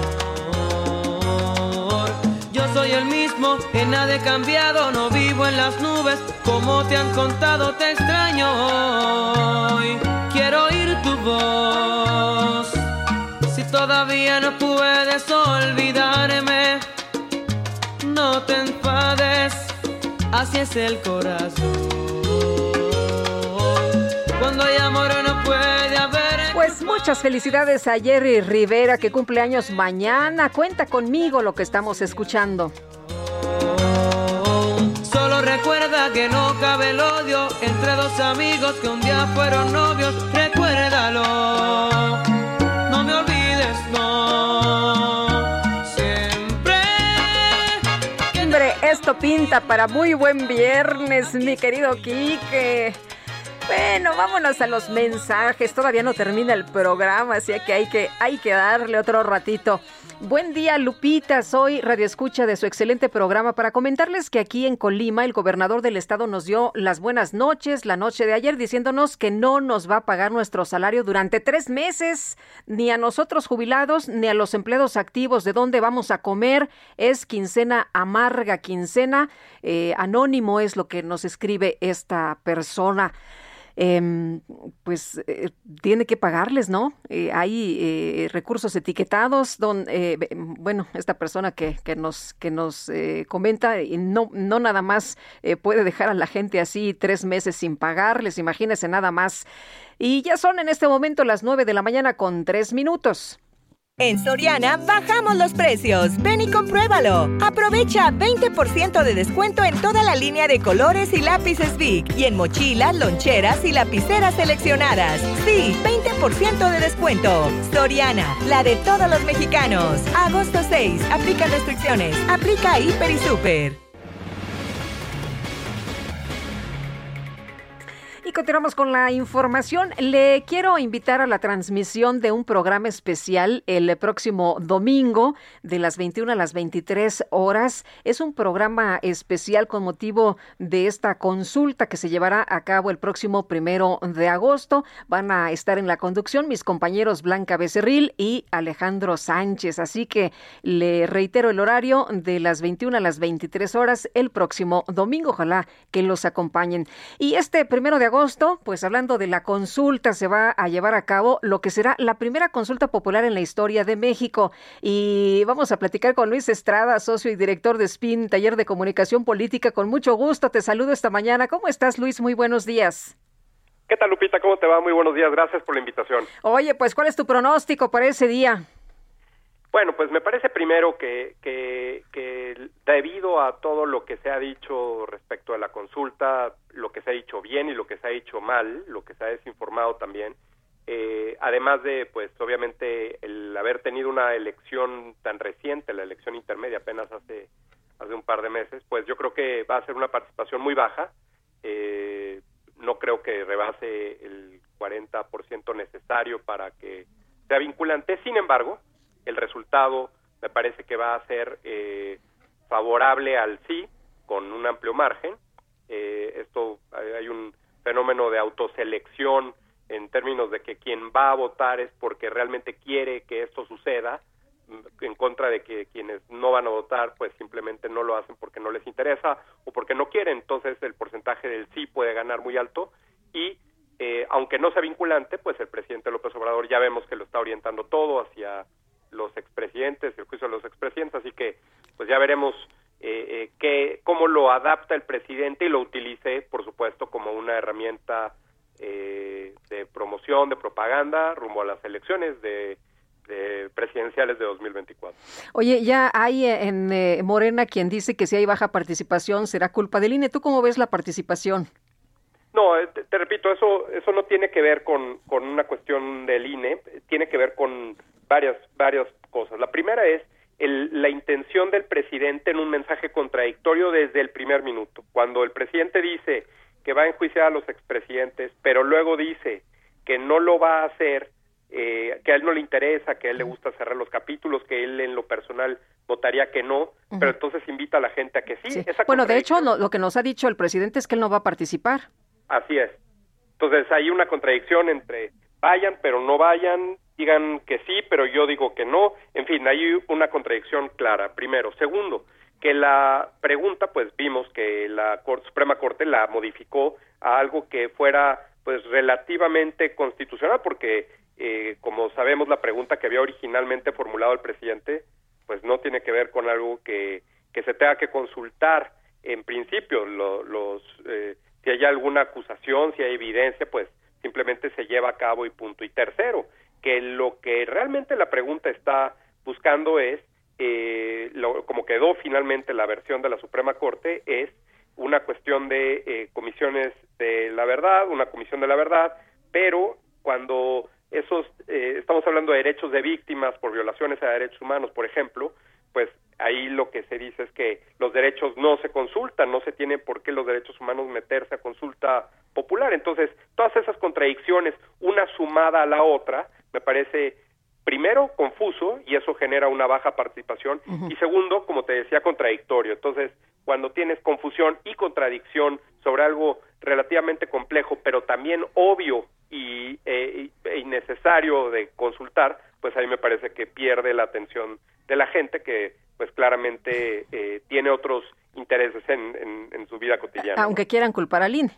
[SPEAKER 7] Yo soy el mismo, en nada he cambiado, no vivo en las nubes, como te han contado, te extraño. Quiero oír tu voz. Todavía no puedes olvidarme, no te enfades, así es el corazón. Cuando hay amor no puede haber.
[SPEAKER 1] Pues muchas felicidades a Jerry Rivera que cumple años mañana. Cuenta conmigo lo que estamos escuchando.
[SPEAKER 7] Solo recuerda que no cabe el odio entre dos amigos que un día fueron novios. Recuérdalo. Siempre.
[SPEAKER 1] Hombre, esto pinta para muy buen viernes, mi querido Quique. Bueno, vámonos a los mensajes. Todavía no termina el programa, así que hay que, hay que darle otro ratito. Buen día, Lupita. Soy Radio Escucha de su excelente programa para comentarles que aquí en Colima el gobernador del estado nos dio las buenas noches la noche de ayer diciéndonos que no nos va a pagar nuestro salario durante tres meses, ni a nosotros jubilados, ni a los empleados activos. ¿De dónde vamos a comer? Es quincena amarga, quincena. Eh, anónimo es lo que nos escribe esta persona. Eh, pues eh, tiene que pagarles, ¿no? Eh, hay eh, recursos etiquetados, don, bueno, esta persona que, que nos que nos comenta y no no nada más puede dejar a la gente así tres meses sin pagarles, imagínese nada más. Y ya son en este momento las nueve de la mañana con tres minutos.
[SPEAKER 13] En Soriana bajamos los precios. Ven y compruébalo. Aprovecha 20% de descuento en toda la línea de colores y lápices Big y en mochilas, loncheras y lapiceras seleccionadas. Sí, 20% de descuento. Soriana, la de todos los mexicanos. Agosto 6, aplica restricciones. Aplica Hiper y Super.
[SPEAKER 1] Y continuamos con la información. Le quiero invitar a la transmisión de un programa especial el próximo domingo de las 21 a las 23 horas. Es un programa especial con motivo de esta consulta que se llevará a cabo el próximo primero de agosto. Van a estar en la conducción mis compañeros Blanca Becerril y Alejandro Sánchez. Así que le reitero el horario de las 21 a las 23 horas el próximo domingo. Ojalá que los acompañen. Y este primero de agosto agosto, pues hablando de la consulta, se va a llevar a cabo lo que será la primera consulta popular en la historia de México. Y vamos a platicar con Luis Estrada, socio y director de SPIN, taller de comunicación política. Con mucho gusto te saludo esta mañana. ¿Cómo estás, Luis? Muy buenos días.
[SPEAKER 34] ¿Qué tal, Lupita? ¿Cómo te va? Muy buenos días. Gracias por la invitación.
[SPEAKER 1] Oye, pues, ¿cuál es tu pronóstico para ese día?
[SPEAKER 34] Bueno, pues me parece primero que, que, que, debido a todo lo que se ha dicho respecto a la consulta, lo que se ha dicho bien y lo que se ha dicho mal, lo que se ha desinformado también, eh, además de, pues obviamente, el haber tenido una elección tan reciente, la elección intermedia apenas hace, hace un par de meses, pues yo creo que va a ser una participación muy baja. Eh, no creo que rebase el 40% necesario para que sea vinculante. Sin embargo, el resultado me parece que va a ser eh, favorable al sí con un amplio margen. Eh, esto hay un fenómeno de autoselección en términos de que quien va a votar es porque realmente quiere que esto suceda, en contra de que quienes no van a votar pues simplemente no lo hacen porque no les interesa o porque no quieren, entonces el porcentaje del sí puede ganar muy alto y eh, aunque no sea vinculante, pues el presidente López Obrador ya vemos que lo está orientando todo hacia los expresidentes, el juicio de los expresidentes, así que pues ya veremos eh, eh, qué, cómo lo adapta el presidente y lo utilice, por supuesto, como una herramienta eh, de promoción, de propaganda rumbo a las elecciones de, de presidenciales de 2024.
[SPEAKER 1] Oye, ya hay en eh, Morena quien dice que si hay baja participación será culpa del INE. ¿Tú cómo ves la participación?
[SPEAKER 34] No, eh, te, te, repito, eso eso no tiene que ver con, con una cuestión del INE, tiene que ver con varias varias cosas. La primera es el, la intención del presidente en un mensaje contradictorio desde el primer minuto. Cuando el presidente dice que va a enjuiciar a los expresidentes, pero luego dice que no lo va a hacer, eh, que a él no le interesa, que a él le gusta cerrar los capítulos, que él en lo personal votaría que no, pero entonces invita a la gente a que sí.
[SPEAKER 1] bueno, de hecho, lo, que nos ha dicho el presidente es que él no va a participar.
[SPEAKER 34] Así es. Entonces hay una contradicción entre vayan, pero no vayan, digan que sí, pero yo digo que no. En fin, hay una contradicción clara, primero. Segundo, que la pregunta, pues vimos que la Suprema Corte la modificó a algo que fuera pues relativamente constitucional, porque eh, como sabemos la pregunta que había originalmente formulado el presidente, pues no tiene que ver con algo que, que se tenga que consultar en principio. los, eh, si hay alguna acusación, si hay evidencia, pues simplemente se lleva a cabo y punto. Y tercero, que lo que realmente la pregunta está buscando es, eh, lo, como quedó finalmente la versión de la Suprema Corte, es una cuestión de eh, comisiones de la verdad, una comisión de la verdad, pero cuando esos, eh, estamos hablando de derechos de víctimas por violaciones a derechos humanos, por ejemplo, pues ahí lo que se dice es que los derechos no se consultan, no se tiene por qué los derechos humanos meterse a consulta popular. Entonces, todas esas contradicciones, una sumada a la otra, me parece primero confuso y eso genera una baja participación y segundo, como te decía, contradictorio. Entonces, cuando tienes confusión y contradicción sobre algo relativamente complejo, pero también obvio y eh, innecesario de consultar, pues ahí me parece que pierde la atención de la gente que pues claramente eh, tiene otros intereses en, en, su vida cotidiana.
[SPEAKER 1] Aunque quieran culpar al INE.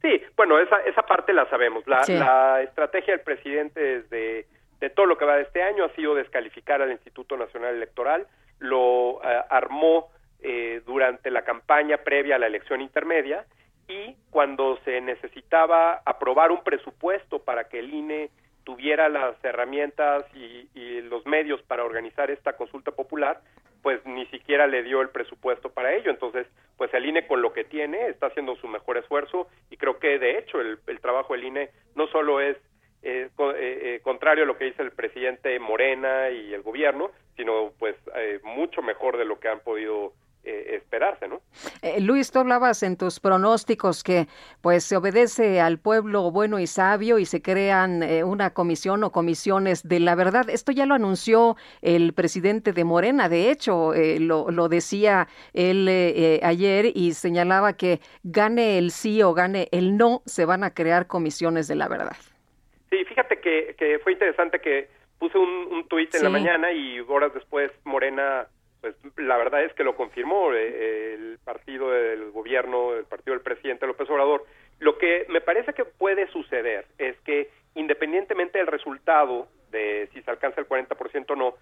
[SPEAKER 34] Sí, bueno, esa, esa parte la sabemos. La, la estrategia del presidente desde de todo lo que va de este año ha sido descalificar al Instituto Nacional Electoral, lo eh, armó eh, durante la campaña previa a la elección intermedia y cuando se necesitaba aprobar un presupuesto para que el INE tuviera las herramientas y, los medios para organizar esta consulta popular, pues ni siquiera le dio el presupuesto para ello. Entonces, pues el INE con lo que tiene está haciendo su mejor esfuerzo y creo que de hecho el, trabajo del INE no solo es eh, eh, contrario a lo que dice el presidente Morena y el gobierno, sino pues eh, mucho mejor de lo que han podido eh, esperarse, ¿no?
[SPEAKER 1] Eh, Luis, tú hablabas en tus pronósticos que pues se obedece al pueblo bueno y sabio y se crean eh, una comisión o comisiones de la verdad. Esto ya lo anunció el presidente de Morena, de hecho, lo, lo, decía él ayer y señalaba que gane el sí o gane el no, se van a crear comisiones de la verdad.
[SPEAKER 34] Sí, fíjate que, que fue interesante que puse un, un tuit en la mañana y horas después Morena pues la verdad es que lo confirmó eh, el partido del gobierno, el partido del presidente López Obrador. Lo que me parece que puede suceder es que independientemente del resultado de si se alcanza el 40% o no,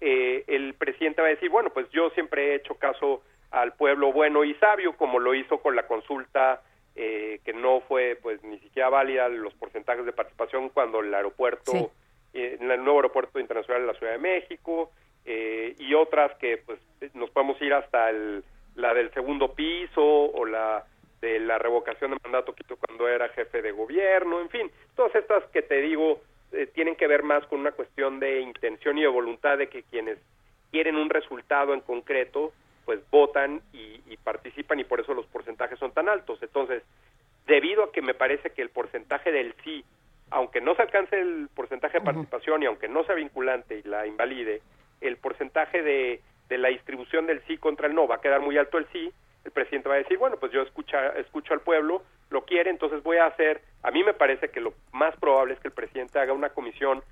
[SPEAKER 34] eh, el presidente va a decir, bueno, pues yo siempre he hecho caso al pueblo bueno y sabio, como lo hizo con la consulta eh, que no fue pues ni siquiera válida los porcentajes de participación cuando el aeropuerto, en el nuevo aeropuerto internacional de la Ciudad de México, eh, y otras que pues nos podemos ir hasta el, la del segundo piso o la de la revocación de mandato que hizo cuando era jefe de gobierno, en fin, todas estas que te digo eh, tienen que ver más con una cuestión de intención y de voluntad de que quienes quieren un resultado en concreto, pues votan y, y participan y por eso los porcentajes son tan altos. Entonces, debido a que me parece que el porcentaje del sí, aunque no se alcance el porcentaje de participación y aunque no sea vinculante y la invalide, el porcentaje de, de la distribución del sí contra el no va a quedar muy alto el sí, el presidente va a decir, bueno, pues yo escucha, escucho al pueblo, lo quiere, entonces voy a hacer, a mí me parece que lo más probable es que el presidente haga una comisión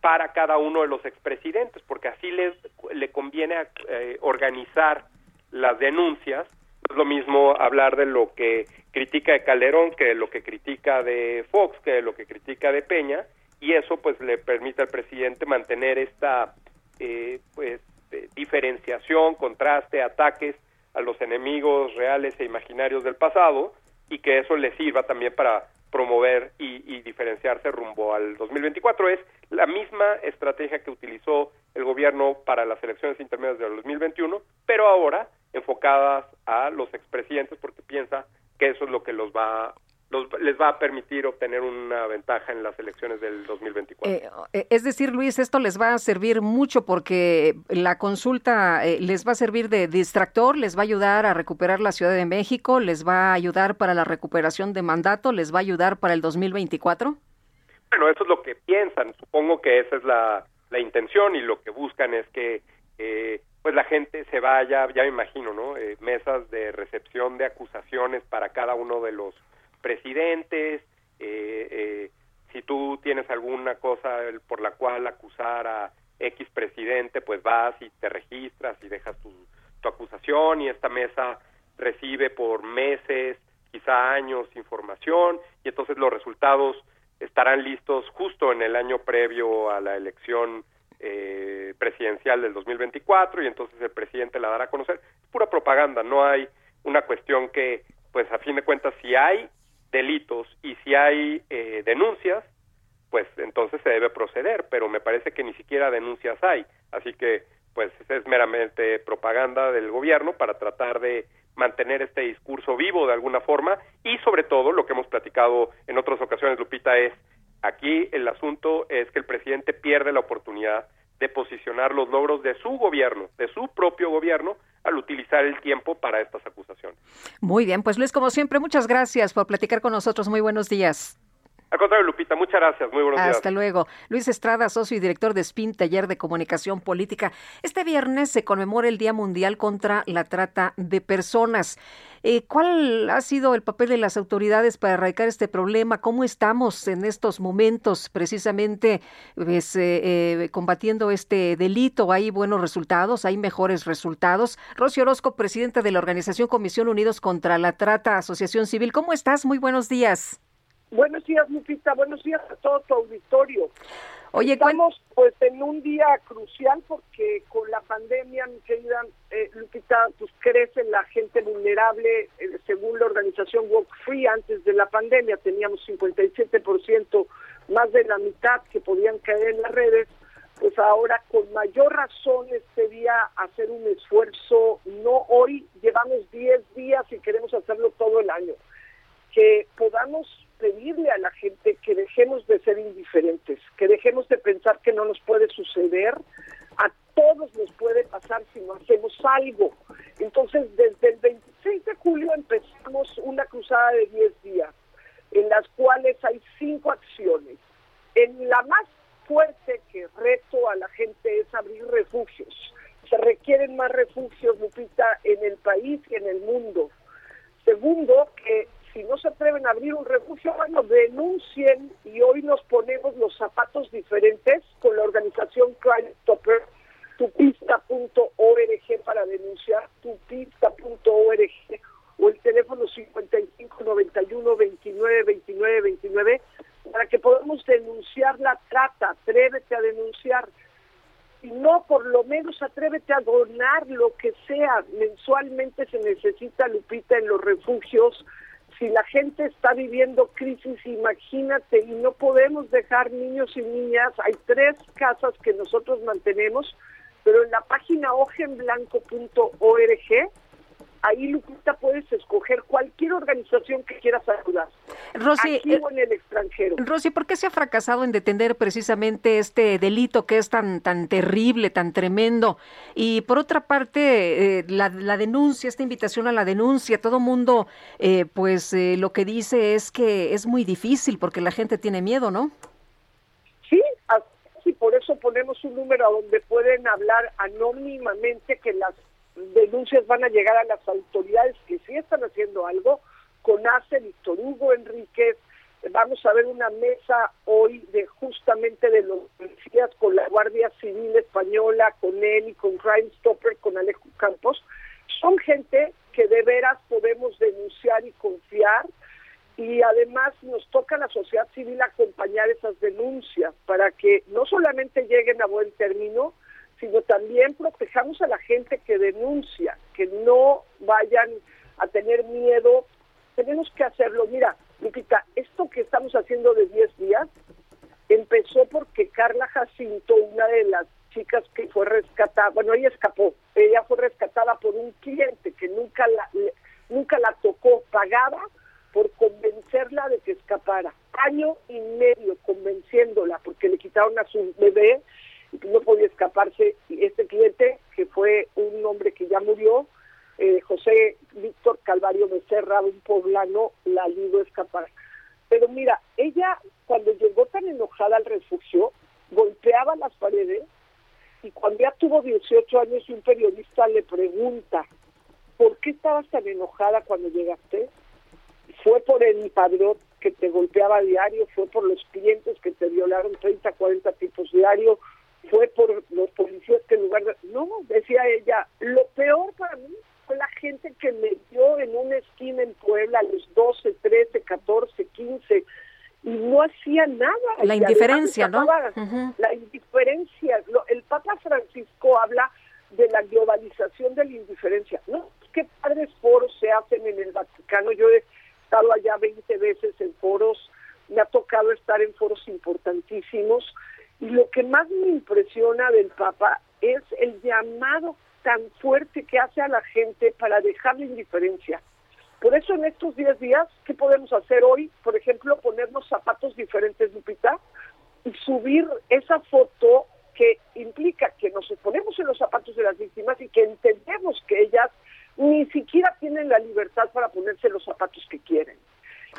[SPEAKER 34] para cada uno de los expresidentes, porque así le, le conviene eh, organizar las denuncias. es lo mismo hablar de lo que critica de Calderón que de lo que critica de Fox, que de lo que critica de Peña, y eso pues le permite al presidente mantener esta eh, pues diferenciación, contraste, ataques a los enemigos reales e imaginarios del pasado y que eso le sirva también para promover y, y, diferenciarse rumbo al 2024. Es la misma estrategia que utilizó el gobierno para las elecciones intermedias del 2021, pero ahora enfocadas a los expresidentes porque piensa que eso es lo que los va les va a permitir obtener una ventaja en las elecciones del 2024. Eh,
[SPEAKER 1] eh, es decir, Luis, esto les va a servir mucho porque la consulta eh, les va a servir de distractor, les va a ayudar a recuperar la Ciudad de México, les va a ayudar para la recuperación de mandato, les va a ayudar para el 2024.
[SPEAKER 34] Bueno, eso es lo que piensan. Supongo que esa es la, la intención y lo que buscan es que eh, pues la gente se vaya, ya me imagino, ¿no? Eh, mesas de recepción de acusaciones para cada uno de los presidentes. Eh, eh, si tú tienes alguna cosa por la cual acusar a X presidente, pues vas y te registras y dejas tu, acusación y esta mesa recibe por meses, quizá años, información y entonces los resultados estarán listos justo en el año previo a la elección eh, presidencial del 2024 y entonces el presidente la dará a conocer. Es pura propaganda, no hay una cuestión que, pues a fin de cuentas, si hay delitos y si hay eh, denuncias, pues entonces se debe proceder, pero me parece que ni siquiera denuncias hay, así que pues es meramente propaganda del gobierno para tratar de mantener este discurso vivo de alguna forma. Y sobre todo lo que hemos platicado en otras ocasiones Lupita es aquí el asunto es que el presidente pierde la oportunidad de posicionar los logros de su gobierno, de su propio gobierno, al utilizar el tiempo para estas acusaciones.
[SPEAKER 1] Muy bien, pues Luis, como siempre, muchas gracias por platicar con nosotros. Muy buenos días.
[SPEAKER 34] Al contrario, Lupita, muchas gracias. Muy buenos días.
[SPEAKER 1] Hasta luego. Luis Estrada, socio y director de SPIN, Taller de Comunicación Política. Este viernes se conmemora el Día Mundial contra la Trata de Personas. Eh, ¿Cuál ha sido el papel de las autoridades para erradicar este problema? ¿Cómo estamos en estos momentos precisamente pues, eh, eh, combatiendo este delito? ¿Hay buenos resultados? ¿Hay mejores resultados? Rocío Orozco, presidente de la organización Comisión Unidos contra la Trata, Asociación Civil. ¿Cómo estás? Muy buenos días.
[SPEAKER 35] Buenos días, Lupita. Buenos días a todo tu auditorio.
[SPEAKER 1] Oye,
[SPEAKER 35] estamos pues en un día crucial porque con la pandemia, mi querida eh, Lupita, pues crece la gente vulnerable. Eh, según la organización Walk Free, antes de la pandemia teníamos 57% más de la mitad que podían caer en las redes. Pues ahora con mayor razón este día hacer un esfuerzo. No hoy llevamos 10 días y queremos hacerlo todo el año. Que podamos pedirle a la gente que dejemos de ser indiferentes, que dejemos de pensar que no nos puede suceder, a todos nos puede pasar si no hacemos algo. Entonces, desde el 26 de julio empezamos una cruzada de 10 días, en las cuales hay cinco acciones. En la más fuerte que reto a la gente es abrir refugios. Se requieren más refugios, Lupita, en el país y en el mundo. Segundo, que si no se atreven a abrir un refugio, bueno, denuncien y hoy nos ponemos los zapatos diferentes con la organización Crime Stopper, tupista.org para denunciar, tupista.org o el teléfono 55 91 29 29 29 para que podamos denunciar la trata, atrévete a denunciar. Si no, por lo menos atrévete a donar lo que sea. Mensualmente se necesita, Lupita, en los refugios si la gente está viviendo crisis, imagínate, y no podemos dejar niños y niñas, hay tres casas que nosotros mantenemos, pero en la página hojenblanco.org, ahí Lupita puedes escoger cualquier organización que quieras ayudar.
[SPEAKER 1] Rosy,
[SPEAKER 35] aquí o en el extranjero.
[SPEAKER 1] Rosy, ¿por qué se ha fracasado en detener precisamente este delito que es tan tan terrible, tan tremendo? Y por otra parte, eh, la, la, denuncia, esta invitación a la denuncia, todo mundo, eh, pues eh, lo que dice es que es muy difícil porque la gente tiene miedo, ¿no?
[SPEAKER 35] Sí, así por eso ponemos un número a donde pueden hablar anónimamente que las denuncias van a llegar a las autoridades que sí están haciendo algo, con ACE, Víctor Hugo Enríquez, vamos a ver una mesa hoy de justamente de los policías con la Guardia Civil Española, con él y con Crime Stopper, con Alejo Campos, son gente que de veras podemos denunciar y confiar y además nos toca a la sociedad civil acompañar esas denuncias para que no solamente lleguen a buen término, sino también protejamos a la gente que denuncia, que no vayan a tener miedo. Tenemos que hacerlo. Mira, Lupita, esto que estamos haciendo de 10 días empezó porque Carla Jacinto, una de las chicas que fue rescatada, bueno, ella escapó, ella fue rescatada por un cliente que nunca la, nunca la tocó, pagaba por convencerla de que escapara. Año y medio convenciéndola porque le quitaron a su bebé no podía escaparse. Y este cliente, que fue un hombre que ya murió, eh, José Víctor Calvario Becerra, un poblano, la ayudó a escapar. Pero mira, ella cuando llegó tan enojada al refugio, golpeaba las paredes y cuando ya tuvo 18 años y un periodista le pregunta, ¿por qué estabas tan enojada cuando llegaste? Fue por el padrón que te golpeaba diario, fue por los clientes que te violaron 30, 40 tipos diario, fue por los policías que en lugar de... No, decía ella, lo peor para mí fue la gente que me dio en una esquina en Puebla a los 12, 13, 14, 15 y no hacía nada.
[SPEAKER 1] La indiferencia, ¿no?
[SPEAKER 35] La indiferencia. El Papa Francisco habla de la globalización de la indiferencia. No, qué padres foros se hacen en el Vaticano. Yo he estado allá 20 veces en foros, me ha tocado estar en foros importantísimos y lo que más me impresiona del Papa es el llamado tan fuerte que hace a la gente para dejar la indiferencia. Por eso en estos 10 días, ¿qué podemos hacer hoy? Por ejemplo, ponernos zapatos diferentes, Lupita, y subir esa foto que implica que nos ponemos en los zapatos de las víctimas y que entendemos que ellas ni siquiera tienen la libertad para ponerse los zapatos que quieren.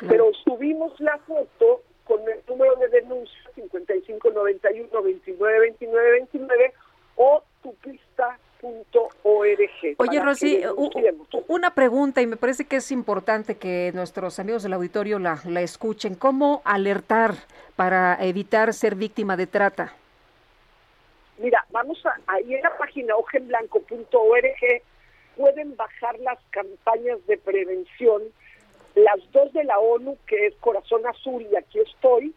[SPEAKER 35] Pero subimos la foto con el número de denuncia 5591 29 29 29 o tupista.org.
[SPEAKER 1] Oye, Rosy, una pregunta y me parece que es importante que nuestros amigos del auditorio la, la escuchen. ¿Cómo alertar para evitar ser víctima de trata?
[SPEAKER 35] Mira, vamos a, ahí en la página ojenblanco.org pueden bajar las campañas de prevención, las dos de la ONU, que es Corazón Azul y aquí estoy,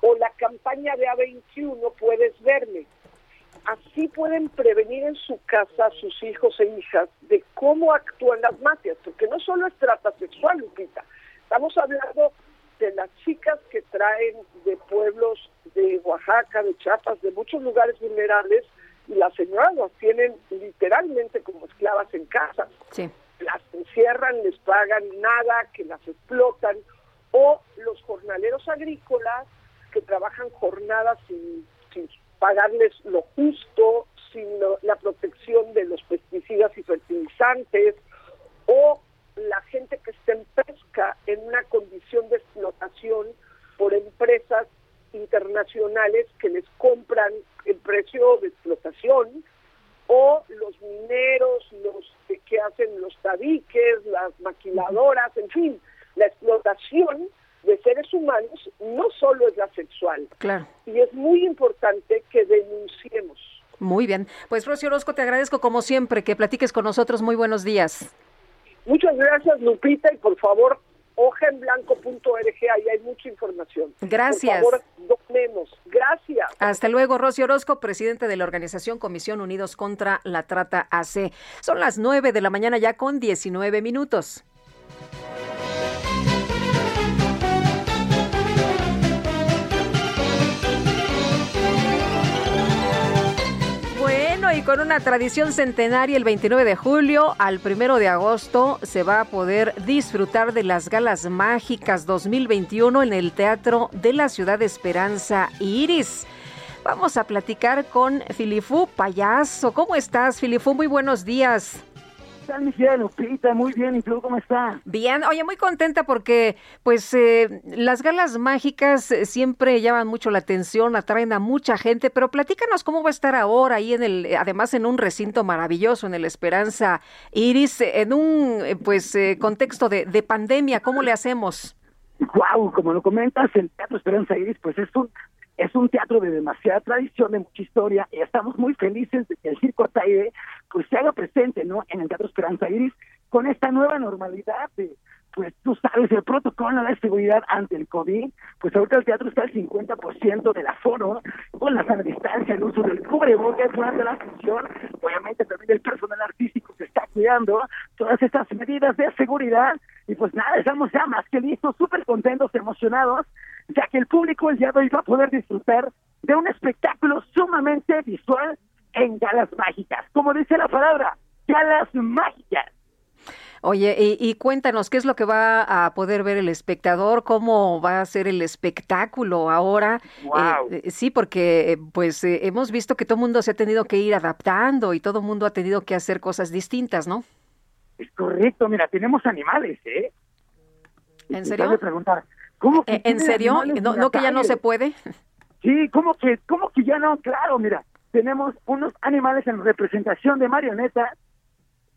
[SPEAKER 35] o la campaña de A21, puedes verme. Así pueden prevenir en su casa a sus hijos e hijas de cómo actúan las mafias, porque no solo es trata sexual, Lupita. Estamos hablando de las chicas que traen de pueblos de Oaxaca, de Chiapas, de muchos lugares vulnerables, y las señoras las tienen literalmente como esclavas en casa. Las encierran, les pagan nada, que las explotan, o los jornaleros agrícolas que trabajan jornadas sin, sin pagarles lo justo, sin la protección de los pesticidas y fertilizantes, o la gente que está en pesca en una condición de explotación por empresas internacionales que les compran el precio de explotación o los mineros, los que hacen los tabiques, las maquiladoras, en fin, la explotación de seres humanos no solo es la sexual.
[SPEAKER 1] Claro.
[SPEAKER 35] Y es muy importante que denunciemos.
[SPEAKER 1] Muy bien. Pues Rocío Orozco, te agradezco como siempre que platiques con nosotros. Muy buenos días.
[SPEAKER 35] Muchas gracias, Lupita, y por favor, hojaenblanco.org, ahí hay mucha información.
[SPEAKER 1] Gracias.
[SPEAKER 35] Por favor, donemos. Gracias.
[SPEAKER 1] Hasta luego, Rocío Orozco, presidente de la organización Comisión Unidos contra la Trata AC. Son las 9 de la mañana ya con 19 minutos. Y con una tradición centenaria, el 29 de julio al 1 de agosto se va a poder disfrutar de las galas mágicas 2021 en el Teatro de la Ciudad de Esperanza Iris. Vamos a platicar con Filifú Payaso. ¿Cómo estás, Filifú? Muy buenos días
[SPEAKER 36] tal, mi Lupita? Muy bien, ¿y tú cómo estás?
[SPEAKER 1] Bien, oye, muy contenta porque, pues, eh, las galas mágicas eh, siempre llaman mucho la atención, atraen a mucha gente, pero platícanos cómo va a estar ahora ahí en el, además en un recinto maravilloso, en el Esperanza Iris, en un, eh, pues, contexto de, de pandemia, ¿cómo le hacemos?
[SPEAKER 36] Wow, como lo comentas, el Teatro Esperanza Iris, pues es un es un teatro de demasiada tradición, de mucha historia, y estamos muy felices de que el Circo Taide pues se haga presente, ¿no? En el Teatro Esperanza Iris, con esta nueva normalidad de, pues tú sabes, el protocolo de seguridad ante el COVID, pues ahorita el teatro está al 50% del aforo, con la sana distancia, el uso del cubrebocas durante la función, obviamente también el personal artístico se está cuidando, todas estas medidas de seguridad, y pues nada, estamos ya más que listos, súper contentos, emocionados, ya que el público el día de hoy va a poder disfrutar de un espectáculo sumamente visual en galas mágicas. Como dice la palabra, galas mágicas.
[SPEAKER 1] Oye, y, cuéntanos, ¿qué es lo que va a poder ver el espectador? ¿Cómo va a ser el espectáculo ahora? Eh, sí, porque pues eh, hemos visto que todo el mundo se ha tenido que ir adaptando y todo el mundo ha tenido que hacer cosas distintas, ¿no?
[SPEAKER 36] Es correcto, mira, tenemos animales, ¿eh?
[SPEAKER 1] ¿En serio?
[SPEAKER 36] preguntar, ¿Cómo que
[SPEAKER 1] ¿E-, ¿En serio? ¿No, ¿No que ya no se puede?
[SPEAKER 36] Sí, ¿cómo que, ¿cómo que ya no? Claro, mira, tenemos unos animales en representación de marionetas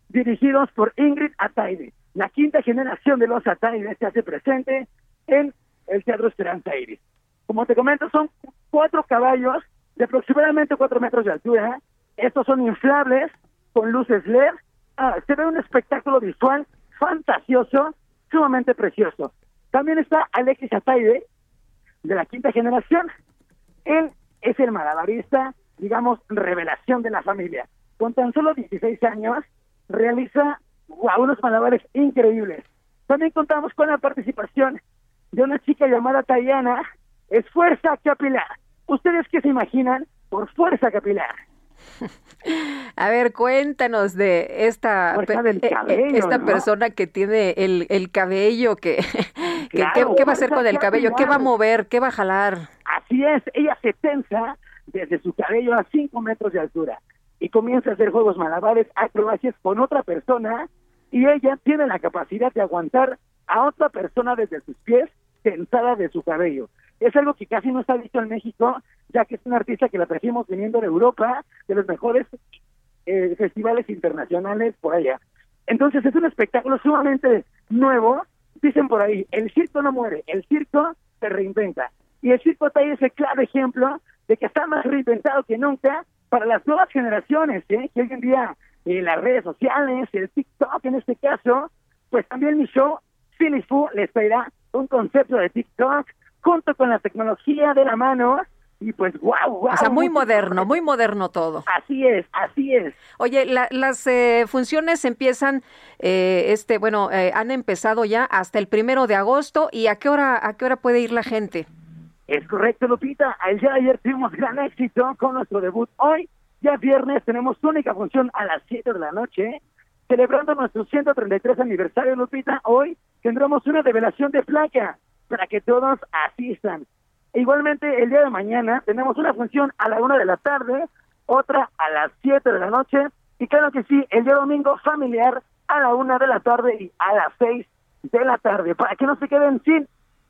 [SPEAKER 36] dirigidos por Ingrid Ataide. La quinta generación de los Ataide se hace presente en el Teatro Esperanza Iris. Como te comento, son cuatro caballos de aproximadamente cuatro metros de altura. Estos son inflables con luces LED. Ah, se ve un espectáculo visual fantasioso, sumamente precioso. También está Alexis Ataide, de la quinta generación. Él es el malabarista, digamos, revelación de la familia. Con tan solo 16 años, realiza unos malabares increíbles. También contamos con la participación de una chica llamada Tayana, es fuerza capilar. ¿Ustedes qué se imaginan por fuerza capilar?
[SPEAKER 1] A ver, cuéntanos de esta, eh, eh,
[SPEAKER 36] cabello,
[SPEAKER 1] esta
[SPEAKER 36] ¿no?
[SPEAKER 1] persona que tiene el, el cabello, que,
[SPEAKER 36] Claro,
[SPEAKER 1] ¿qué, qué va a hacer con el cabello? ¿Qué va a mover? ¿Qué va a jalar?
[SPEAKER 36] Así es, ella se tensa desde su cabello a 5 metros de altura y comienza a hacer juegos malabares, acrobacias con otra persona y ella tiene la capacidad de aguantar a otra persona desde sus pies tensada de su cabello. Es algo que casi no está visto en México, ya que es una artista que la trajimos viniendo de Europa, de los mejores eh, festivales internacionales por allá. Entonces es un espectáculo sumamente nuevo. Dicen por ahí, el circo no muere, el circo se reinventa. Y el circo está ahí es el claro ejemplo de que está más reinventado que nunca para las nuevas generaciones, ¿eh? que hoy en día eh, las redes sociales, el TikTok en este caso, pues también mi show, Silly Fu, les traerá un concepto de TikTok junto con la tecnología de la mano y pues wow, wow.
[SPEAKER 1] O sea, muy moderno, muy moderno todo.
[SPEAKER 36] Así es, así es.
[SPEAKER 1] Oye, la- las eh, funciones empiezan, eh, este, bueno, eh, han empezado ya hasta el primero de agosto. ¿Y a qué hora, a qué hora puede ir la gente?
[SPEAKER 36] Es correcto, Lupita. El día de ayer tuvimos gran éxito con nuestro debut. Hoy, ya viernes, tenemos única función a las 7 de la noche. Celebrando nuestro 133 aniversario, Lupita, hoy tendremos una revelación de placa para que todos asistan. E Igualmente, el día de mañana tenemos una función a la 1 de la tarde, otra a las 7 de la noche, y claro que sí, el día domingo familiar a la 1 de la tarde y a las 6 de la tarde, para que no se queden sin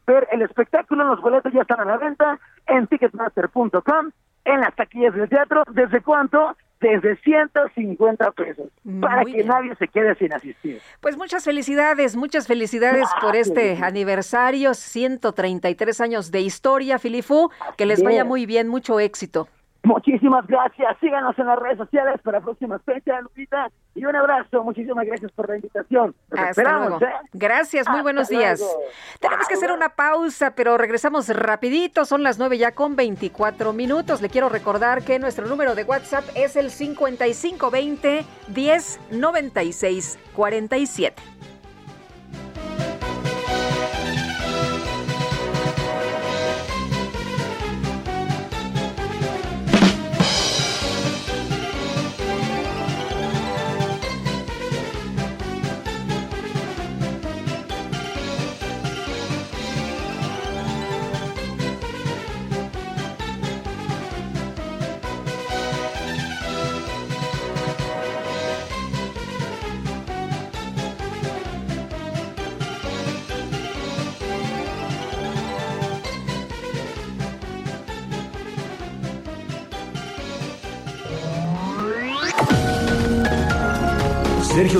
[SPEAKER 36] ver el espectáculo. Los boletos ya están a la venta en ticketmaster.com, en las taquillas del teatro. ¿Desde cuánto? Desde 150 pesos, para que
[SPEAKER 1] bien.
[SPEAKER 36] nadie se quede sin asistir.
[SPEAKER 1] Pues muchas felicidades, muchas felicidades por
[SPEAKER 36] Gracias.
[SPEAKER 1] este aniversario, 133 años de historia, Filifu. Que les vaya
[SPEAKER 36] es.
[SPEAKER 1] muy bien, mucho éxito.
[SPEAKER 36] Muchísimas gracias. Síganos en las redes sociales para próximas fechas, Lupita. Y un abrazo. Muchísimas gracias por la invitación.
[SPEAKER 1] Hasta
[SPEAKER 36] esperamos,
[SPEAKER 1] luego.
[SPEAKER 36] ¿eh?
[SPEAKER 1] Gracias, muy
[SPEAKER 36] Hasta
[SPEAKER 1] buenos
[SPEAKER 36] luego.
[SPEAKER 1] días. Tenemos que hacer una pausa, pero regresamos rapidito. Son las 9 ya con 24 minutos. Le quiero recordar que nuestro número de WhatsApp es el 5520 1096 47.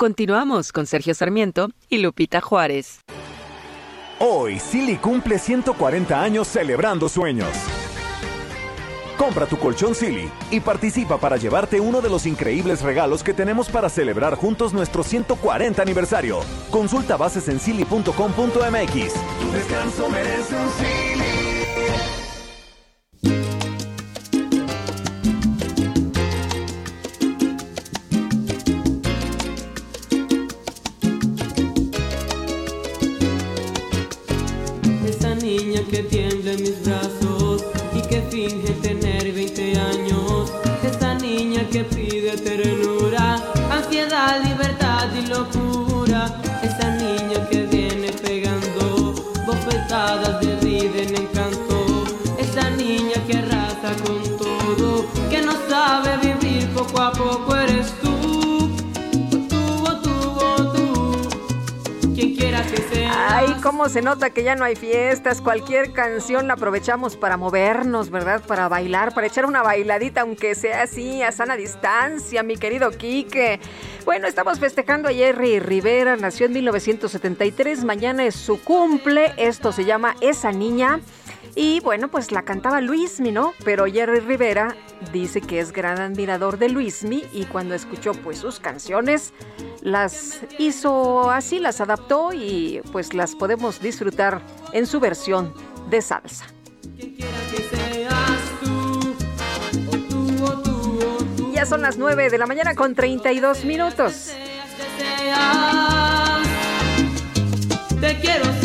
[SPEAKER 37] Continuamos con Sergio Sarmiento y Lupita Juárez.
[SPEAKER 15] Hoy, Silly cumple 140 años celebrando sueños. Compra tu colchón Silly y participa para llevarte uno de los increíbles regalos que tenemos para celebrar juntos nuestro 140 aniversario. Consulta bases en silly.com.mx. Tu descanso merece un Silly.
[SPEAKER 7] Que tiembla en mis brazos y que finge tener 20 años. Esa niña que pide ternura, ansiedad, libertad y locura. Esa niña que viene pegando bofetadas de vida en encanto. Esa niña que arrasa con todo, que no sabe vivir poco a poco
[SPEAKER 1] Ay, cómo se nota que ya no hay fiestas. Cualquier canción la aprovechamos para movernos, ¿verdad? Para bailar, para echar una bailadita, aunque sea así, a sana distancia, mi querido Quique. Bueno, estamos festejando a Jerry Rivera, nació en 1973, mañana es su cumple, esto se llama Esa Niña. Y bueno, pues la cantaba Luismi, ¿no? Pero Jerry Rivera dice que es gran admirador de Luismi y cuando escuchó pues sus canciones las hizo así, las adaptó y pues las podemos disfrutar en su versión de salsa. Ya son las 9 de la mañana con 32 minutos.
[SPEAKER 7] Te quiero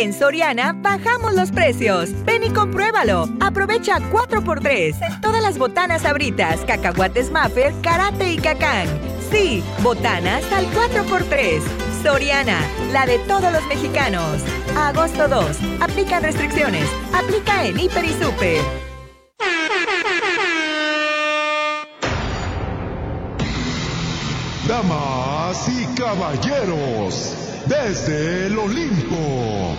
[SPEAKER 13] En Soriana bajamos los precios. Ven y compruébalo. Aprovecha 4x3 en todas las botanas abritas, cacahuates Maffer, karate y cacán. Sí, botanas al 4x3. Soriana, la de todos los mexicanos. Agosto 2. Aplican restricciones. Aplica en Hiper y Super.
[SPEAKER 38] Damas y caballeros, desde el Olimpo.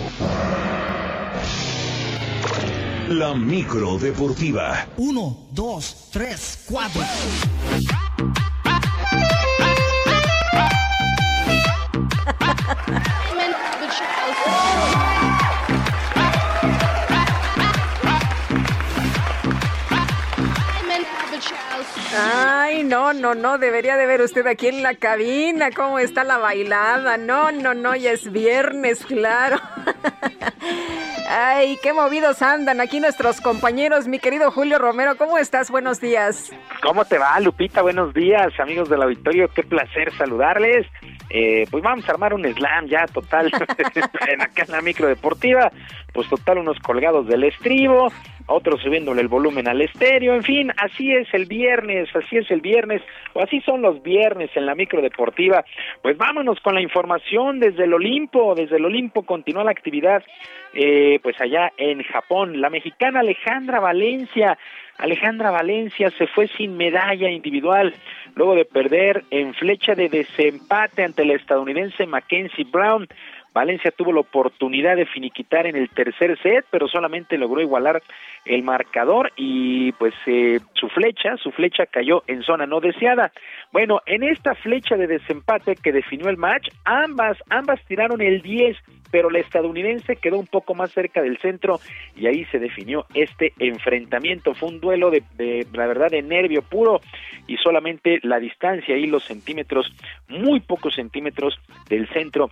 [SPEAKER 2] La micro deportiva.
[SPEAKER 39] Uno, dos, tres, cuatro.
[SPEAKER 1] Ay, no, no, no, debería de ver usted aquí en la cabina cómo está la bailada. No, no, no, ya es viernes, claro. Ay, qué movidos andan aquí nuestros compañeros. Mi querido Julio Romero, ¿cómo estás? Buenos días.
[SPEAKER 40] ¿Cómo te va, Lupita? Buenos días, amigos del auditorio. Qué placer saludarles. Eh, pues vamos a armar un slam ya total en acá en la micro deportiva. Pues total unos colgados del estribo, otros subiéndole el volumen al estéreo. En fin, así es el viernes, así es el viernes, o así son los viernes en la micro deportiva. Pues vámonos con la información desde el Olimpo. Desde el Olimpo continúa la actividad, eh, pues allá en Japón. La mexicana Alejandra Valencia Alejandra Valencia se fue sin medalla individual luego de perder en flecha de desempate ante la estadounidense Mackenzie Brown. Valencia tuvo la oportunidad de finiquitar en el tercer set, pero solamente logró igualar el marcador y pues eh, su flecha, su flecha cayó en zona no deseada. Bueno, en esta flecha de desempate que definió el match, ambas, ambas tiraron el 10, pero la estadounidense quedó un poco más cerca del centro y ahí se definió este enfrentamiento. Fue un duelo de, de la verdad de nervio puro y solamente la distancia y los centímetros, muy pocos centímetros del centro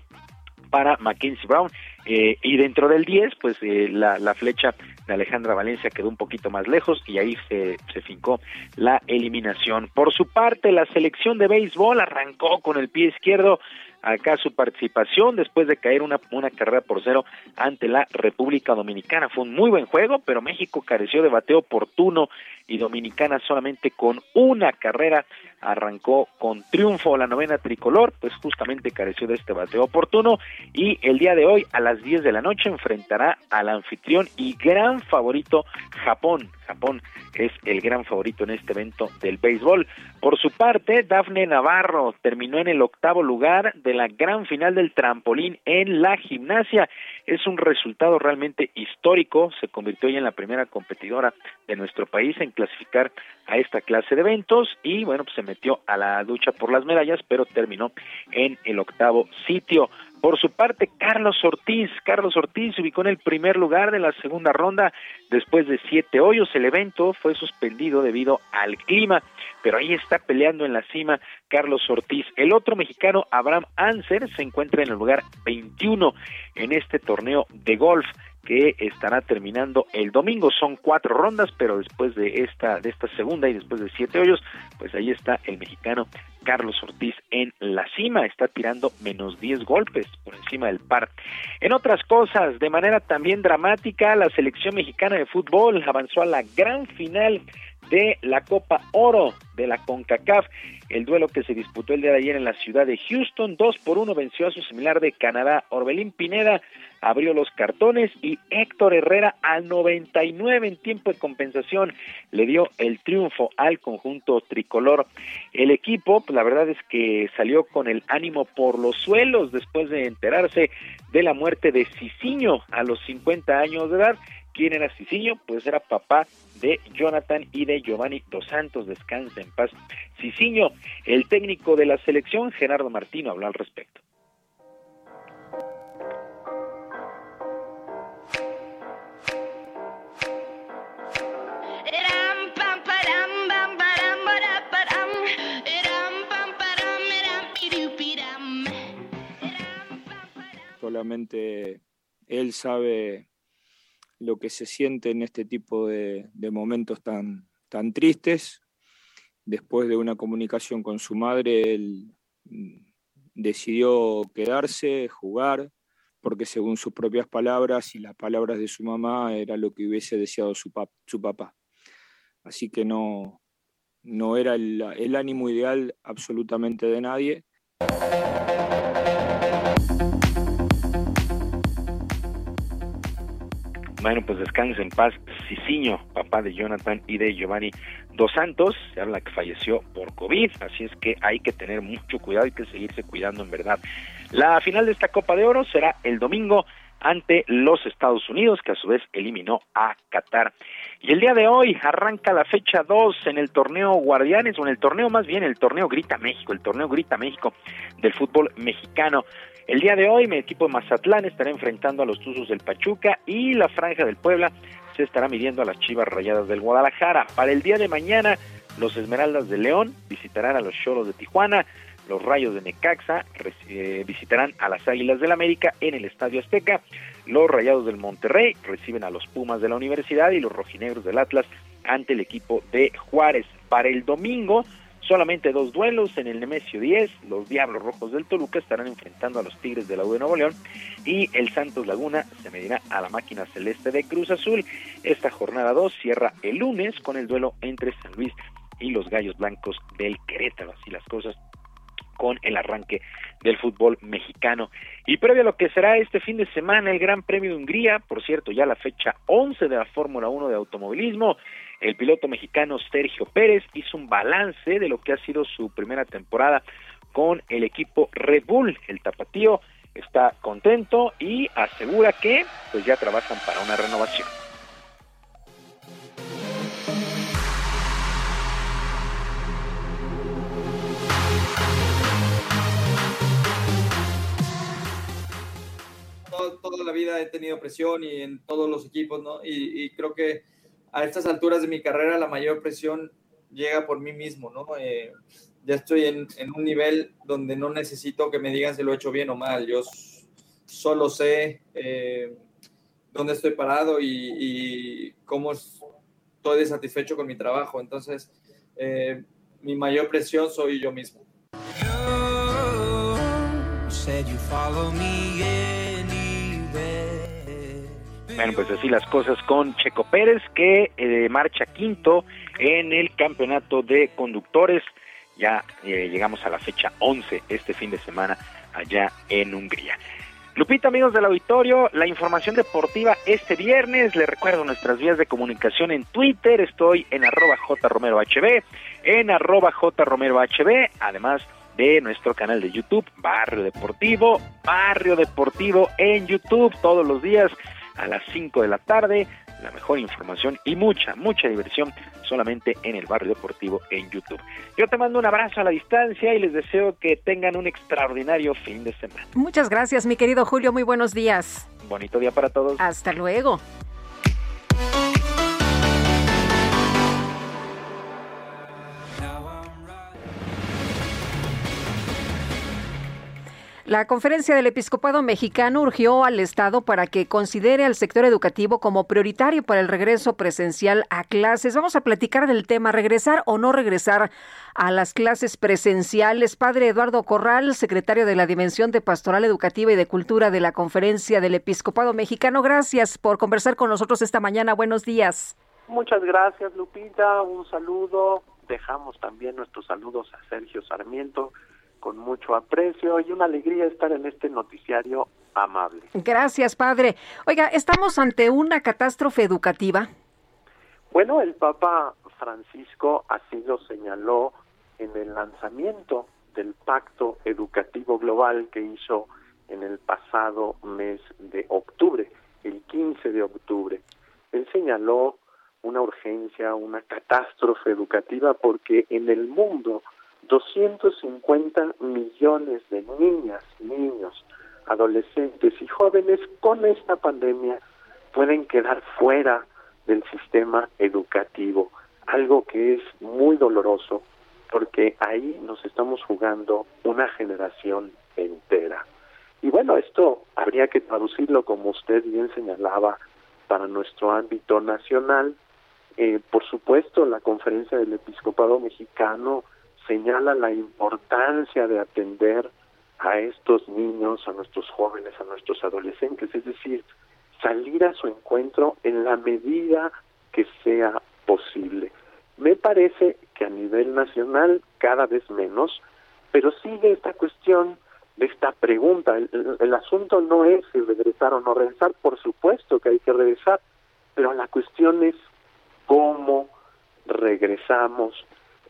[SPEAKER 40] para Mackenzie Brown eh, y dentro del 10 pues eh, la, la, flecha Alejandra Valencia quedó un poquito más lejos y ahí se, se fincó la eliminación. Por su parte la selección de béisbol arrancó con el pie izquierdo acá su participación después de caer una, una carrera por cero ante la República Dominicana. Fue un muy buen juego, pero México careció de bateo oportuno y Dominicana solamente con una carrera arrancó con triunfo la novena tricolor, pues justamente careció de este bateo oportuno y el día de hoy a las 10 de la noche enfrentará al anfitrión y gran favorito Japón. Japón es el gran favorito en este evento del béisbol. Por su parte, Dafne Navarro terminó en el octavo lugar de la gran final del trampolín en la gimnasia. Es un resultado realmente histórico. Se convirtió ella en la primera competidora de nuestro país en clasificar a esta clase de eventos y bueno, pues se metió a la ducha por las medallas, pero terminó en el octavo sitio. Por su parte, Carlos Ortiz. Carlos Ortiz se ubicó en el primer lugar de la segunda ronda después de siete hoyos. El evento fue suspendido debido al clima, pero ahí está peleando en la cima Carlos Ortiz. El otro mexicano, Abraham Anser, se encuentra en el lugar 21 en este torneo de golf que estará terminando el domingo. Son cuatro rondas, pero después de esta, de esta segunda y después de siete hoyos, pues ahí está el mexicano Carlos Ortiz en la cima, está tirando menos 10 golpes por encima del par. En otras cosas, de manera también dramática, la selección mexicana de fútbol avanzó a la gran final de la Copa Oro de la CONCACAF. El duelo que se disputó el día de ayer en la ciudad de Houston, 2 por 1 venció a su similar de Canadá. Orbelín Pineda abrió los cartones y Héctor Herrera al 99 en tiempo de compensación le dio el triunfo al conjunto tricolor. El equipo, pues la verdad es que salió con el ánimo por los suelos después de enterarse de la muerte de Cicinho a los 50 años de edad. ¿Quién era Cicinho? Pues era papá de Jonathan y de Giovanni Dos Santos. Descansa en paz. Cicinho, el técnico de la selección, Gerardo Martino, habló al respecto.
[SPEAKER 41] Solamente él sabe lo que se siente en este tipo de, momentos tan, tan tristes. Después de una comunicación con su madre, él mm, decidió quedarse, jugar, porque según sus propias palabras y las palabras de su mamá era lo que hubiese deseado su, pap su papá. Así que no, no era el ánimo ideal absolutamente de nadie.
[SPEAKER 40] Bueno, pues descanse en paz, Cicinho, papá de Jonathan y de Giovanni Dos Santos, se habla que falleció por COVID, así es que hay que tener mucho cuidado, hay que seguirse cuidando en verdad. La final de esta Copa de Oro será el domingo ante los Estados Unidos, que a su vez eliminó a Qatar. Y el día de hoy arranca la fecha 2 en el torneo Guardianes, o en el torneo más bien, el torneo Grita México, el torneo Grita México del fútbol mexicano. El día de hoy mi equipo de Mazatlán estará enfrentando a los Tuzos del Pachuca y la Franja del Puebla se estará midiendo a las Chivas Rayadas del Guadalajara. Para el día de mañana, los Esmeraldas de León visitarán a los Cholos de Tijuana, los Rayos de Necaxa eh, visitarán a las Águilas del América en el Estadio Azteca, los Rayados del Monterrey reciben a los Pumas de la Universidad y los Rojinegros del Atlas ante el equipo de Juárez. Para el domingo, solamente dos duelos en el Nemesio 10, los Diablos Rojos del Toluca estarán enfrentando a los Tigres de la U de Nuevo León y el Santos Laguna se medirá a la máquina celeste de Cruz Azul. Esta jornada 2 cierra el lunes con el duelo entre San Luis y los Gallos Blancos del Querétaro. Así las cosas con el arranque del fútbol mexicano. Y previo a lo que será este fin de semana el Gran Premio de Hungría, por cierto, ya la fecha 11 de la Fórmula 1 de automovilismo, el piloto mexicano Sergio Pérez hizo un balance de lo que ha sido su primera temporada con el equipo Red Bull. El tapatío está contento y asegura que pues ya trabajan para una renovación.
[SPEAKER 42] toda la vida he tenido presión y en todos los equipos, ¿no? Y, creo que a estas alturas de mi carrera la mayor presión llega por mí mismo, ¿no? Eh, ya estoy en, un nivel donde no necesito que me digan si lo he hecho bien o mal. Yo solo sé eh, dónde estoy parado y, cómo estoy satisfecho con mi trabajo. Entonces, eh, mi mayor presión soy yo mismo.
[SPEAKER 40] Bueno, pues así las cosas con Checo Pérez, que eh, marcha quinto en el campeonato de conductores. Ya eh, llegamos a la fecha 11 este fin de semana allá en Hungría. Lupita, amigos del auditorio, la información deportiva este viernes. Les recuerdo nuestras vías de comunicación en Twitter. Estoy en arroba jromerohb, en arroba jromerohb, además de nuestro canal de YouTube, Barrio Deportivo, Barrio Deportivo en YouTube, todos los días a las 5 de la tarde la mejor información y mucha, mucha diversión solamente en el barrio deportivo en YouTube. Yo te mando un abrazo a la distancia y les deseo que tengan un extraordinario fin de semana.
[SPEAKER 1] Muchas gracias, mi querido Julio. Muy buenos días.
[SPEAKER 40] Bonito día para todos.
[SPEAKER 1] Hasta luego. La conferencia del episcopado mexicano urgió al Estado para que considere al sector educativo como prioritario para el regreso presencial a clases. Vamos a platicar del tema, regresar o no regresar a las clases presenciales. Padre Eduardo Corral, secretario de la Dimensión de Pastoral Educativa y de Cultura de la conferencia del episcopado mexicano. Gracias por conversar con nosotros esta mañana. Buenos días.
[SPEAKER 43] Muchas gracias, Lupita. Un saludo. Dejamos también nuestros saludos a Sergio Sarmiento con mucho aprecio y una alegría estar en este noticiario amable.
[SPEAKER 1] Gracias, padre. Oiga, ¿estamos ante una catástrofe educativa?
[SPEAKER 43] Bueno, el Papa Francisco así lo señaló en el lanzamiento del Pacto Educativo Global que hizo en el pasado mes de octubre, el 15 de octubre. Él señaló una urgencia, una catástrofe educativa porque en el mundo 250 millones de niñas, niños, adolescentes y jóvenes con esta pandemia pueden quedar fuera del sistema educativo, algo que es muy doloroso porque ahí nos estamos jugando una generación entera. Y bueno, esto habría que traducirlo, como usted bien señalaba, para nuestro ámbito nacional. Eh, por supuesto, la conferencia del episcopado mexicano señala la importancia de atender a estos niños, a nuestros jóvenes, a nuestros adolescentes, es decir, salir a su encuentro en la medida que sea posible. Me parece que a nivel nacional cada vez menos, pero sigue esta cuestión de esta pregunta. El, asunto no es si regresar o no regresar, por supuesto que hay que regresar, pero la cuestión es cómo regresamos,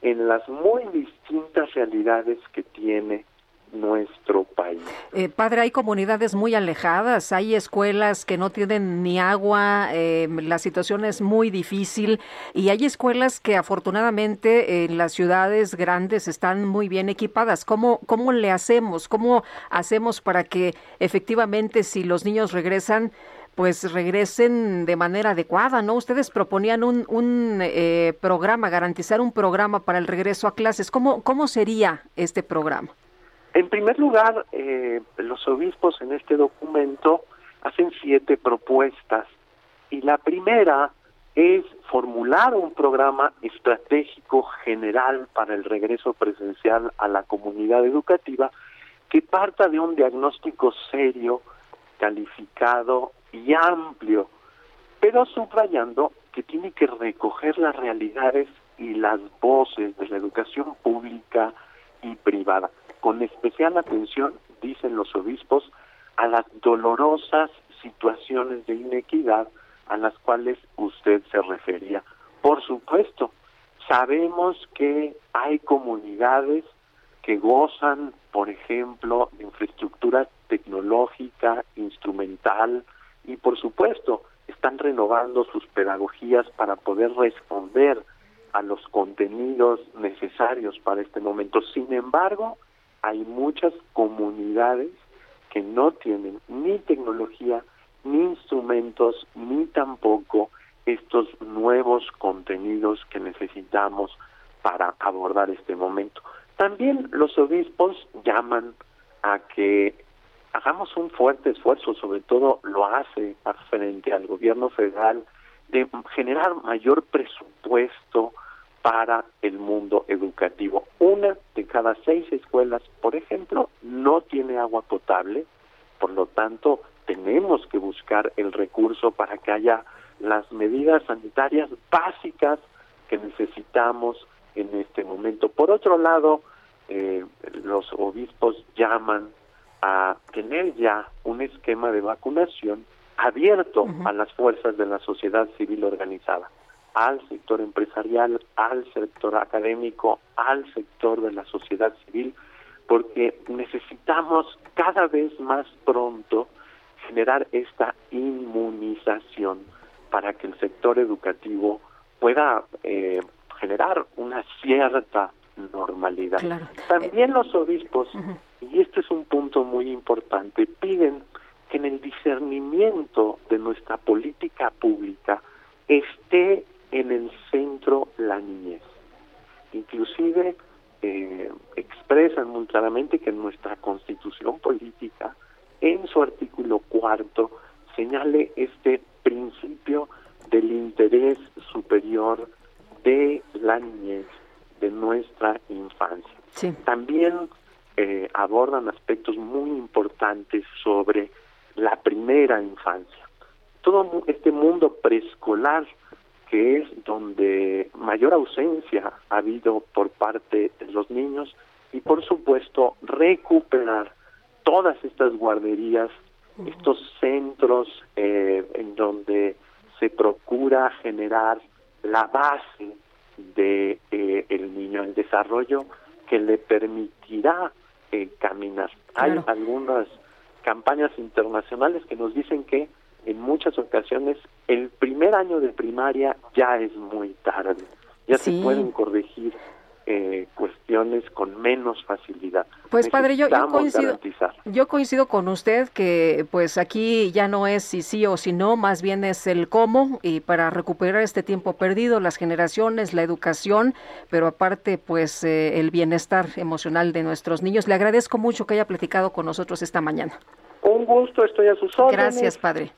[SPEAKER 43] en las muy distintas realidades que tiene nuestro país.
[SPEAKER 1] Eh, padre, hay comunidades muy alejadas, hay escuelas que no tienen ni agua, eh, la situación es muy difícil y hay escuelas que afortunadamente en las ciudades grandes están muy bien equipadas. ¿Cómo, ¿Cómo le hacemos? ¿Cómo hacemos para que efectivamente si los niños regresan pues regresen de manera adecuada, ¿no? Ustedes proponían un, un eh, programa, garantizar un programa para el regreso a clases. ¿Cómo, cómo sería este programa?
[SPEAKER 43] En primer lugar, eh, los obispos en este documento hacen siete propuestas y la primera es formular un programa estratégico general para el regreso presencial a la comunidad educativa que parta de un diagnóstico serio, calificado y amplio, pero subrayando que tiene que recoger las realidades y las voces de la educación pública y privada, con especial atención, dicen los obispos, a las dolorosas situaciones de inequidad a las cuales usted se refería. Por supuesto, sabemos que hay comunidades que gozan, por ejemplo, de infraestructura tecnológica, instrumental, y por supuesto están renovando sus pedagogías para poder responder a los contenidos necesarios para este momento. Sin embargo, hay muchas comunidades que no tienen ni tecnología, ni instrumentos, ni tampoco estos nuevos contenidos que necesitamos para abordar este momento. También los obispos llaman a que hagamos un fuerte esfuerzo, sobre todo lo hace frente al gobierno federal, de generar mayor presupuesto para el mundo educativo. Una de cada seis escuelas, por ejemplo, no tiene agua potable, por lo tanto, tenemos que buscar el recurso para que haya las medidas sanitarias básicas que necesitamos en este momento. Por otro lado, eh, los obispos llaman a tener ya un esquema de vacunación abierto a las fuerzas de la sociedad civil organizada, al sector empresarial, al sector académico, al sector de la sociedad civil, porque necesitamos cada vez más pronto generar esta inmunización para que el sector educativo pueda eh, generar una cierta normalidad. También los obispos, y este es un punto muy importante, piden que en el discernimiento de nuestra política pública esté en el centro la niñez. Inclusive eh, expresan muy claramente que nuestra constitución política, en su artículo cuarto, señale este principio del interés superior de la niñez, de nuestra infancia. También eh, abordan aspectos muy importantes sobre la primera infancia. Todo este mundo preescolar que es donde mayor ausencia ha habido por parte de los niños y por supuesto recuperar todas estas guarderías, estos centros eh, en donde se procura generar la base de eh, el niño, el desarrollo que le permitirá eh, caminar. Hay algunas campañas internacionales que nos dicen que en muchas ocasiones el primer año de primaria ya es muy tarde, ya se pueden corregir eh, cuestiones con menos facilidad.
[SPEAKER 1] Pues padre, yo, coincido, yo coincido con usted que pues aquí ya no es si sí o si no, más bien es el cómo y para recuperar este tiempo perdido, las generaciones, la educación, pero aparte pues eh, el bienestar emocional de nuestros niños. Le agradezco mucho que haya platicado con nosotros esta mañana.
[SPEAKER 43] Un gusto, estoy a sus órdenes.
[SPEAKER 1] Gracias, padre.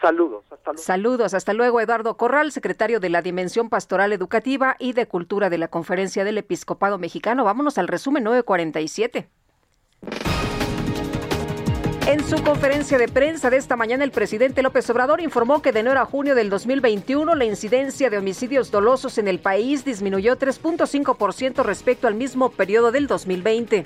[SPEAKER 43] Saludos, hasta luego.
[SPEAKER 1] Saludos, hasta luego. Eduardo Corral, secretario de la Dimensión Pastoral Educativa y de Cultura de la Conferencia del Episcopado Mexicano. Vámonos al resumen 947. En su conferencia de prensa de esta mañana, el presidente López Obrador informó que de enero a junio del 2021 la incidencia de homicidios dolosos en el país disminuyó 3.5% respecto al mismo periodo del 2020.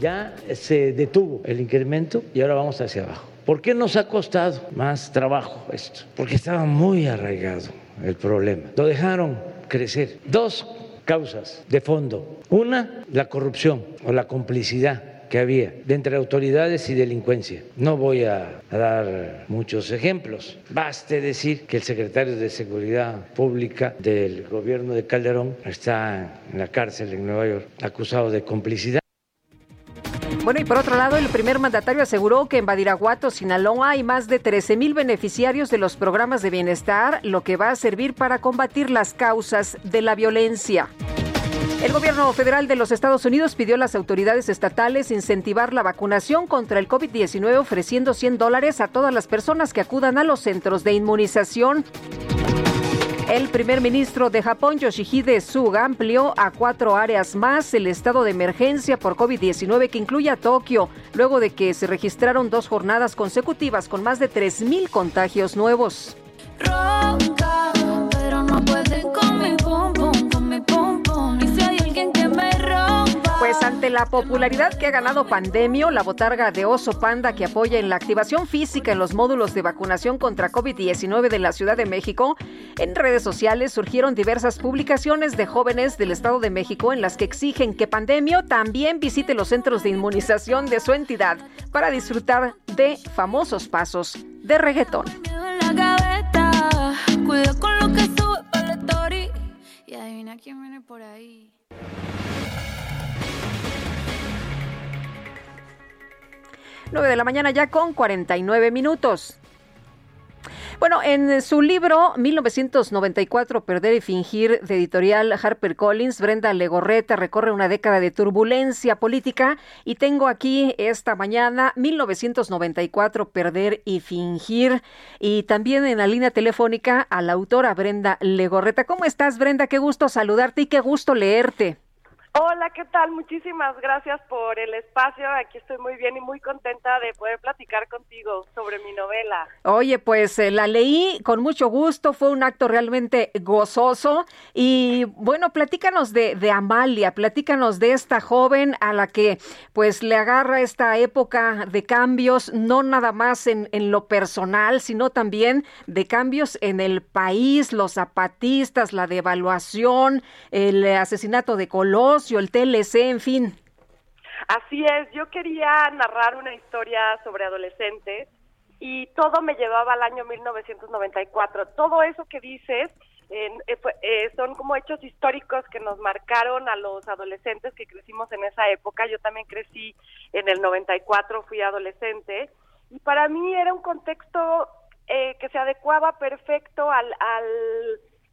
[SPEAKER 44] Ya se detuvo el incremento y ahora vamos hacia abajo. ¿Por qué nos ha costado más trabajo esto? Porque estaba muy arraigado el problema. Lo dejaron crecer. Dos causas de fondo. Una, la corrupción o la complicidad que había entre autoridades y delincuencia. No voy a, dar muchos ejemplos. Baste decir que el secretario de Seguridad Pública del gobierno de Calderón está en la cárcel en Nueva York acusado de complicidad.
[SPEAKER 1] Bueno, y por otro lado, el primer mandatario aseguró que en Badiraguato, Sinaloa, hay más de 13 mil beneficiarios de los programas de bienestar, lo que va a servir para combatir las causas de la violencia. El gobierno federal de los Estados Unidos pidió a las autoridades estatales incentivar la vacunación contra el COVID-19 ofreciendo 100 dólares a todas las personas que acudan a los centros de inmunización. El primer ministro de Japón, Yoshihide Suga, amplió a cuatro áreas más el estado de emergencia por COVID-19 que incluye a Tokio, luego de que se registraron dos jornadas consecutivas con más de 3.000 contagios nuevos. Pues ante la popularidad que ha ganado Pandemio, la botarga de oso panda que apoya en la activación física en los módulos de vacunación contra COVID-19 de la Ciudad de México, en redes sociales surgieron diversas publicaciones de jóvenes del Estado de México en las que exigen que Pandemio también visite los centros de inmunización de su entidad para disfrutar de famosos pasos de reggaetón. y adivina quién viene por ahí. 9 de la mañana ya con 49 minutos. Bueno, en su libro 1994, Perder y Fingir, de editorial HarperCollins, Brenda Legorreta recorre una década de turbulencia política y tengo aquí esta mañana 1994, Perder y Fingir y también en la línea telefónica a la autora Brenda Legorreta. ¿Cómo estás, Brenda? Qué gusto saludarte y qué gusto leerte.
[SPEAKER 45] Hola, ¿qué tal? Muchísimas gracias por el espacio. Aquí estoy muy bien y muy contenta de poder platicar contigo sobre mi novela.
[SPEAKER 1] Oye, pues eh, la leí con mucho gusto, fue un acto realmente gozoso y bueno, platícanos de, de Amalia, platícanos de esta joven a la que pues le agarra esta época de cambios, no nada más en, en lo personal, sino también de cambios en el país, los zapatistas, la devaluación, el asesinato de Colosio el TLC, en fin.
[SPEAKER 45] Así es, yo quería narrar una historia sobre adolescentes y todo me llevaba al año 1994. Todo eso que dices eh, eh, son como hechos históricos que nos marcaron a los adolescentes que crecimos en esa época. Yo también crecí en el 94, fui adolescente y para mí era un contexto eh, que se adecuaba perfecto al, al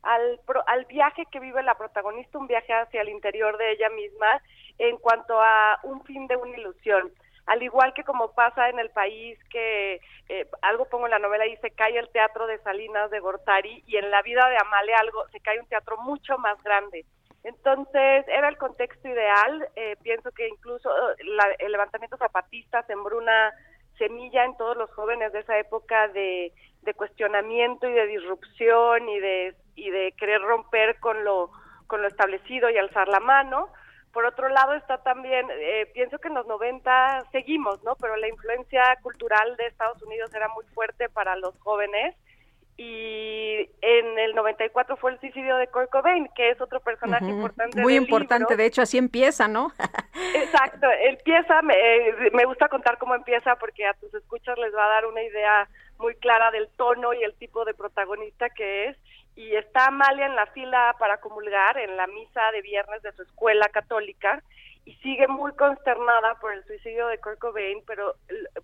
[SPEAKER 45] al, al viaje que vive la protagonista, un viaje hacia el interior de ella misma en cuanto a un fin de una ilusión. Al igual que como pasa en el país, que eh, algo pongo en la novela y se cae el teatro de Salinas de Gortari y en la vida de Amalia algo se cae un teatro mucho más grande. Entonces era el contexto ideal. Eh, pienso que incluso el levantamiento zapatista sembró una semilla en todos los jóvenes de esa época de, cuestionamiento y de disrupción y de y de querer romper con lo, con lo establecido y alzar la mano. Por otro lado está también, eh, pienso que en los 90 seguimos, ¿no? Pero la influencia cultural de Estados Unidos era muy fuerte para los jóvenes y en el 94 fue el suicidio de Kurt Cobain, que es otro personaje importante.
[SPEAKER 1] Muy importante, de hecho así empieza, ¿no?
[SPEAKER 45] Exacto, empieza, me, eh, me gusta contar cómo empieza porque a tus escuchas les va a dar una idea muy clara del tono y el tipo de protagonista que es y está Amalia en la fila para comulgar en la misa de viernes de su escuela católica y sigue muy consternada por el suicidio de Kurt Cobain, pero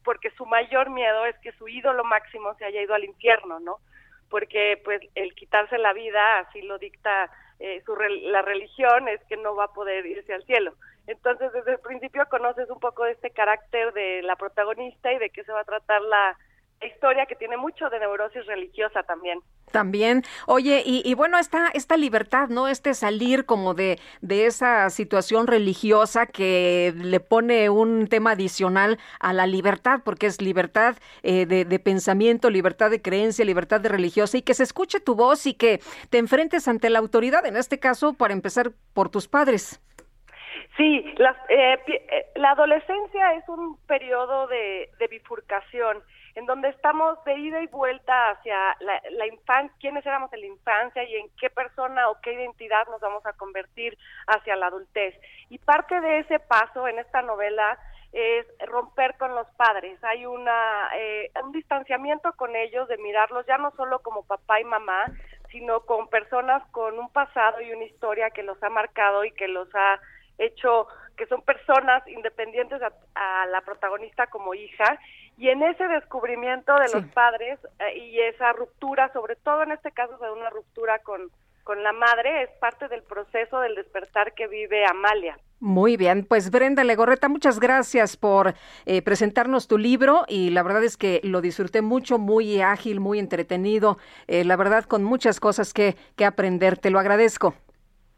[SPEAKER 45] porque su mayor miedo es que su ídolo máximo se haya ido al infierno, ¿no? Porque pues el quitarse la vida, así lo dicta eh, su, la religión, es que no va a poder irse al cielo. Entonces desde el principio conoces un poco de este carácter de la protagonista y de qué se va a tratar la historia que tiene mucho de neurosis religiosa también.
[SPEAKER 1] También, oye, y, bueno, esta, esta libertad, ¿no? Este salir como de, de esa situación religiosa que le pone un tema adicional a la libertad, porque es libertad eh, de, de, pensamiento, libertad de creencia, libertad de religiosa, y que se escuche tu voz y que te enfrentes ante la autoridad, en este caso, para empezar por tus padres.
[SPEAKER 45] Sí, eh, eh, la adolescencia es un periodo de, de bifurcación en donde estamos de ida y vuelta hacia la, la infancia, quiénes éramos en la infancia y en qué persona o qué identidad nos vamos a convertir hacia la adultez. Y parte de ese paso en esta novela es romper con los padres. Hay una, eh, un distanciamiento con ellos de mirarlos ya no solo como papá y mamá, sino con personas con un pasado y una historia que los ha marcado y que los ha hecho que son personas independientes a, la protagonista como hija y en ese descubrimiento de los padres eh, y esa ruptura, sobre todo en este caso de una ruptura con, con la madre, es parte del proceso del despertar que vive Amalia.
[SPEAKER 1] Muy bien, pues Brenda Legorreta, muchas gracias por eh, presentarnos tu libro y la verdad es que lo disfruté mucho, muy ágil, muy entretenido, eh, la verdad con muchas cosas que, que aprender, te lo agradezco.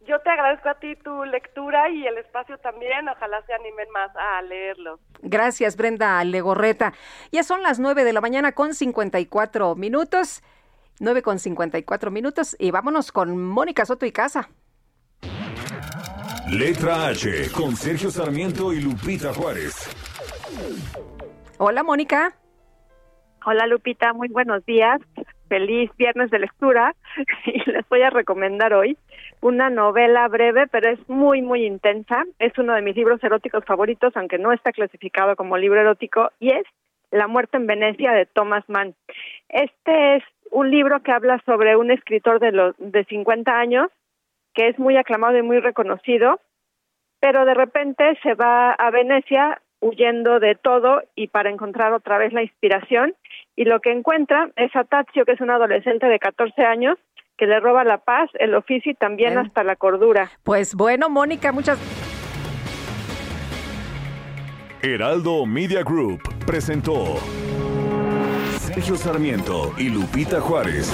[SPEAKER 45] Yo te agradezco a ti tu lectura y el espacio también. Ojalá se animen más a leerlo.
[SPEAKER 1] Gracias, Brenda Legorreta. Ya son las nueve de la mañana con 54 minutos. Nueve con 54 minutos y vámonos con Mónica Soto y Casa.
[SPEAKER 2] Letra H con Sergio Sarmiento y Lupita Juárez.
[SPEAKER 1] Hola, Mónica.
[SPEAKER 46] Hola, Lupita. Muy buenos días. Feliz viernes de lectura. Y les voy a recomendar hoy una novela breve, pero es muy, muy intensa. Es uno de mis libros eróticos favoritos, aunque no está clasificado como libro erótico, y es La muerte en Venecia de Thomas Mann. Este es un libro que habla sobre un escritor de, los, de 50 años que es muy aclamado y muy reconocido, pero de repente se va a Venecia huyendo de todo y para encontrar otra vez la inspiración y lo que encuentra es a Tazio, que es un adolescente de 14 años, que le roba la paz, el oficio y también hasta la cordura.
[SPEAKER 1] Pues bueno, Mónica, muchas
[SPEAKER 2] Heraldo Media Group presentó Sergio Sarmiento y Lupita Juárez.